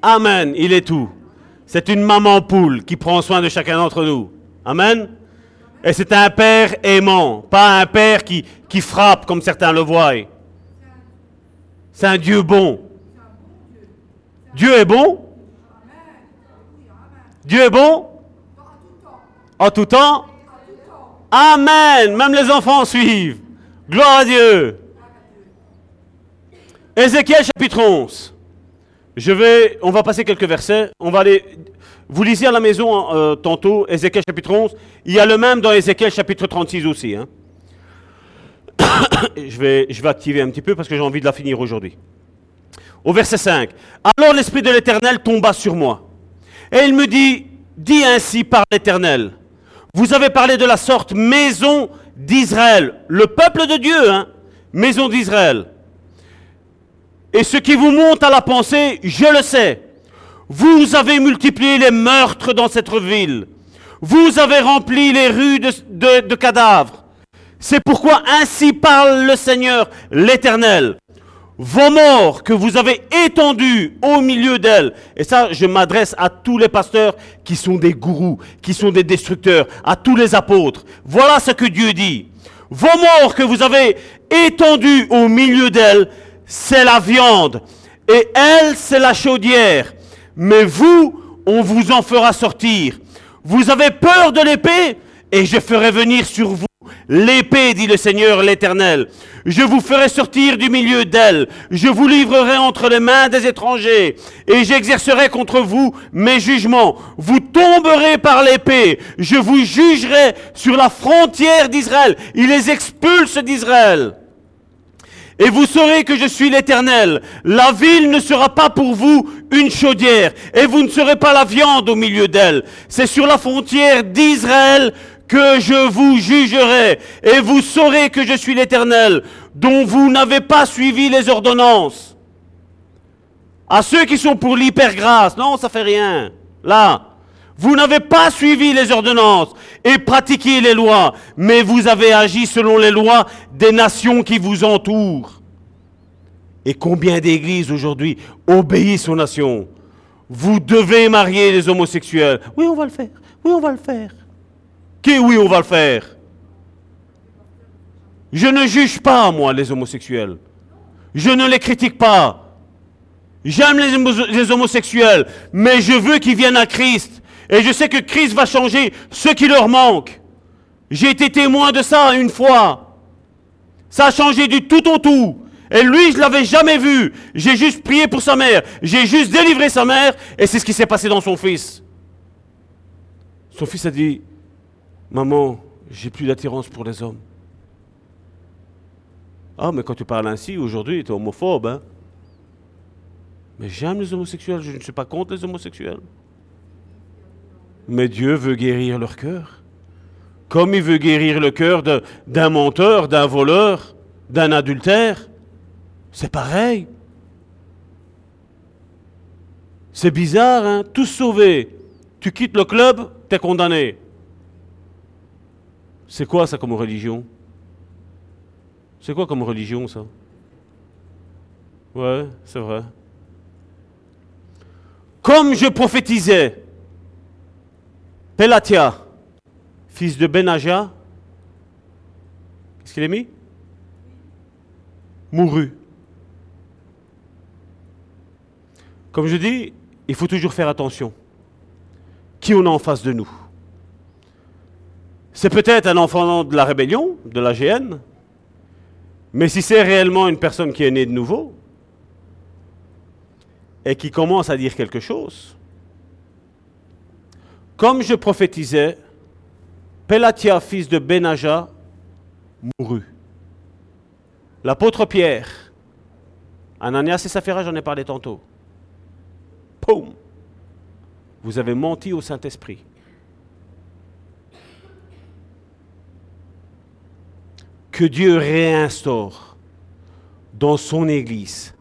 Amen, il est tout. C'est une maman poule qui prend soin de chacun d'entre nous. Amen. Et c'est un père aimant, pas un père qui, qui frappe comme certains le voient. C'est un Dieu bon. Dieu est bon? Dieu est bon? En tout temps Amen. Même les enfants suivent. Gloire à Dieu. Ézéchiel chapitre 11. Je vais, on va passer quelques versets. On va aller. Vous lisez à la maison euh, tantôt Ézéchiel chapitre 11. Il y a le même dans Ézéchiel chapitre 36 aussi. Hein. je, vais, je vais activer un petit peu parce que j'ai envie de la finir aujourd'hui. Au verset 5. Alors l'Esprit de l'Éternel tomba sur moi. Et il me dit, dis ainsi par l'Éternel. Vous avez parlé de la sorte maison d'Israël. Le peuple de Dieu, hein, maison d'Israël. Et ce qui vous monte à la pensée, je le sais. Vous avez multiplié les meurtres dans cette ville. Vous avez rempli les rues de, cadavres. C'est pourquoi ainsi parle le Seigneur l'Éternel. Vos morts que vous avez étendus au milieu d'elles, et ça je m'adresse à tous les pasteurs qui sont des gourous, qui sont des destructeurs, à tous les apôtres. Voilà ce que Dieu dit. Vos morts que vous avez étendus au milieu d'elles, c'est la viande, et elle, c'est la chaudière. Mais vous, on vous en fera sortir. Vous avez peur de l'épée, et je ferai venir sur vous l'épée, dit le Seigneur l'Éternel. Je vous ferai sortir du milieu d'elle, je vous livrerai entre les mains des étrangers, et j'exercerai contre vous mes jugements. Vous tomberez par l'épée, je vous jugerai sur la frontière d'Israël. Il les expulse d'Israël. Et vous saurez que je suis l'Éternel. La ville ne sera pas pour vous une chaudière, et vous ne serez pas la viande au milieu d'elle. C'est sur la frontière d'Israël que je vous jugerai, et vous saurez que je suis l'Éternel, dont vous n'avez pas suivi les ordonnances. À ceux qui sont pour l'hypergrâce, non, ça fait rien. Là, vous n'avez pas suivi les ordonnances et pratiqué les lois, mais vous avez agi selon les lois des nations qui vous entourent. Et combien d'églises aujourd'hui obéissent aux nations? Vous devez marier les homosexuels. Oui, on va le faire. Oui, on va le faire. Qui oui, on va le faire Je ne juge pas, moi, les homosexuels. Je ne les critique pas. J'aime les, homosexuels, mais je veux qu'ils viennent à Christ. Et je sais que Christ va changer ce qui leur manque. J'ai été témoin de ça une fois. Ça a changé du tout au tout. Et lui, je ne l'avais jamais vu. J'ai juste prié pour sa mère. J'ai juste délivré sa mère. Et c'est ce qui s'est passé dans son fils. Son fils a dit, maman, j'ai plus d'attirance pour les hommes. Ah, mais quand tu parles ainsi, aujourd'hui, tu es homophobe. Hein? Mais j'aime les homosexuels, je ne suis pas contre les homosexuels. Mais Dieu veut guérir leur cœur. Comme il veut guérir le cœur d'un menteur, d'un voleur, d'un adultère. C'est pareil. C'est bizarre, hein? Tous sauvés. Tu quittes le club, tu es condamné. C'est quoi ça comme religion? C'est quoi comme religion ça? Ouais, c'est vrai. Comme je prophétisais, Pelatia, fils de Benaja, qu'est-ce qu'il a mis? Mourut. Comme je dis, il faut toujours faire attention. Qui on a en face de nous? C'est peut-être un enfant de la rébellion, de la GN, mais si c'est réellement une personne qui est née de nouveau et qui commence à dire quelque chose, comme je prophétisais, Pelatia, fils de Benaja, mourut. L'apôtre Pierre, Ananias et Saphira, j'en ai parlé tantôt. Poum Vous avez menti au Saint-Esprit. Que Dieu réinstaure dans son Église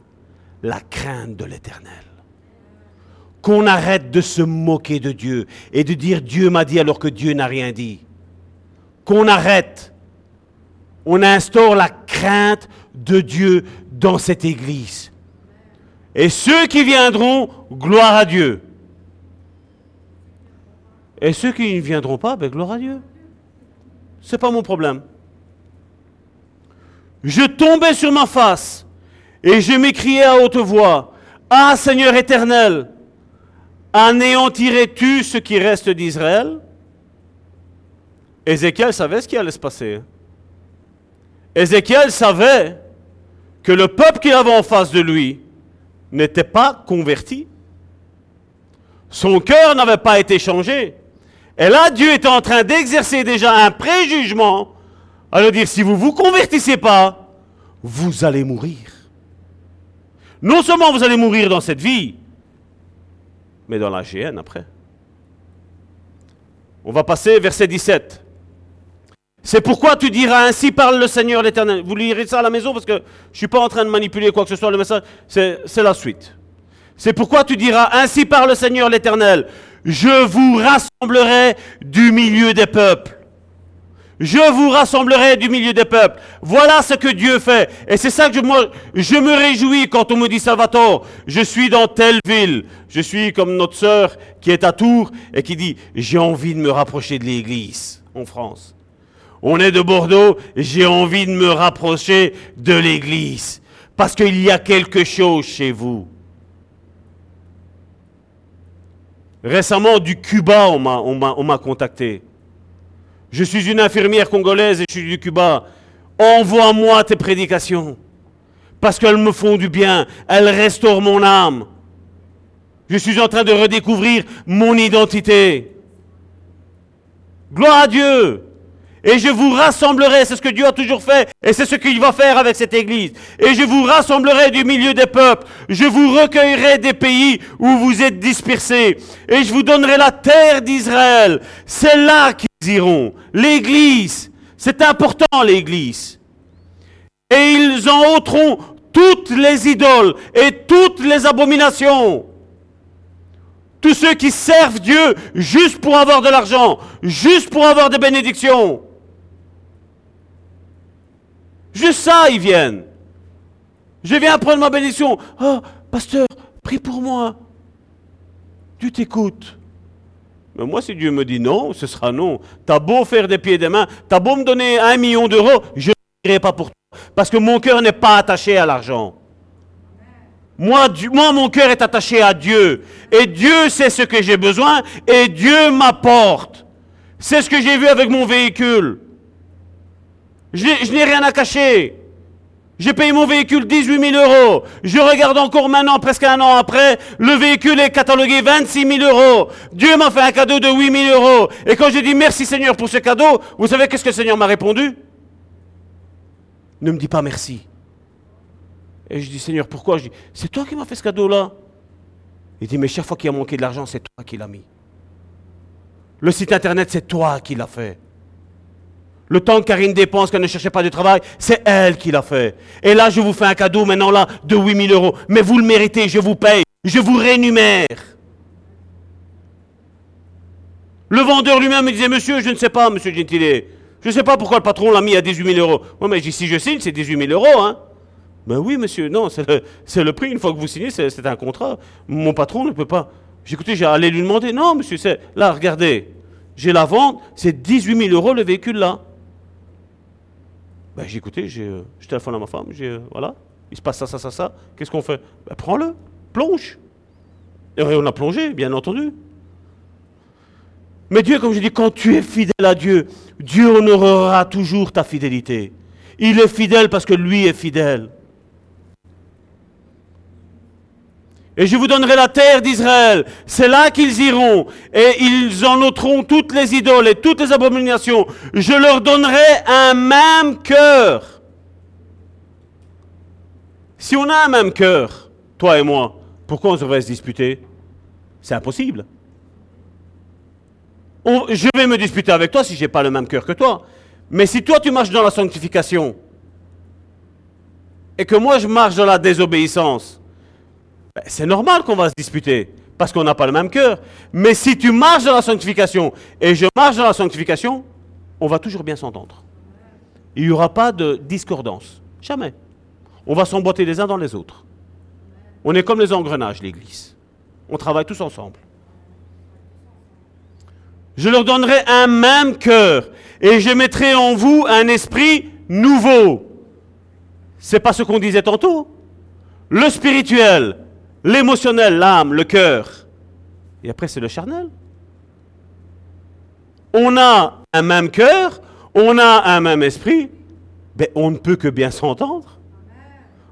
la crainte de l'Éternel. Qu'on arrête de se moquer de Dieu et de dire Dieu m'a dit alors que Dieu n'a rien dit. Qu'on arrête. On instaure la crainte de Dieu dans cette Église. Et ceux qui viendront, gloire à Dieu. Et ceux qui ne viendront pas, ben, gloire à Dieu. Ce n'est pas mon problème. Je tombais sur ma face et je m'écriais à haute voix, Ah Seigneur éternel, anéantirais-tu ce qui reste d'Israël? Ézéchiel savait ce qui allait se passer. Ézéchiel savait que le peuple qu'il avait en face de lui n'était pas converti. Son cœur n'avait pas été changé. Et là, Dieu était en train d'exercer déjà un préjugement lui dire, si vous ne vous convertissez pas, vous allez mourir. Non seulement vous allez mourir dans cette vie, mais dans la GN après. On va passer verset 17. C'est pourquoi tu diras ainsi parle le Seigneur l'Éternel. Vous lirez ça à la maison parce que je ne suis pas en train de manipuler quoi que ce soit. Le message, c'est la suite. C'est pourquoi tu diras ainsi parle le Seigneur l'Éternel. Je vous rassemblerai du milieu des peuples. Je vous rassemblerai du milieu des peuples. Voilà ce que Dieu fait. Et c'est ça que je, me réjouis quand on me dit Salvatore, je suis dans telle ville. Je suis comme notre sœur qui est à Tours et qui dit, j'ai envie de me rapprocher de l'église en France. On est de Bordeaux, j'ai envie de me rapprocher de l'église. Parce qu'il y a quelque chose chez vous. Récemment, du Cuba, on m'a contacté. Je suis une infirmière congolaise et je suis du Cuba. Envoie-moi tes prédications. Parce qu'elles me font du bien. Elles restaurent mon âme. Je suis en train de redécouvrir mon identité. Gloire à Dieu. Et je vous rassemblerai, c'est ce que Dieu a toujours fait, et c'est ce qu'il va faire avec cette Église. Et je vous rassemblerai du milieu des peuples, je vous recueillerai des pays où vous êtes dispersés, et je vous donnerai la terre d'Israël. C'est là qu'ils iront. L'Église, c'est important l'Église. Et ils en ôteront toutes les idoles et toutes les abominations. Tous ceux qui servent Dieu juste pour avoir de l'argent, juste pour avoir des bénédictions. Juste ça, ils viennent. Je viens prendre ma bénédiction. Oh, pasteur, prie pour moi. Tu t'écoutes. Mais moi, si Dieu me dit non, ce sera non. T'as beau faire des pieds et des mains, t'as beau me donner un million d'euros, je ne dirai pas pour toi. Parce que mon cœur n'est pas attaché à l'argent. Moi, moi, mon cœur est attaché à Dieu. Et Dieu sait ce que j'ai besoin et Dieu m'apporte. C'est ce que j'ai vu avec mon véhicule. Je, n'ai rien à cacher. J'ai payé mon véhicule 18 000 euros. Je regarde encore maintenant, presque un an après, le véhicule est catalogué 26 000 euros. Dieu m'a fait un cadeau de 8 000 euros. Et quand j'ai dit merci Seigneur pour ce cadeau, vous savez qu'est-ce que le Seigneur m'a répondu? Ne me dis pas merci. Et je dis Seigneur, pourquoi? Je dis c'est toi qui m'as fait ce cadeau-là. Il dit mais chaque fois qu'il a manqué de l'argent, c'est toi qui l'as mis. Le site internet, c'est toi qui l'as fait. Le temps que Karine dépense, qu'elle ne cherchait pas de travail, c'est elle qui l'a fait. Et là, je vous fais un cadeau maintenant là de 8000 euros. Mais vous le méritez, je vous paye, je vous rémunère. Le vendeur lui-même me disait, monsieur, je ne sais pas, monsieur Gentile. Je ne sais pas pourquoi le patron l'a mis à 18 000 euros. Oui, mais si je signe, c'est 18 000 euros, hein. Ben oui, monsieur, non, c'est le, prix. Une fois que vous signez, c'est un contrat. Mon patron ne peut pas. J'ai écouté, j'ai allé lui demander. Non, monsieur, c'est. Là, regardez. J'ai la vente, c'est 18 000 euros le véhicule là. Ben, j'ai écouté, j'ai, euh, je téléphone à ma femme, j'ai, euh, voilà, il se passe ça, ça, ça, ça. Qu'est-ce qu'on fait? Ben, Prends-le, plonge. Et on a plongé, bien entendu. Mais Dieu, comme je dis, quand tu es fidèle à Dieu, Dieu honorera toujours ta fidélité. Il est fidèle parce que lui est fidèle. Et je vous donnerai la terre d'Israël. C'est là qu'ils iront. Et ils en ôteront toutes les idoles et toutes les abominations. Je leur donnerai un même cœur. Si on a un même cœur, toi et moi, pourquoi on devrait se disputer? C'est impossible. je vais me disputer avec toi si je n'ai pas le même cœur que toi. Mais si toi tu marches dans la sanctification et que moi je marche dans la désobéissance, ben, c'est normal qu'on va se disputer, parce qu'on n'a pas le même cœur. Mais si tu marches dans la sanctification et je marche dans la sanctification, on va toujours bien s'entendre. Il n'y aura pas de discordance. Jamais. On va s'emboîter les uns dans les autres. On est comme les engrenages, l'Église. On travaille tous ensemble. Je leur donnerai un même cœur et je mettrai en vous un esprit nouveau. C'est pas ce qu'on disait tantôt. Le spirituel, l'émotionnel, l'âme, le cœur. Et après, c'est le charnel. On a un même cœur, on a un même esprit, mais on ne peut que bien s'entendre.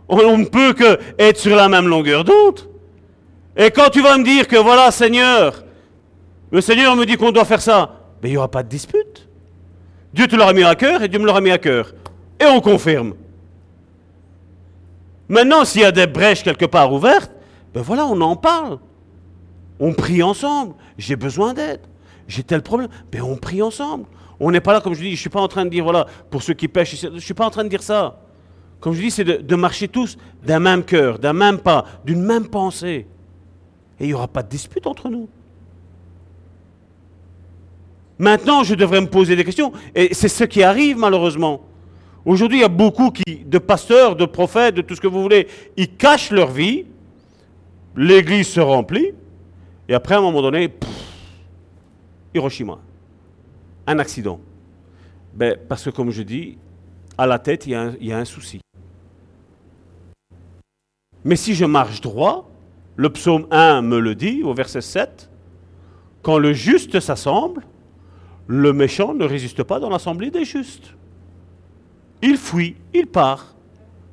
On ne peut que être sur la même longueur d'onde. Et quand tu vas me dire que voilà, Seigneur, le Seigneur me dit qu'on doit faire ça, mais il n'y aura pas de dispute. Dieu te l'aura mis à cœur et Dieu me l'aura mis à cœur. Et on confirme. Maintenant, s'il y a des brèches quelque part ouvertes, ben voilà, on en parle. On prie ensemble. J'ai besoin d'aide. J'ai tel problème. Ben on prie ensemble. On n'est pas là, comme je dis, je ne suis pas en train de dire, voilà, pour ceux qui pêchent, je ne suis pas en train de dire ça. Comme je dis, c'est de, marcher tous d'un même cœur, d'un même pas, d'une même pensée. Et il n'y aura pas de dispute entre nous. Maintenant, je devrais me poser des questions. Et c'est ce qui arrive, malheureusement. Aujourd'hui, il y a beaucoup qui, de pasteurs, de prophètes, de tout ce que vous voulez, ils cachent leur vie l'église se remplit, et après, à un moment donné, Hiroshima. Un accident. Ben, parce que, comme je dis, à la tête, il y, il y a un souci. Mais si je marche droit, le psaume 1 me le dit, au verset 7, quand le juste s'assemble, le méchant ne résiste pas dans l'assemblée des justes. Il fuit, il part.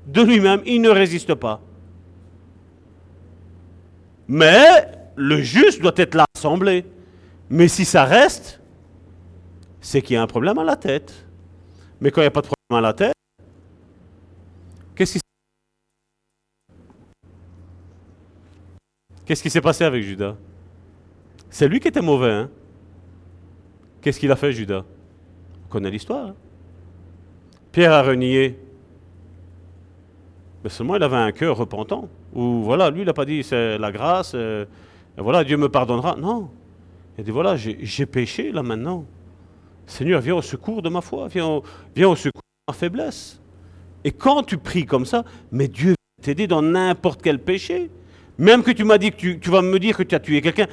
De lui-même, il ne résiste pas. Mais le juste doit être là assemblé. Mais si ça reste, c'est qu'il y a un problème à la tête. Mais quand il n'y a pas de problème à la tête, qu'est-ce qui Qu'est-ce qui s'est passé avec Judas? C'est lui qui était mauvais. Hein? Qu'est-ce qu'il a fait, Judas? On connaît l'histoire. Hein. Pierre a renié. Mais seulement il avait un cœur repentant. Ou voilà, lui, il n'a pas dit c'est la grâce, euh, voilà, Dieu me pardonnera. Non. Il a dit voilà, j'ai péché là maintenant. Seigneur, viens au secours de ma foi, viens au, viens au secours de ma faiblesse. Et quand tu pries comme ça, mais Dieu va t'aider dans n'importe quel péché. Même que tu m'as dit que tu, vas me dire que tu as tué quelqu'un.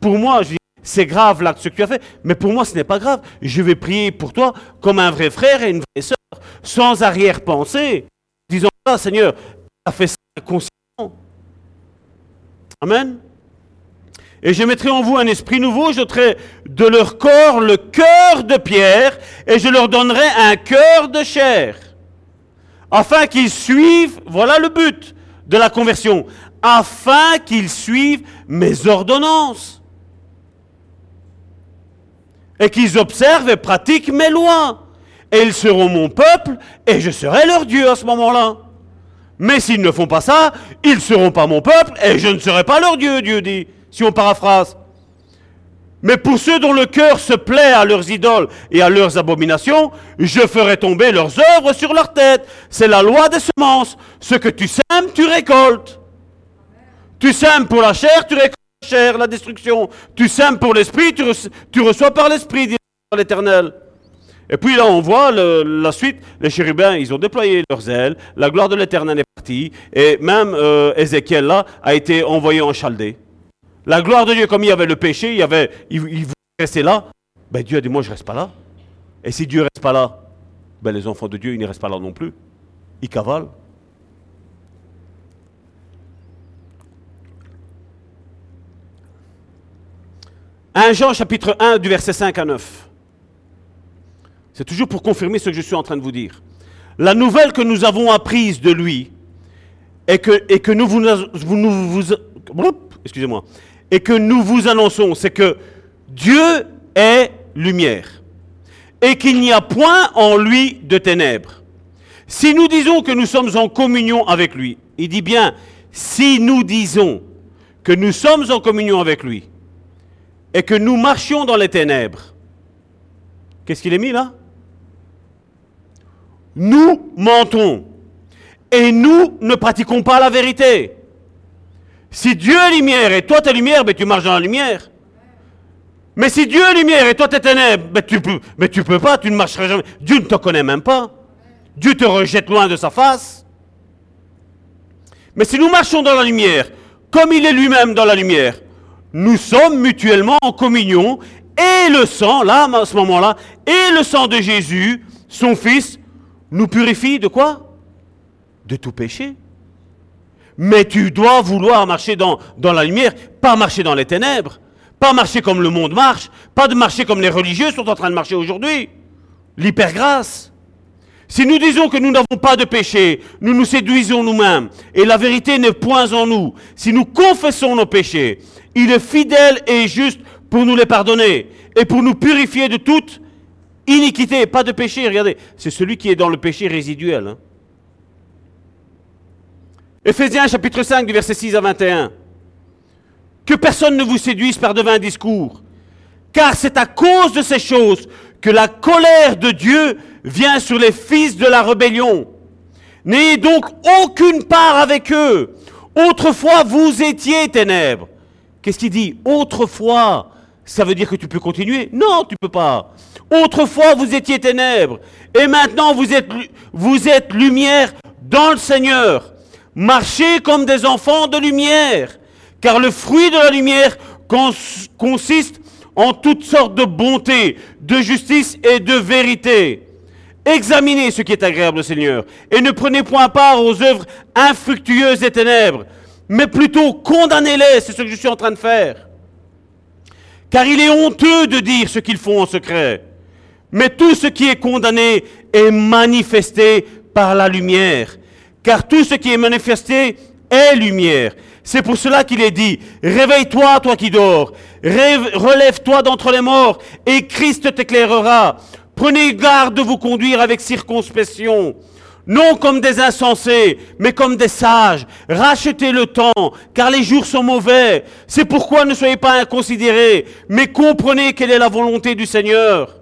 Pour moi, c'est grave là ce que tu as fait, mais pour moi ce n'est pas grave. Je vais prier pour toi comme un vrai frère et une vraie sœur, sans arrière-pensée, ah, Seigneur, tu as fait ça Amen. Et je mettrai en vous un esprit nouveau, je de leur corps le cœur de pierre, et je leur donnerai un cœur de chair, afin qu'ils suivent, voilà le but de la conversion, afin qu'ils suivent mes ordonnances, et qu'ils observent et pratiquent mes lois, et ils seront mon peuple, et je serai leur Dieu à ce moment-là. Mais s'ils ne font pas ça, ils ne seront pas mon peuple et je ne serai pas leur Dieu, Dieu dit, si on paraphrase. Mais pour ceux dont le cœur se plaît à leurs idoles et à leurs abominations, je ferai tomber leurs œuvres sur leur tête. C'est la loi des semences. Ce que tu sèmes, tu récoltes. Tu sèmes pour la chair, tu récoltes la chair, la destruction. Tu sèmes pour l'esprit, tu, reçois par l'esprit, dit l'Éternel. Et puis là, on voit la suite. Les chérubins, ils ont déployé leurs ailes. La gloire de l'Éternel est partie. Et même euh, Ézéchiel, là, a été envoyé en Chaldée. La gloire de Dieu, comme il y avait le péché, il, y avait, il, voulait rester là. Ben, Dieu a dit, moi, je ne reste pas là. Et si Dieu ne reste pas là, ben, les enfants de Dieu, ils ne restent pas là non plus. Ils cavalent. « 1 Jean chapitre 1 du verset 5 à 9. C'est toujours pour confirmer ce que je suis en train de vous dire. La nouvelle que nous avons apprise de lui et que, nous vous annonçons, c'est que Dieu est lumière et qu'il n'y a point en lui de ténèbres. Si nous disons que nous sommes en communion avec lui, il dit bien, si nous disons que nous sommes en communion avec lui et que nous marchions dans les ténèbres, qu'est-ce qu'il est mis là? Nous mentons et nous ne pratiquons pas la vérité. Si Dieu est lumière et toi tu lumière, ben, tu marches dans la lumière. Mais si Dieu est lumière et toi tu es ténèbres, ben, tu peux, mais tu peux pas, tu ne marcheras jamais. Dieu ne te connaît même pas. Dieu te rejette loin de sa face. Mais si nous marchons dans la lumière, comme il est lui-même dans la lumière, nous sommes mutuellement en communion et le sang, là, à ce moment-là, et le sang de Jésus, son Fils, nous purifie de quoi? De tout péché. Mais tu dois vouloir marcher dans, la lumière, pas marcher dans les ténèbres, pas marcher comme le monde marche, pas de marcher comme les religieux sont en train de marcher aujourd'hui. L'hypergrâce. Si nous disons que nous n'avons pas de péché, nous nous séduisons nous-mêmes et la vérité n'est point en nous. Si nous confessons nos péchés, il est fidèle et juste pour nous les pardonner et pour nous purifier de toute Iniquité, pas de péché, regardez, c'est celui qui est dans le péché résiduel. Hein. Chapitre 5 du verset 6 à 21. Que personne ne vous séduise par de vains discours, car c'est à cause de ces choses que la colère de Dieu vient sur les fils de la rébellion. N'ayez donc aucune part avec eux. Autrefois, vous étiez ténèbres. Qu'est-ce qu'il dit? Autrefois, ça veut dire que tu peux continuer? Non, tu peux pas. Autrefois, vous étiez ténèbres, et maintenant vous êtes, vous êtes lumière dans le Seigneur. Marchez comme des enfants de lumière, car le fruit de la lumière consiste en toutes sortes de bonté, de justice et de vérité. Examinez ce qui est agréable au Seigneur, et ne prenez point part aux œuvres infructueuses des ténèbres, mais plutôt condamnez-les, c'est ce que je suis en train de faire. Car il est honteux de dire ce qu'ils font en secret. Mais tout ce qui est condamné est manifesté par la lumière. Car tout ce qui est manifesté est lumière. C'est pour cela qu'il est dit, réveille-toi, toi qui dors, relève-toi d'entre les morts, et Christ t'éclairera. Prenez garde de vous conduire avec circonspection, non comme des insensés, mais comme des sages. Rachetez le temps, car les jours sont mauvais. C'est pourquoi ne soyez pas inconsidérés, mais comprenez quelle est la volonté du Seigneur.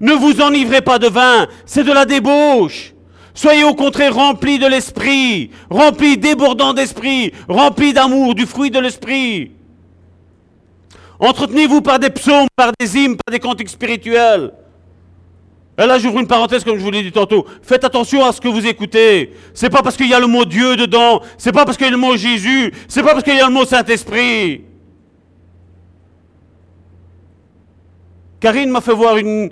Ne vous enivrez pas de vin, c'est de la débauche. Soyez au contraire remplis de l'esprit, remplis débordant d'esprit, remplis d'amour, du fruit de l'esprit. Entretenez-vous par des psaumes, par des hymnes, par des cantiques spirituels. Et là, j'ouvre une parenthèse comme je vous l'ai dit tantôt. Faites attention à ce que vous écoutez. C'est pas parce qu'il y a le mot Dieu dedans, c'est pas parce qu'il y a le mot Jésus, c'est pas parce qu'il y a le mot Saint-Esprit. Karine m'a fait voir une,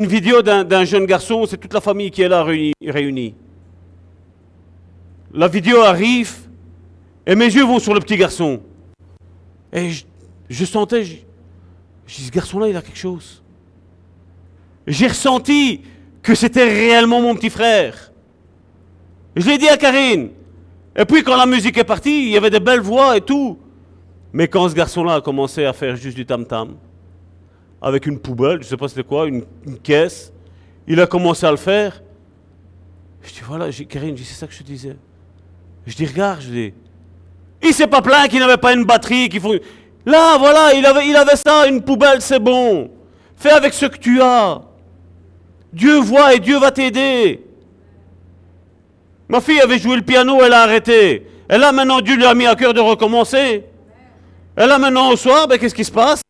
vidéo d'un jeune garçon, c'est toute la famille qui est là réunie. La vidéo arrive et mes yeux vont sur le petit garçon. Et je, sentais, je dis, ce garçon-là, il a quelque chose. J'ai ressenti que c'était réellement mon petit frère. Je l'ai dit à Karine. Et puis quand la musique est partie, il y avait des belles voix et tout. Mais quand ce garçon-là a commencé à faire juste du tam-tam, avec une poubelle, je ne sais pas c'était quoi, une, caisse. Il a commencé à le faire. Je dis, voilà, Karine, c'est ça que je te disais. Je dis, regarde, je dis, il s'est pas plaint qu'il n'avait pas une batterie. Qu'il faut... Là, voilà, il avait, il avait ça, une poubelle, c'est bon. Fais avec ce que tu as. Dieu voit et Dieu va t'aider. Ma fille avait joué le piano, elle a arrêté. Et là, maintenant, Dieu lui a mis à cœur de recommencer. Et là, maintenant, au soir, ben, qu'est-ce qui se passe?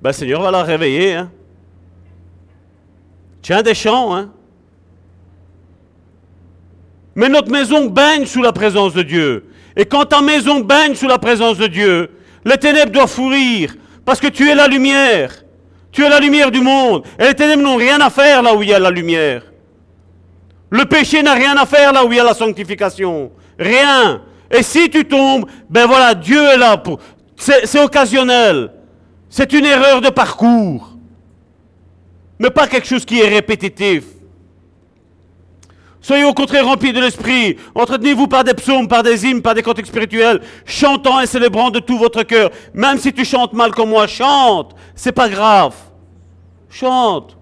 Ben, le Seigneur va la réveiller. Hein. Tiens des champs, hein Mais notre maison baigne sous la présence de Dieu. Et quand ta maison baigne sous la présence de Dieu, les ténèbres doivent fourir, parce que tu es la lumière. Tu es la lumière du monde. Et les ténèbres n'ont rien à faire là où il y a la lumière. Le péché n'a rien à faire là où il y a la sanctification. Rien. Et si tu tombes, ben voilà, Dieu est là pour. C'est occasionnel. C'est une erreur de parcours. Mais pas quelque chose qui est répétitif. Soyez au contraire remplis de l'esprit. Entretenez-vous par des psaumes, par des hymnes, par des cantiques spirituels, chantant et célébrant de tout votre cœur. Même si tu chantes mal comme moi, chante. C'est pas grave. Chante.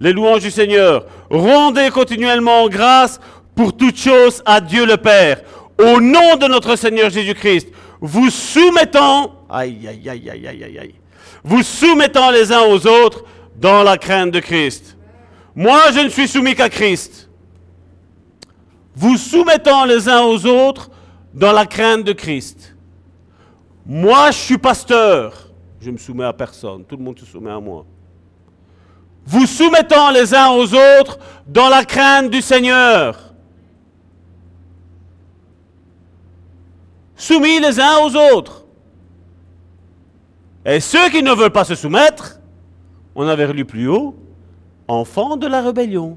Les louanges du Seigneur. Rendez continuellement grâce pour toutes choses à Dieu le Père. Au nom de notre Seigneur Jésus-Christ, vous soumettant, aïe, aïe, aïe, aïe, aïe, aïe, vous soumettant les uns aux autres dans la crainte de Christ. Moi, je ne suis soumis qu'à Christ. Vous soumettant les uns aux autres dans la crainte de Christ. Moi, je suis pasteur. Je me soumets à personne. Tout le monde se soumet à moi. Vous soumettant les uns aux autres dans la crainte du Seigneur. Soumis les uns aux autres. Et ceux qui ne veulent pas se soumettre, on avait lu plus haut, enfant de la rébellion.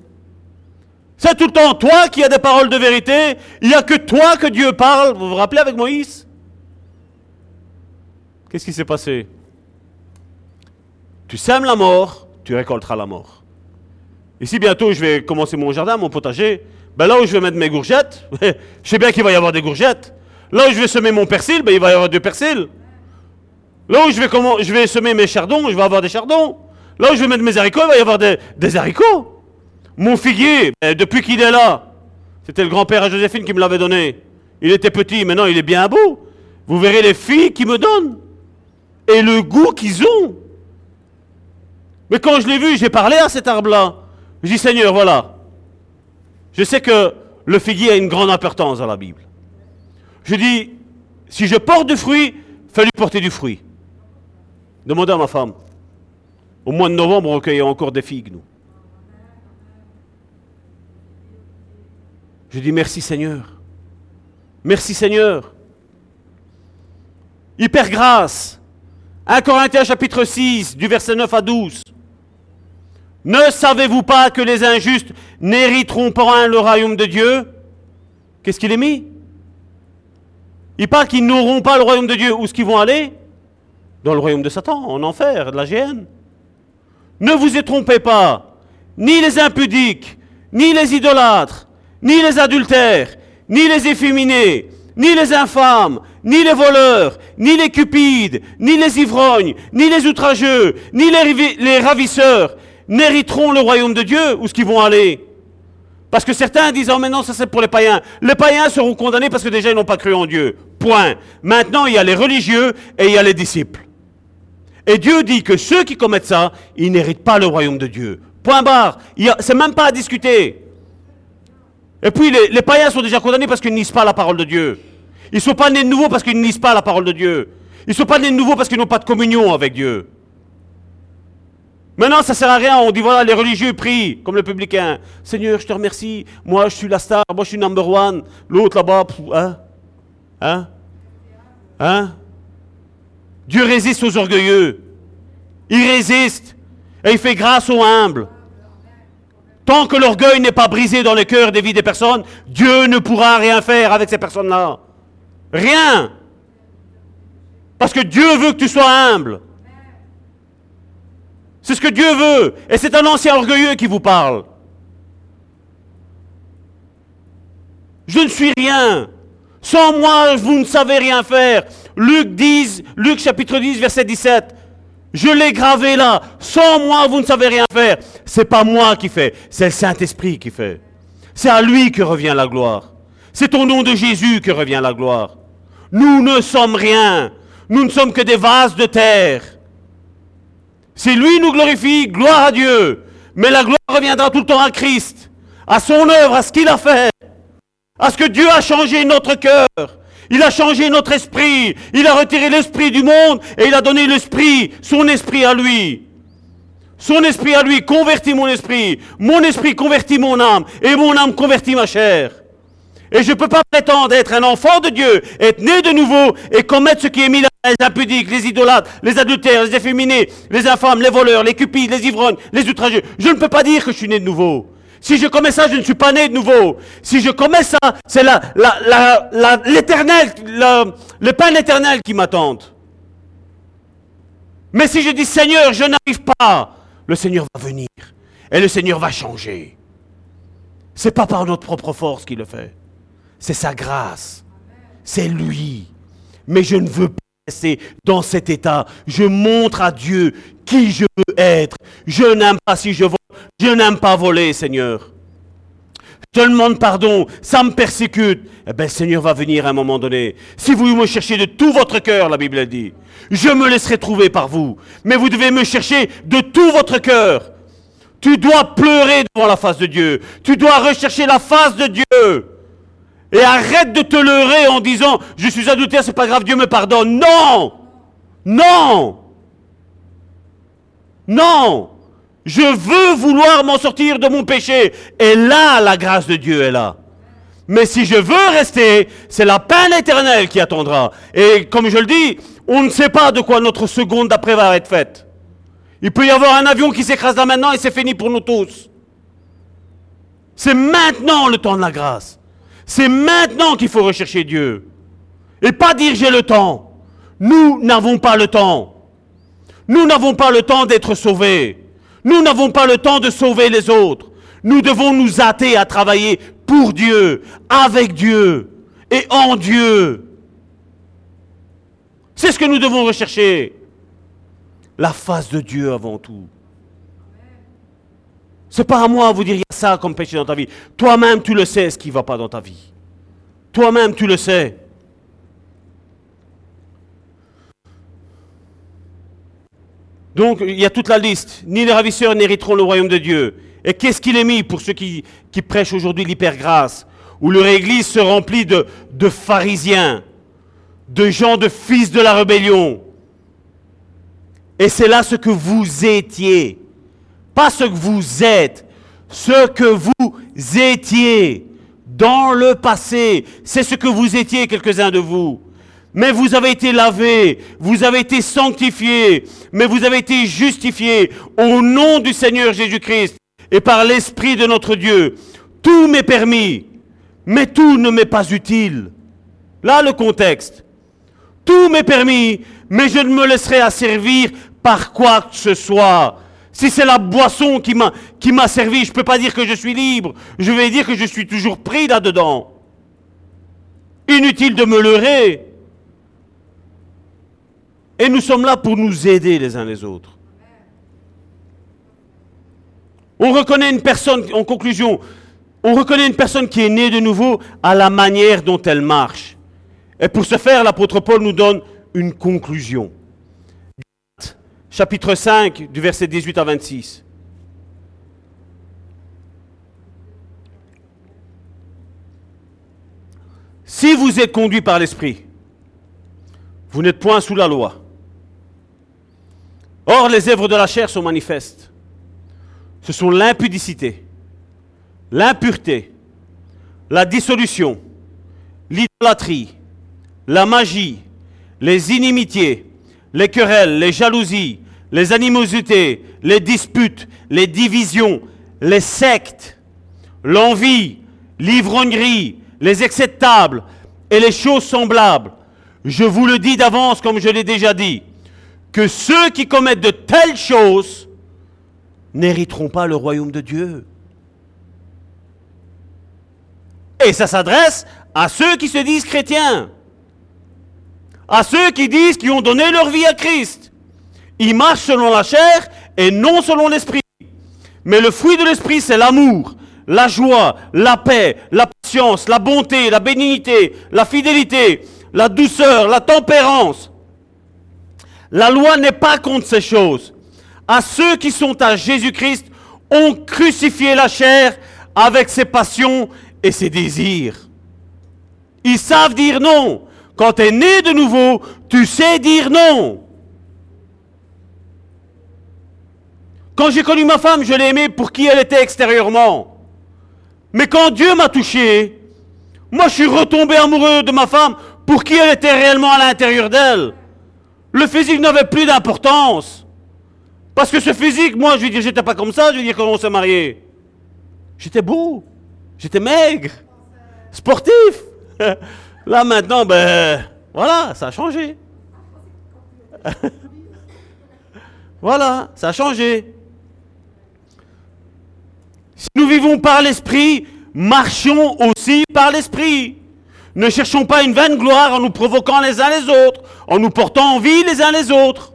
C'est tout le temps toi qui as des paroles de vérité. Il n'y a que toi que Dieu parle. Vous vous rappelez avec Moïse? Qu'est-ce qui s'est passé? Tu sèmes la mort, tu récolteras la mort. Ici, bientôt, je vais commencer mon jardin, mon potager. Ben là où je vais mettre mes gourgettes, je sais bien qu'il va y avoir des gourgettes. Là où je vais semer mon persil, ben il va y avoir du persil. Là où je vais, semer mes chardons, je vais avoir des chardons. Là où je vais mettre mes haricots, il va y avoir des, haricots. Mon figuier, ben, depuis qu'il est là, c'était le grand-père à Joséphine qui me l'avait donné. Il était petit, maintenant il est bien beau. Vous verrez les filles qui me donnent. Et le goût qu'ils ont. Mais quand je l'ai vu, j'ai parlé à cet arbre-là. Je dis, Seigneur, voilà. Je sais que le figuier a une grande importance dans la Bible. Je dis, si je porte du fruit, fais-lui porter du fruit. Demandez à ma femme. Au mois de novembre, on recueille encore des figues, nous. Je dis merci Seigneur. Merci Seigneur. Hyper grâce. 1 Corinthiens chapitre 6, du verset 9 à 12. Ne savez-vous pas que les injustes n'hériteront pas le royaume de Dieu? Qu'est-ce qu'il est mis? Il parle qu'ils n'auront pas le royaume de Dieu. Où est-ce qu'ils vont aller? Dans le royaume de Satan, en enfer, de la géhenne. Ne vous y trompez pas, ni les impudiques, ni les idolâtres, ni les adultères, ni les efféminés, ni les infâmes, ni les voleurs, ni les cupides, ni les ivrognes, ni les outrageux, ni les, ravisseurs n'hériteront le royaume de Dieu. Où est-ce qu'ils vont aller Parce que certains disent, oh mais non, ça c'est pour les païens. Les païens seront condamnés parce que déjà ils n'ont pas cru en Dieu. Point. Maintenant, il y a les religieux et il y a les disciples. Et Dieu dit que ceux qui commettent ça, ils n'héritent pas le royaume de Dieu. Point barre. C'est même pas à discuter. Et puis les, païens sont déjà condamnés parce qu'ils ne pas la parole de Dieu. Ils ne sont pas nés de nouveau parce qu'ils ne lisent pas la parole de Dieu. Ils ne sont pas nés de nouveau parce qu'ils n'ont pas de communion avec Dieu. Maintenant, ça ne sert à rien. On dit voilà, les religieux prient, comme le publicain. Seigneur, je te remercie. Moi, je suis la star. Moi, je suis number one. L'autre là-bas, hein? Hein? Hein? Dieu résiste aux orgueilleux. Il résiste et il fait grâce aux humbles. Tant que l'orgueil n'est pas brisé dans le cœur des vies des personnes, Dieu ne pourra rien faire avec ces personnes-là. Rien. Parce que Dieu veut que tu sois humble. C'est ce que Dieu veut. Et c'est un ancien orgueilleux qui vous parle. Je ne suis rien. Sans moi, vous ne savez rien faire. Luc 10, Luc chapitre 10, verset 17. Je l'ai gravé là. Sans moi, vous ne savez rien faire. C'est pas moi qui fais, c'est le Saint-Esprit qui fait. C'est à lui que revient la gloire. C'est au nom de Jésus que revient la gloire. Nous ne sommes rien. Nous ne sommes que des vases de terre. Si lui nous glorifie, gloire à Dieu. Mais la gloire reviendra tout le temps à Christ, à son œuvre, à ce qu'il a fait à ce que Dieu a changé notre cœur. Il a changé notre esprit. Il a retiré l'esprit du monde et il a donné l'esprit, son esprit à lui. Son esprit à lui convertit mon esprit. Mon esprit convertit mon âme. Et mon âme convertit ma chair. Et je ne peux pas prétendre être un enfant de Dieu, être né de nouveau et commettre ce qui est mis là, les impudiques, les idolâtres, les adultères, les efféminés, les infâmes, les voleurs, les cupides, les ivrognes, les outrageux. Je ne peux pas dire que je suis né de nouveau. Si je commets ça, je ne suis pas né de nouveau. Si je commets ça, c'est l'éternel, le pain éternel qui m'attend. Mais si je dis Seigneur, je n'arrive pas, le Seigneur va venir et le Seigneur va changer. C'est pas par notre propre force qu'il le fait. C'est sa grâce. C'est lui. Mais je ne veux pas rester dans cet état. Je montre à Dieu qui je veux être. Je n'aime pas si je vole. Je n'aime pas voler, Seigneur. Je te demande pardon, ça me persécute. Eh bien, Seigneur va venir à un moment donné. Si vous me cherchez de tout votre cœur, la Bible dit, je me laisserai trouver par vous. Mais vous devez me chercher de tout votre cœur. Tu dois pleurer devant la face de Dieu. Tu dois rechercher la face de Dieu. Et arrête de te leurrer en disant, je suis adultère, c'est pas grave, Dieu me pardonne. Non! Non! Non! Je veux vouloir m'en sortir de mon péché. Et là, la grâce de Dieu est là. Mais si je veux rester, c'est la peine éternelle qui attendra. Et comme je le dis, on ne sait pas de quoi notre seconde d'après va être faite. Il peut y avoir un avion qui s'écrase là maintenant et c'est fini pour nous tous. C'est maintenant le temps de la grâce. C'est maintenant qu'il faut rechercher Dieu. Et pas dire j'ai le temps. Nous n'avons pas le temps. Nous n'avons pas le temps d'être sauvés. Nous n'avons pas le temps de sauver les autres. Nous devons nous hâter à travailler pour Dieu, avec Dieu et en Dieu. C'est ce que nous devons rechercher. La face de Dieu avant tout. C'est pas à moi à vous dire il y a ça comme péché dans ta vie. Toi-même, tu le sais ce qui ne va pas dans ta vie. Toi-même, tu le sais. Donc, il y a toute la liste. Ni les ravisseurs n'hériteront le royaume de Dieu. Et qu'est-ce qu'il est mis pour ceux qui, prêchent aujourd'hui l'hypergrâce Où leur église se remplit de, de pharisiens, de gens de fils de la rébellion? Et c'est là ce que vous étiez. Pas ce que vous êtes. Ce que vous étiez dans le passé. C'est ce que vous étiez, quelques-uns de vous. Mais vous avez été lavés, vous avez été sanctifiés, mais vous avez été justifiés au nom du Seigneur Jésus-Christ et par l'Esprit de notre Dieu. Tout m'est permis, mais tout ne m'est pas utile. Là le contexte. Tout m'est permis, mais je ne me laisserai asservir par quoi que ce soit. Si c'est la boisson qui m'a, servi, je ne peux pas dire que je suis libre. Je vais dire que je suis toujours pris là-dedans. Inutile de me leurrer. Et nous sommes là pour nous aider les uns les autres. On reconnaît une personne, en conclusion, on reconnaît une personne qui est née de nouveau à la manière dont elle marche. Et pour ce faire, l'apôtre Paul nous donne une conclusion. Chapitre 5, du verset 18 à 26. Si vous êtes conduit par l'Esprit, vous n'êtes point sous la loi. Or, les œuvres de la chair sont manifestes. Ce sont l'impudicité, l'impureté, la dissolution, l'idolâtrie, la magie, les inimitiés, les querelles, les jalousies, les animosités, les disputes, les divisions, les sectes, l'envie, l'ivrognerie, les table et les choses semblables. Je vous le dis d'avance, comme je l'ai déjà dit, que ceux qui commettent de telles choses n'hériteront pas le royaume de Dieu. Et ça s'adresse à ceux qui se disent chrétiens, à ceux qui disent qu'ils ont donné leur vie à Christ. Ils marchent selon la chair et non selon l'esprit. Mais le fruit de l'esprit, c'est l'amour, la joie, la paix, la patience, la bonté, la bénignité, la fidélité, la douceur, la tempérance. La loi n'est pas contre ces choses. À ceux qui sont à Jésus-Christ, ont crucifié la chair avec ses passions et ses désirs. Ils savent dire non. Quand tu es né de nouveau, tu sais dire non. Quand j'ai connu ma femme, je l'ai aimée pour qui elle était extérieurement. Mais quand Dieu m'a touché, moi je suis retombé amoureux de ma femme pour qui elle était réellement à l'intérieur d'elle. Le physique n'avait plus d'importance. Parce que ce physique, moi je veux dire, j'étais pas comme ça, je veux dire, quand on s'est marié. J'étais beau, j'étais maigre, sportif. Là maintenant, ben voilà, ça a changé. voilà, ça a changé. Si nous vivons par l'Esprit, marchons aussi par l'Esprit. Ne cherchons pas une vaine gloire en nous provoquant les uns les autres, en nous portant en vie les uns les autres.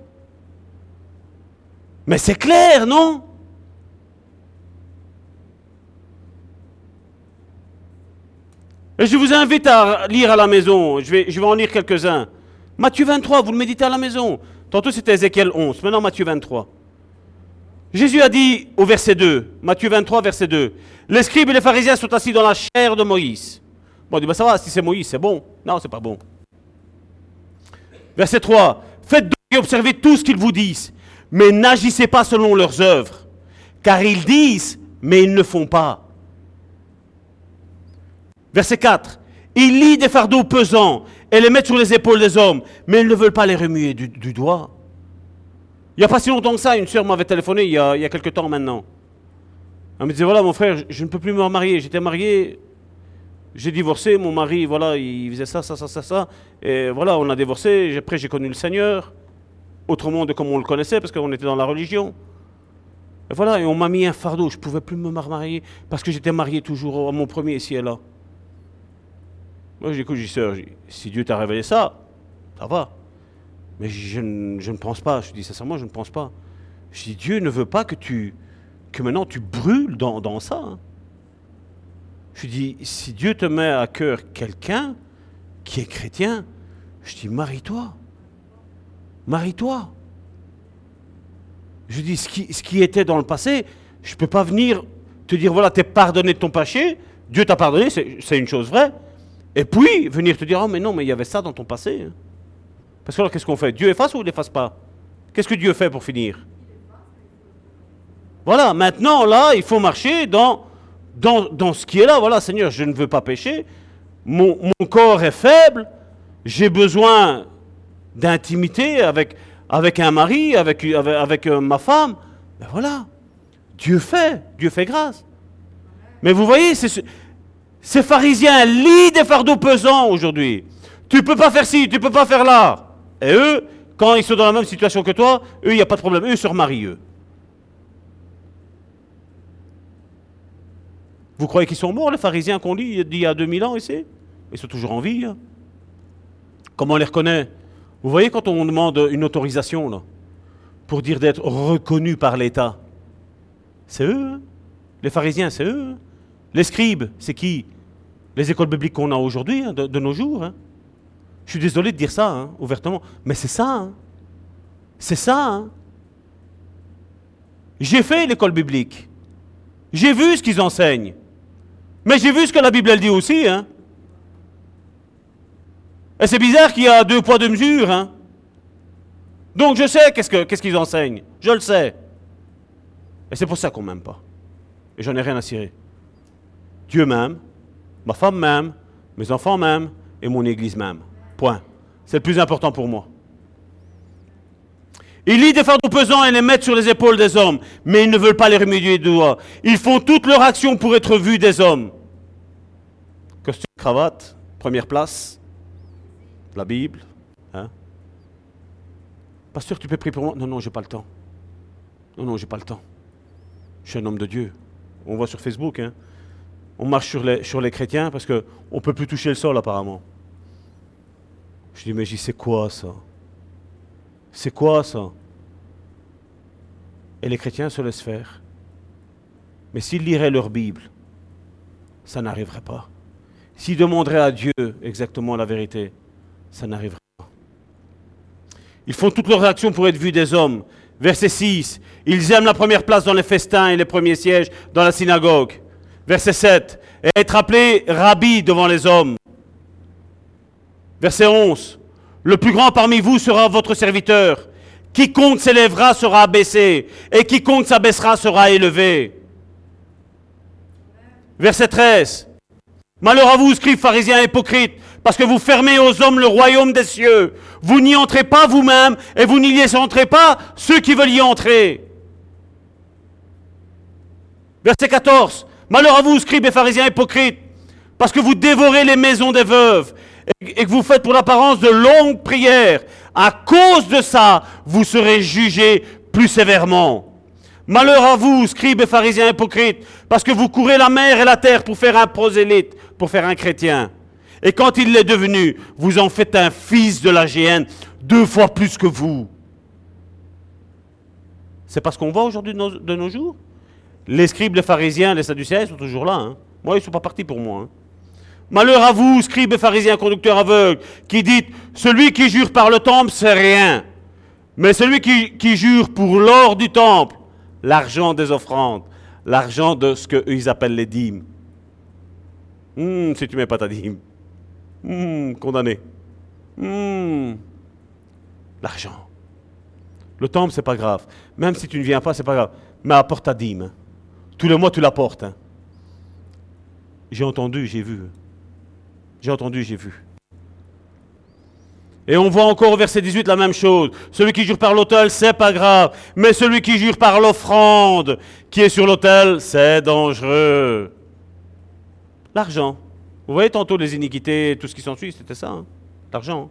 Mais c'est clair, non? Et je vous invite à lire à la maison. Je vais, je vais en lire quelques-uns. Matthieu 23, vous le méditez à la maison. Tantôt c'était Ézéchiel 11, maintenant Matthieu 23. Jésus a dit au verset 2, Matthieu 23, verset 2, les scribes et les pharisiens sont assis dans la chair de Moïse. Bon, on dit, bah, ça va, si c'est Moïse, c'est bon. Non, c'est pas bon. Verset 3, faites donc et observez tout ce qu'ils vous disent, mais n'agissez pas selon leurs œuvres, car ils disent, mais ils ne font pas. Verset 4, ils lient des fardeaux pesants et les mettent sur les épaules des hommes, mais ils ne veulent pas les remuer du, du doigt. Il n'y a pas si longtemps que ça, une soeur m'avait téléphoné, il y, a, il y a quelques temps maintenant. Elle me disait, voilà mon frère, je ne peux plus me remarier. J'étais marié, j'ai divorcé, mon mari, voilà, il faisait ça, ça, ça, ça, ça. Et voilà, on a divorcé, après j'ai connu le Seigneur, autrement de comme on le connaissait, parce qu'on était dans la religion. Et voilà, et on m'a mis un fardeau, je ne pouvais plus me remarier, parce que j'étais marié toujours à mon premier ici et là. Moi, j'ai dit, sœur, si Dieu t'a révélé ça, ça va. Mais je, ne- pense pas, je dis sincèrement, je ne pense pas. Je dis, Dieu ne veut pas que tu, que maintenant tu brûles dans, ça. hein. Je dis, si Dieu te met à cœur quelqu'un qui est chrétien, je dis, marie-toi. Marie-toi. Je dis, ce qui, était dans le passé, je ne peux pas venir te dire, voilà, t'es pardonné de ton péché, Dieu t'a pardonné, c'est c'est une chose vraie. Et puis, venir te dire, oh mais non, mais il y avait ça dans ton passé. hein. Parce que alors, qu'est-ce qu'on fait? Dieu efface ou il efface pas? Qu'est-ce que Dieu fait pour finir? Voilà, maintenant, là, il faut marcher dans, ce qui est là. Voilà, Seigneur, je ne veux pas pécher. Mon, corps est faible. J'ai besoin d'intimité avec, un mari, avec, euh, ma femme. Ben voilà, Dieu fait, Dieu fait grâce. Mais vous voyez, ces pharisiens lient des fardeaux pesants aujourd'hui. Tu peux pas faire ci, tu peux pas faire là. Et eux, quand ils sont dans la même situation que toi, eux, il n'y a pas de problème. Eux, se remarient, eux. Vous croyez qu'ils sont morts, les pharisiens qu'on lit d'il y a 2000 ans ici? Ils sont toujours en vie. hein. Comment on les reconnaît? Vous voyez quand on demande une autorisation, pour dire d'être reconnu par l'État, c'est eux. hein. Les pharisiens, c'est eux. hein. Les scribes, c'est qui? Les écoles bibliques qu'on a aujourd'hui, de nos jours. Je suis désolé de dire ça, hein, ouvertement, mais c'est ça. hein. C'est ça. hein. J'ai fait l'école biblique. J'ai vu ce qu'ils enseignent. Mais j'ai vu ce que la Bible elle dit aussi. Hein. Et c'est bizarre qu'il y a deux poids, deux mesures. Hein. Donc je sais qu'est-ce que- qu'est-ce qu'ils enseignent. Je le sais. Et c'est pour ça qu'on m'aime pas. Et j'en ai rien à cirer. Dieu m'aime, ma femme m'aime, mes enfants m'aiment et mon église m'aime. Point. C'est le plus important pour moi. Ils lient des fardeaux pesants et les mettent sur les épaules des hommes, mais ils ne veulent pas les remédier du doigt. Ils font toute leur action pour être vus des hommes. Costume, cravate, première place, la Bible. Hein? Pasteur, tu peux prier pour moi? Non, non, j'ai pas le temps. Non, non, j'ai pas le temps. Je suis un homme de Dieu. On voit sur Facebook, hein. On marche sur les, sur les chrétiens parce qu'on ne peut plus toucher le sol apparemment. Je dis, mais j'y c'est quoi ça? C'est quoi ça? Et les chrétiens se laissent faire. Mais s'ils liraient leur Bible, ça n'arriverait pas. S'ils demanderaient à Dieu exactement la vérité, ça n'arriverait pas. Ils font toutes leurs actions pour être vus des hommes. Verset 6. Ils aiment la première place dans les festins et les premiers sièges dans la synagogue. Verset 7. Et être appelé rabbi devant les hommes. Verset 11. Le plus grand parmi vous sera votre serviteur. Quiconque s'élèvera sera abaissé, et quiconque s'abaissera sera élevé. Verset 13. Malheur à vous, scribes, pharisiens, hypocrites, parce que vous fermez aux hommes le royaume des cieux. Vous n'y entrez pas vous-même, et vous n'y laissez pas ceux qui veulent y entrer. Verset 14. Malheur à vous, scribes et pharisiens hypocrites, parce que vous dévorez les maisons des veuves et que vous faites pour l'apparence de longues prières. À cause de ça, vous serez jugés plus sévèrement. Malheur à vous, scribes et pharisiens hypocrites, parce que vous courez la mer et la terre pour faire un prosélyte, pour faire un chrétien. Et quand il l'est devenu, vous en faites un fils de la géhenne, deux fois plus que vous. C'est parce qu'on voit aujourd'hui de nos, jours? Les scribes, les pharisiens, les sadducéens sont toujours là. Hein. Moi, ils ne sont pas partis pour moi. Hein. Malheur à vous, scribes et pharisiens, conducteurs aveugles, qui dites, celui qui jure par le temple, c'est rien. Mais celui qui, jure pour l'or du temple, l'argent des offrandes, l'argent de ce qu'ils appellent les dîmes. Hum, si tu mets pas ta dîme. Hum, condamné. Hum, l'argent. Le temple, c'est pas grave. Même si tu ne viens pas, c'est pas grave. Mais apporte ta dîme. Tous les mois, tu l'apportes. Hein. J'ai entendu, j'ai vu. J'ai entendu, j'ai vu. Et on voit encore au verset 18 la même chose. Celui qui jure par l'autel, c'est pas grave. Mais celui qui jure par l'offrande qui est sur l'autel, c'est dangereux. L'argent. Vous voyez tantôt les iniquités, tout ce qui s'ensuit, c'était ça. Hein. L'argent.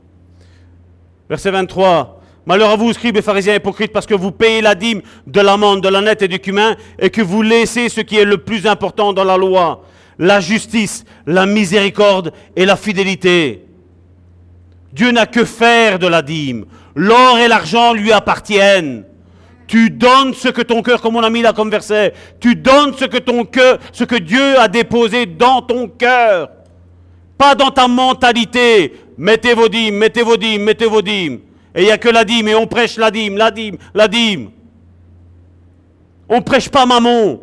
Verset 23. Malheur à vous, scribes et pharisiens hypocrites, parce que vous payez la dîme de l'amande, de la nette et du cumin, et que vous laissez ce qui est le plus important dans la loi, la justice, la miséricorde et la fidélité. Dieu n'a que faire de la dîme. L'or et l'argent lui appartiennent. Tu donnes ce que ton cœur, comme on a mis là comme verset, tu donnes ce que Dieu a déposé dans ton cœur. Pas dans ta mentalité. Mettez vos dîmes, mettez vos dîmes, mettez vos dîmes. Et il n'y a que la dîme, et on prêche la dîme, la dîme, la dîme. On prêche pas maman.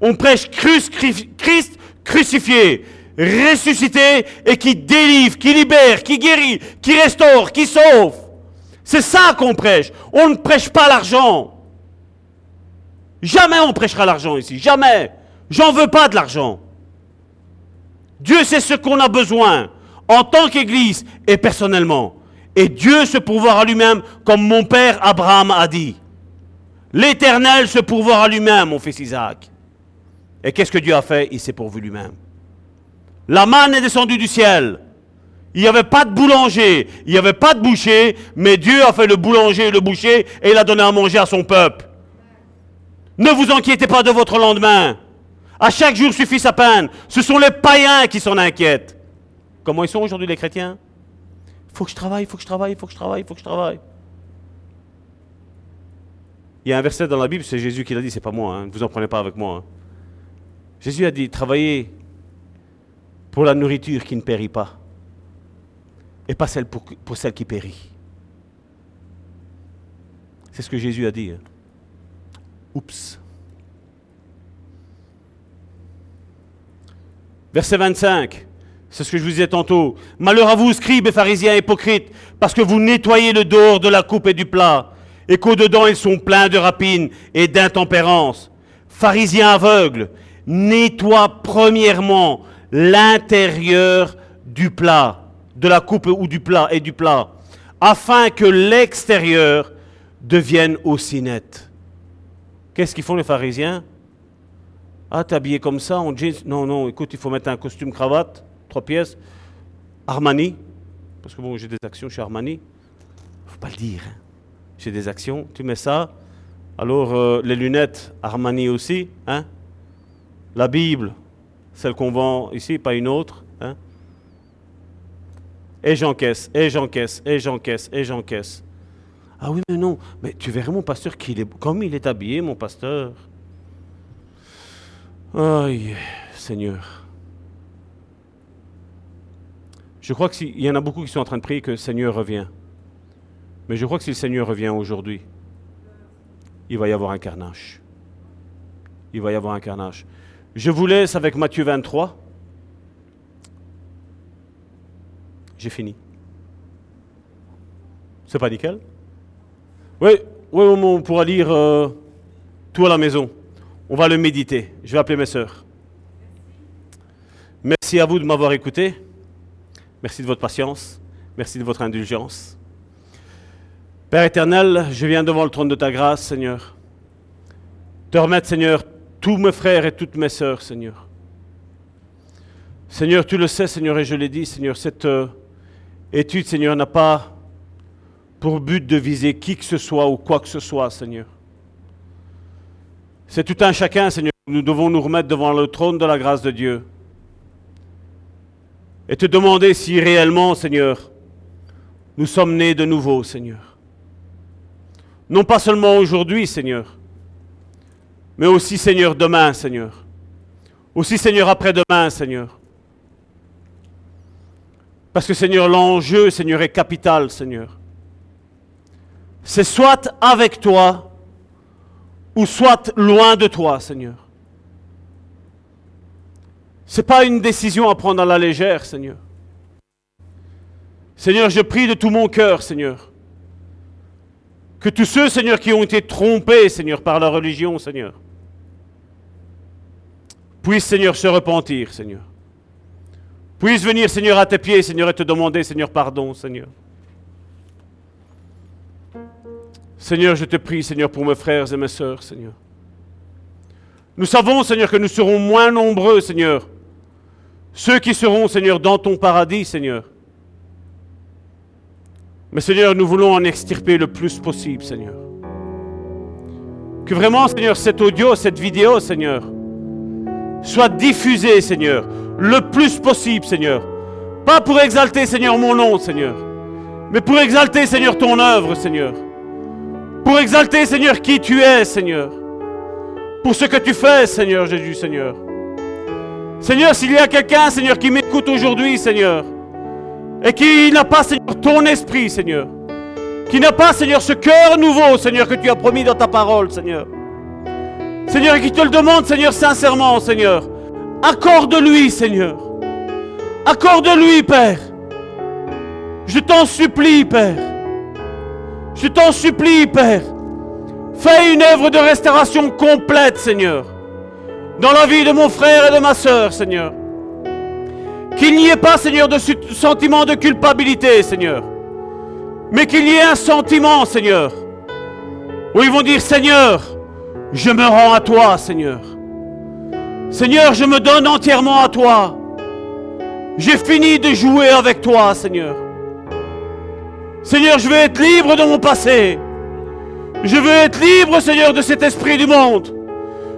On prêche Christ, Christ crucifié, ressuscité et qui délivre, qui libère, qui guérit, qui restaure, qui sauve. C'est ça qu'on prêche. On ne prêche pas l'argent. Jamais on prêchera l'argent ici. Jamais. J'en veux pas de l'argent. Dieu sait ce qu'on a besoin en tant qu'Église et personnellement. Et Dieu se pourvoira à lui-même comme mon père Abraham a dit. L'Éternel se pourvoira à lui-même, mon fils Isaac. Et qu'est-ce que Dieu a fait? Il s'est pourvu lui-même. La manne est descendue du ciel. Il n'y avait pas de boulanger, il n'y avait pas de boucher, mais Dieu a fait le boulanger et le boucher et il a donné à manger à son peuple. Ne vous inquiétez pas de votre lendemain. À chaque jour suffit sa peine. Ce sont les païens qui s'en inquiètent. Comment ils sont aujourd'hui les chrétiens? Il faut que je travaille, il faut que je travaille, il faut que je travaille, il faut que je travaille. Il y a un verset dans la Bible, c'est Jésus qui l'a dit, c'est pas moi, hein. vous en prenez pas avec moi. Hein. Jésus a dit, travaillez pour la nourriture qui ne périt pas et pas celle pour, celle qui périt. C'est ce que Jésus a dit. Hein. Oups. Verset 25. C'est ce que je vous disais tantôt. Malheur à vous, scribes et pharisiens hypocrites, parce que vous nettoyez le dehors de la coupe et du plat, et qu'au-dedans ils sont pleins de rapines et d'intempérance. Pharisiens aveugles, nettoie premièrement l'intérieur du plat, de la coupe ou du plat et du plat, afin que l'extérieur devienne aussi net. Qu'est-ce qu'ils font les pharisiens? Ah, t'es habillé comme ça, en jeans? Non, non, écoute, il faut mettre un costume cravate, trois pièces, Armani, parce que bon, j'ai des actions chez Armani. faut pas le dire. Hein. J'ai des actions, tu mets ça. Alors, euh, les lunettes, Armani aussi, hein la Bible, celle qu'on vend ici, pas une autre. Hein? Et j'encaisse, et j'encaisse, et j'encaisse, et j'encaisse. Ah oui, mais non, mais tu verrais mon pasteur qu'il est, comme il est habillé, mon pasteur. Aïe, Seigneur. Je crois qu'il y en a beaucoup qui sont en train de prier que le Seigneur revient. Mais je crois que si le Seigneur revient aujourd'hui, il va y avoir un carnage. Il va y avoir un carnage. Je vous laisse avec Matthieu 23. J'ai fini. C'est pas nickel Oui, oui, on pourra lire euh, tout à la maison. On va le méditer. Je vais appeler mes sœurs. Merci à vous de m'avoir écouté. Merci de votre patience. Merci de votre indulgence. Père éternel, je viens devant le trône de ta grâce, Seigneur. Te remettre, Seigneur, tous mes frères et toutes mes sœurs, Seigneur. Seigneur, tu le sais, Seigneur, et je l'ai dit, Seigneur, cette euh, étude, Seigneur, n'a pas pour but de viser qui que ce soit ou quoi que ce soit, Seigneur. C'est tout un chacun, Seigneur. Nous devons nous remettre devant le trône de la grâce de Dieu. Et te demander si réellement, Seigneur, nous sommes nés de nouveau, Seigneur. Non pas seulement aujourd'hui, Seigneur, mais aussi, Seigneur, demain, Seigneur. Aussi, Seigneur, après-demain, Seigneur. Parce que, Seigneur, l'enjeu, Seigneur, est capital, Seigneur. C'est soit avec toi, ou soit loin de toi, Seigneur. Ce n'est pas une décision à prendre à la légère, Seigneur. Seigneur, je prie de tout mon cœur, Seigneur, que tous ceux, Seigneur, qui ont été trompés, Seigneur, par la religion, Seigneur, puissent, Seigneur, se repentir, Seigneur. Puissent venir, Seigneur, à tes pieds, Seigneur, et te demander, Seigneur, pardon, Seigneur. Seigneur, je te prie, Seigneur, pour mes frères et mes sœurs, Seigneur. Nous savons, Seigneur, que nous serons moins nombreux, Seigneur. Ceux qui seront, Seigneur, dans ton paradis, Seigneur. Mais, Seigneur, nous voulons en extirper le plus possible, Seigneur. Que vraiment, Seigneur, cet audio, cette vidéo, Seigneur, soit diffusée, Seigneur, le plus possible, Seigneur. Pas pour exalter, Seigneur, mon nom, Seigneur, mais pour exalter, Seigneur, ton œuvre, Seigneur. Pour exalter, Seigneur, qui tu es, Seigneur. Pour ce que tu fais, Seigneur Jésus, Seigneur. Seigneur, s'il y a quelqu'un, Seigneur, qui m'écoute aujourd'hui, Seigneur, et qui n'a pas, Seigneur, ton esprit, Seigneur, qui n'a pas, Seigneur, ce cœur nouveau, Seigneur, que tu as promis dans ta parole, Seigneur. Seigneur, et qui te le demande, Seigneur, sincèrement, Seigneur, accorde-lui, Seigneur. Accorde-lui, Père. Je t'en supplie, Père. Je t'en supplie, Père. Fais une œuvre de restauration complète, Seigneur. Dans la vie de mon frère et de ma soeur, Seigneur. Qu'il n'y ait pas, Seigneur, de sentiment de culpabilité, Seigneur. Mais qu'il y ait un sentiment, Seigneur. Où ils vont dire, Seigneur, je me rends à toi, Seigneur. Seigneur, je me donne entièrement à toi. J'ai fini de jouer avec toi, Seigneur. Seigneur, je veux être libre de mon passé. Je veux être libre, Seigneur, de cet esprit du monde.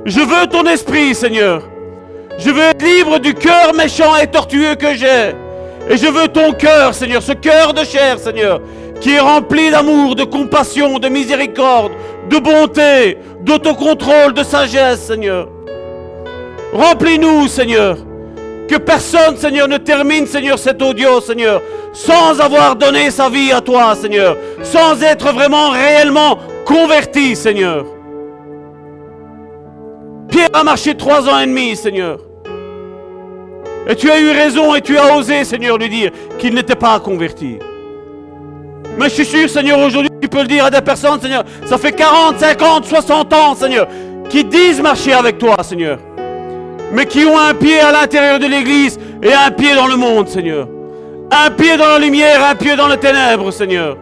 Je veux ton esprit, Seigneur. Je veux être libre du cœur méchant et tortueux que j'ai. Et je veux ton cœur, Seigneur, ce cœur de chair, Seigneur, qui est rempli d'amour, de compassion, de miséricorde, de bonté, d'autocontrôle, de sagesse, Seigneur. Remplis-nous, Seigneur. Que personne, Seigneur, ne termine, Seigneur, cet audio, Seigneur, sans avoir donné sa vie à toi, Seigneur, sans être vraiment, réellement converti, Seigneur. Pierre a marché trois ans et demi, Seigneur. Et tu as eu raison et tu as osé, Seigneur, lui dire qu'il n'était pas converti. Mais je suis sûr, Seigneur, aujourd'hui, tu peux le dire à des personnes, Seigneur, ça fait 40, 50, 60 ans, Seigneur, qui disent marcher avec toi, Seigneur. Mais qui ont un pied à l'intérieur de l'Église et un pied dans le monde, Seigneur. Un pied dans la lumière, un pied dans les ténèbres, Seigneur.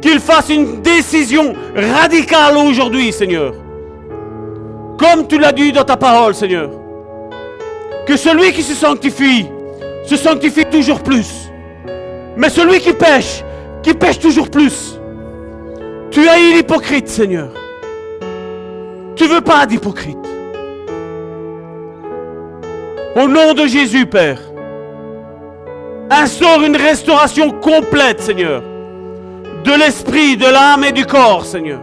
Qu'il fasse une décision radicale aujourd'hui, Seigneur. Comme tu l'as dit dans ta parole, Seigneur. Que celui qui se sanctifie, se sanctifie toujours plus. Mais celui qui pêche, qui pêche toujours plus. Tu eu l'hypocrite, Seigneur. Tu veux pas d'hypocrite. Au nom de Jésus, Père. Instaure une restauration complète, Seigneur, de l'esprit, de l'âme et du corps, Seigneur.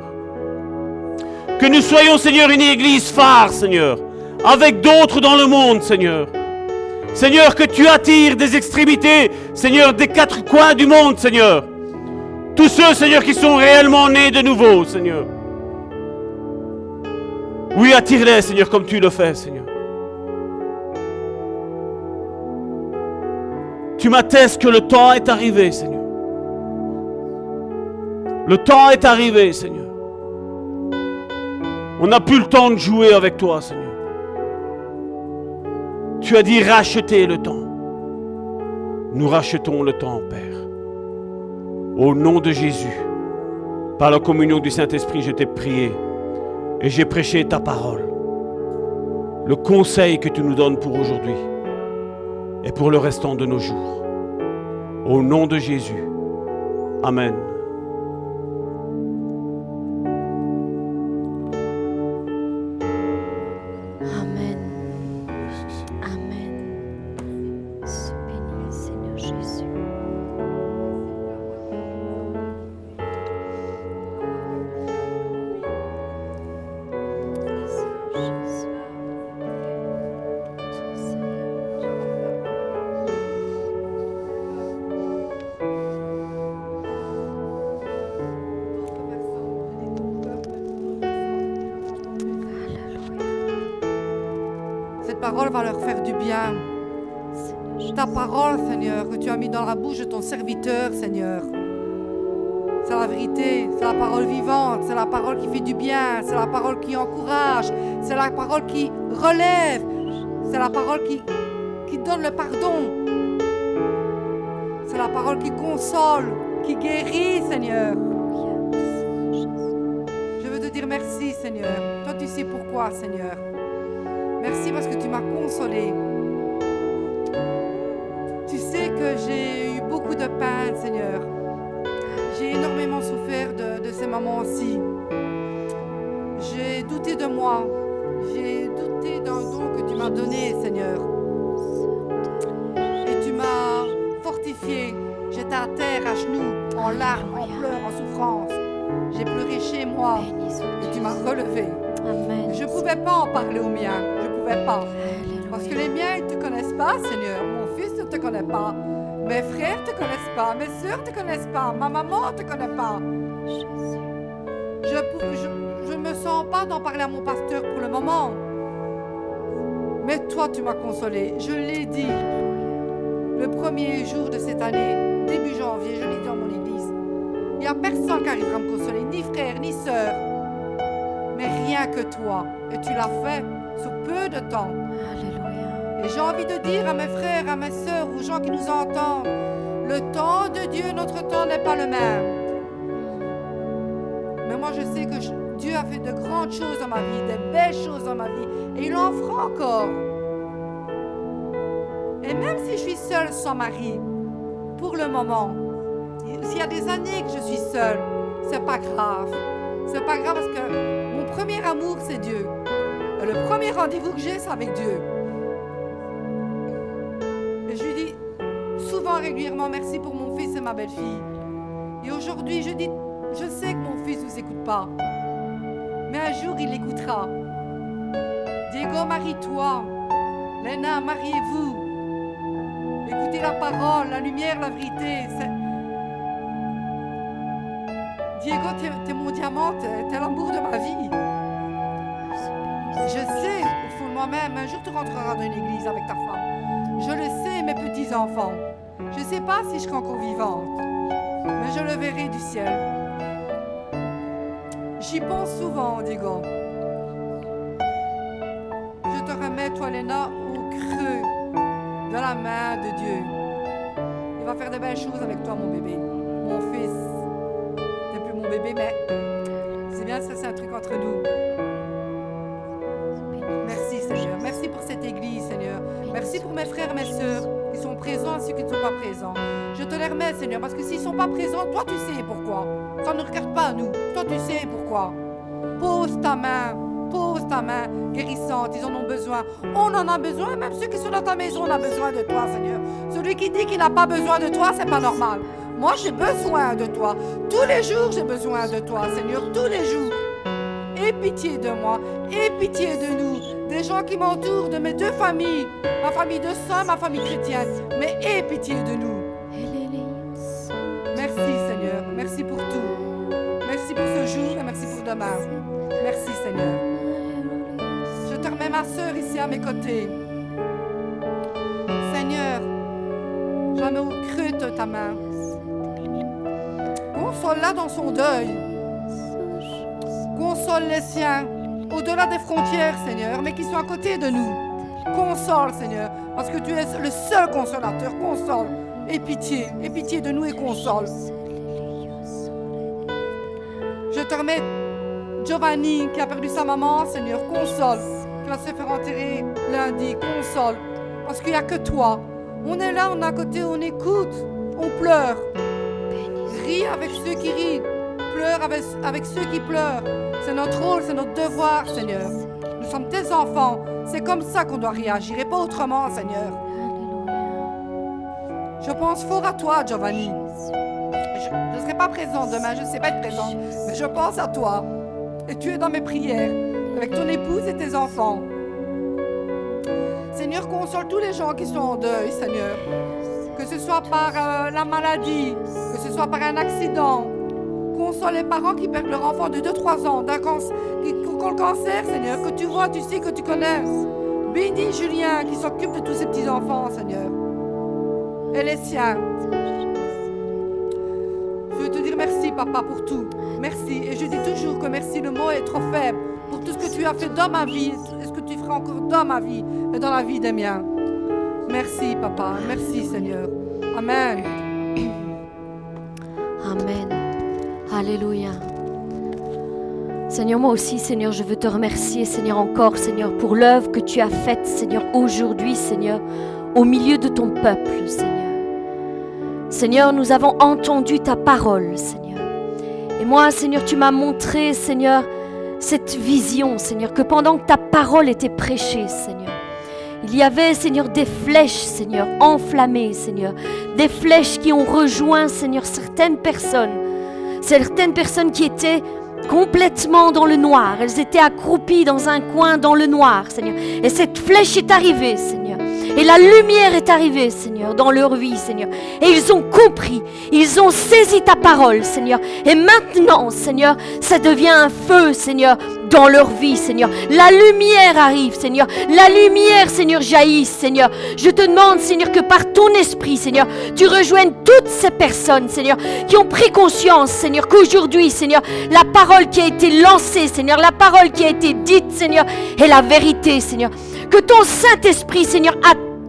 Que nous soyons, Seigneur, une église phare, Seigneur, avec d'autres dans le monde, Seigneur. Seigneur, que tu attires des extrémités, Seigneur, des quatre coins du monde, Seigneur. Tous ceux, Seigneur, qui sont réellement nés de nouveau, Seigneur. Oui, attire-les, Seigneur, comme tu le fais, Seigneur. Tu m'attestes que le temps est arrivé, Seigneur. Le temps est arrivé, Seigneur. On n'a plus le temps de jouer avec toi, Seigneur. Tu as dit racheter le temps. Nous rachetons le temps, Père. Au nom de Jésus, par la communion du Saint-Esprit, je t'ai prié et j'ai prêché ta parole. Le conseil que tu nous donnes pour aujourd'hui et pour le restant de nos jours. Au nom de Jésus. Amen. Serviteur, Seigneur. C'est la vérité, c'est la parole vivante, c'est la parole qui fait du bien, c'est la parole qui encourage, c'est la parole qui relève, c'est la parole qui, qui donne le pardon. C'est la parole qui console, qui guérit, Seigneur. Je veux te dire merci, Seigneur. Toi, tu sais pourquoi, Seigneur. Merci parce que tu m'as consolé. Donné, Seigneur. Et tu m'as fortifié. J'étais à terre, à genoux, en larmes, en pleurs, en souffrance. J'ai pleuré chez moi et tu m'as relevé. Amen. Je ne pouvais pas en parler aux miens. Je ne pouvais pas. Parce que les miens, ils ne te connaissent pas, Seigneur. Mon fils ne te connaît pas. Mes frères ne te connaissent pas. Mes soeurs ne te connaissent pas. Ma maman ne te connaît pas. Je pou- je- je ne me sens pas d'en parler à mon pasteur pour le moment. Mais toi, tu m'as consolé. Je l'ai dit le premier jour de cette année, début janvier, je l'ai dit dans mon église. Il n'y a personne qui arrivera à me consoler, ni frère, ni sœur. Mais rien que toi. Et tu l'as fait sur peu de temps. Alléluia. Et j'ai envie de dire à mes frères, à mes sœurs, aux gens qui nous entendent, le temps de Dieu, notre temps n'est pas le même. Mais moi, je sais que je- Dieu a fait de grandes choses dans ma vie, des belles choses dans ma vie, et il en fera encore. Et même si je suis seule sans mari, pour le moment, s'il y a des années que je suis seule, c'est pas grave. C'est pas grave parce que mon premier amour, c'est Dieu. Et le premier rendez-vous que j'ai, c'est avec Dieu. Et je lui dis souvent régulièrement merci pour mon fils et ma belle-fille. Et aujourd'hui, je dis, je sais que mon fils ne vous écoute pas. Mais un jour, il l'écoutera. Diego, marie-toi. Léna, mariez-vous. Écoutez la parole, la lumière, la vérité. Diego, t'es mon diamant, t'es l'amour de ma vie. Je sais, au fond de moi-même, un jour tu rentreras dans une église avec ta femme. Je le sais, mes petits-enfants. Je ne sais pas si je serai encore vivante, mais je le verrai du ciel. J'y pense souvent, Diego. Je te remets, toi, Léna, au creux de la main de Dieu. Il va faire de belles choses avec toi, mon bébé. Mon fils. T'es plus mon bébé, mais c'est bien, ça, c'est un truc entre nous. Merci Seigneur. Merci pour cette église Seigneur. Merci pour mes frères mes sœurs qui sont présents et ceux qui ne sont pas présents. Je te les remets Seigneur parce que s'ils ne sont pas présents, toi tu sais pourquoi. Ça ne regarde pas nous. Toi tu sais pourquoi. Pose ta main. Pose ta main guérissante. Ils en ont besoin. On en a besoin. Même ceux qui sont dans ta maison, on a besoin de toi Seigneur. Celui qui dit qu'il n'a pas besoin de toi, c'est pas normal. Moi j'ai besoin de toi. Tous les jours j'ai besoin de toi Seigneur. Tous les jours. Aie pitié de moi, aie pitié de nous, des gens qui m'entourent, de mes deux familles, ma famille de sang, ma famille chrétienne, mais aie pitié de nous. Merci Seigneur, merci pour tout. Merci pour ce jour et merci pour demain. Merci Seigneur. Je te remets ma sœur ici à mes côtés. Seigneur, mets au de ta main. Console-la dans son deuil. Console les siens au-delà des frontières, Seigneur, mais qui sont à côté de nous. Console, Seigneur, parce que tu es le seul consolateur. Console. Et pitié, et pitié de nous et console. Je te remets Giovanni qui a perdu sa maman, Seigneur, console. Qui va se faire enterrer lundi, console. Parce qu'il n'y a que toi. On est là, on est à côté, on écoute, on pleure. Ris avec ceux qui rient, pleure avec, avec ceux qui pleurent. C'est notre rôle, c'est notre devoir, Seigneur. Nous sommes tes enfants. C'est comme ça qu'on doit réagir et pas autrement, Seigneur. Je pense fort à toi, Giovanni. Je ne serai pas présent demain, je ne sais pas être présent, mais je pense à toi. Et tu es dans mes prières, avec ton épouse et tes enfants. Seigneur, console tous les gens qui sont en deuil, Seigneur. Que ce soit par euh, la maladie, que ce soit par un accident. Console les parents qui perdent leur enfant de 2-3 ans d'un cancer, le cancer, Seigneur. Que tu vois, tu sais, que tu connais. Bénis Julien qui s'occupe de tous ces petits-enfants, Seigneur. Et les siens. Je veux te dire merci, papa, pour tout. Merci. Et je dis toujours que merci, le mot est trop faible pour tout ce que tu as fait dans ma vie et ce que tu feras encore dans ma vie et dans la vie des miens? Merci, papa. Merci, Seigneur. Amen. Amen. Alléluia. Seigneur, moi aussi, Seigneur, je veux te remercier, Seigneur, encore, Seigneur, pour l'œuvre que tu as faite, Seigneur, aujourd'hui, Seigneur, au milieu de ton peuple, Seigneur. Seigneur, nous avons entendu ta parole, Seigneur. Et moi, Seigneur, tu m'as montré, Seigneur, cette vision, Seigneur, que pendant que ta parole était prêchée, Seigneur, il y avait, Seigneur, des flèches, Seigneur, enflammées, Seigneur. Des flèches qui ont rejoint, Seigneur, certaines personnes. Certaines personnes qui étaient complètement dans le noir. Elles étaient accroupies dans un coin dans le noir, Seigneur. Et cette flèche est arrivée, Seigneur. Et la lumière est arrivée, Seigneur, dans leur vie, Seigneur. Et ils ont compris, ils ont saisi ta parole, Seigneur. Et maintenant, Seigneur, ça devient un feu, Seigneur, dans leur vie, Seigneur. La lumière arrive, Seigneur. La lumière, Seigneur, jaillit, Seigneur. Je te demande, Seigneur, que par ton esprit, Seigneur, tu rejoignes toutes ces personnes, Seigneur, qui ont pris conscience, Seigneur, qu'aujourd'hui, Seigneur, la parole qui a été lancée, Seigneur, la parole qui a été dite, Seigneur, est la vérité, Seigneur. Que ton Saint-Esprit, Seigneur,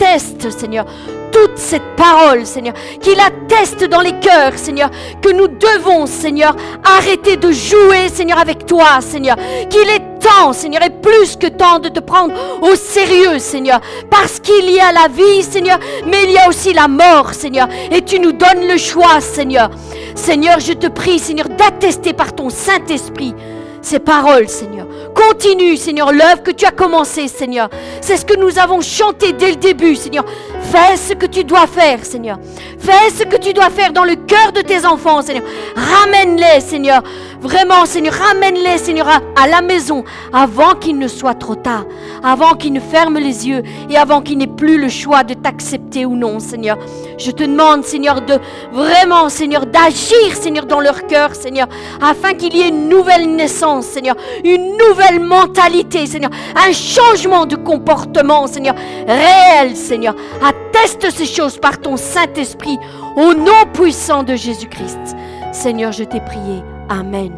atteste, Seigneur, toute cette parole, Seigneur, qu'il atteste dans les cœurs, Seigneur, que nous devons, Seigneur, arrêter de jouer, Seigneur, avec toi, Seigneur, qu'il est temps, Seigneur, et plus que temps de te prendre au sérieux, Seigneur, parce qu'il y a la vie, Seigneur, mais il y a aussi la mort, Seigneur, et tu nous donnes le choix, Seigneur. Seigneur, je te prie, Seigneur, d'attester par ton Saint-Esprit ces paroles, Seigneur. Continue, Seigneur, l'œuvre que tu as commencée, Seigneur. C'est ce que nous avons chanté dès le début, Seigneur. Fais ce que tu dois faire, Seigneur. Fais ce que tu dois faire dans le cœur de tes enfants, Seigneur. Ramène-les, Seigneur. Vraiment, Seigneur, ramène-les, Seigneur, à, la maison avant qu'il ne soit trop tard, avant qu'ils ne ferment les yeux et avant qu'ils n'aient plus le choix de t'accepter ou non, Seigneur. Je te demande, Seigneur, de vraiment, Seigneur, d'agir, Seigneur, dans leur cœur, Seigneur, afin qu'il y ait une nouvelle naissance, Seigneur, une nouvelle mentalité, Seigneur, un changement de comportement, Seigneur, réel, Seigneur. Atteste ces choses par ton Saint-Esprit, au nom puissant de Jésus-Christ. Seigneur, je t'ai prié. Amen.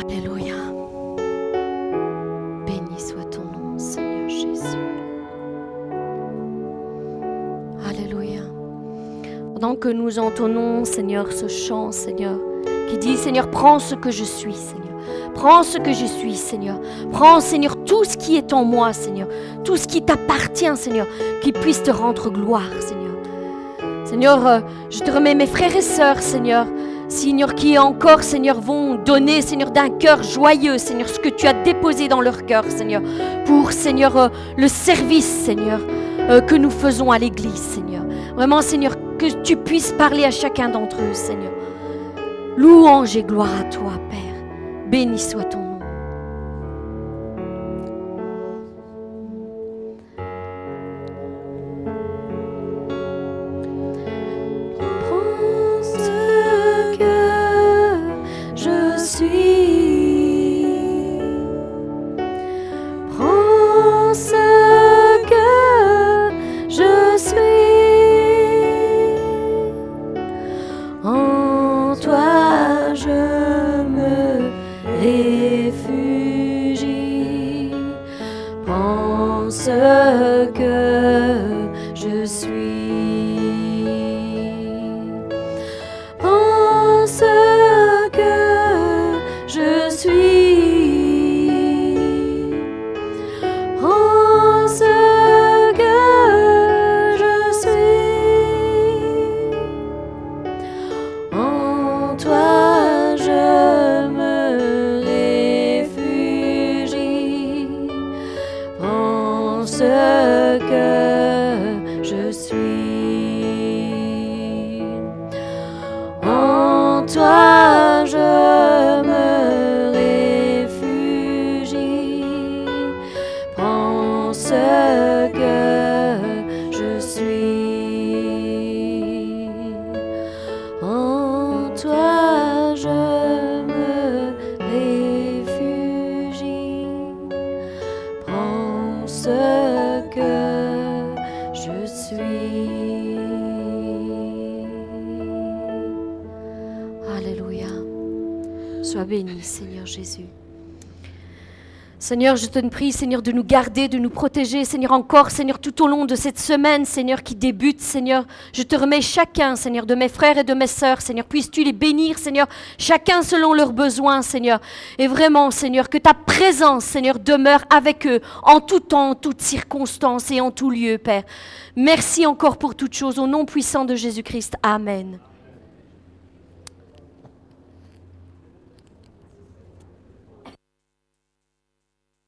Alléluia. Béni soit ton nom, Seigneur Jésus. Alléluia. Pendant que nous entonnons, Seigneur, ce chant, Seigneur, qui dit, Seigneur, prends ce que je suis, Seigneur. Prends ce que je suis, Seigneur. Prends, Seigneur, tout ce qui est en moi, Seigneur. Tout ce qui t'appartient, Seigneur. Qui puisse te rendre gloire, Seigneur. Seigneur, euh, je te remets mes frères et sœurs, Seigneur. Seigneur, qui encore, Seigneur, vont donner, Seigneur, d'un cœur joyeux, Seigneur, ce que tu as déposé dans leur cœur, Seigneur, pour, Seigneur, euh, le service, Seigneur, euh, que nous faisons à l'Église, Seigneur. Vraiment, Seigneur, que tu puisses parler à chacun d'entre eux, Seigneur. Louange et gloire à toi, Père. Béni soit ton Seigneur, je te prie, Seigneur, de nous garder, de nous protéger, Seigneur, encore, Seigneur, tout au long de cette semaine, Seigneur, qui débute, Seigneur. Je te remets chacun, Seigneur, de mes frères et de mes sœurs, Seigneur. Puisses-tu les bénir, Seigneur, chacun selon leurs besoins, Seigneur. Et vraiment, Seigneur, que ta présence, Seigneur, demeure avec eux en tout temps, en toutes circonstances et en tout lieu, Père. Merci encore pour toutes choses, au nom puissant de Jésus-Christ. Amen.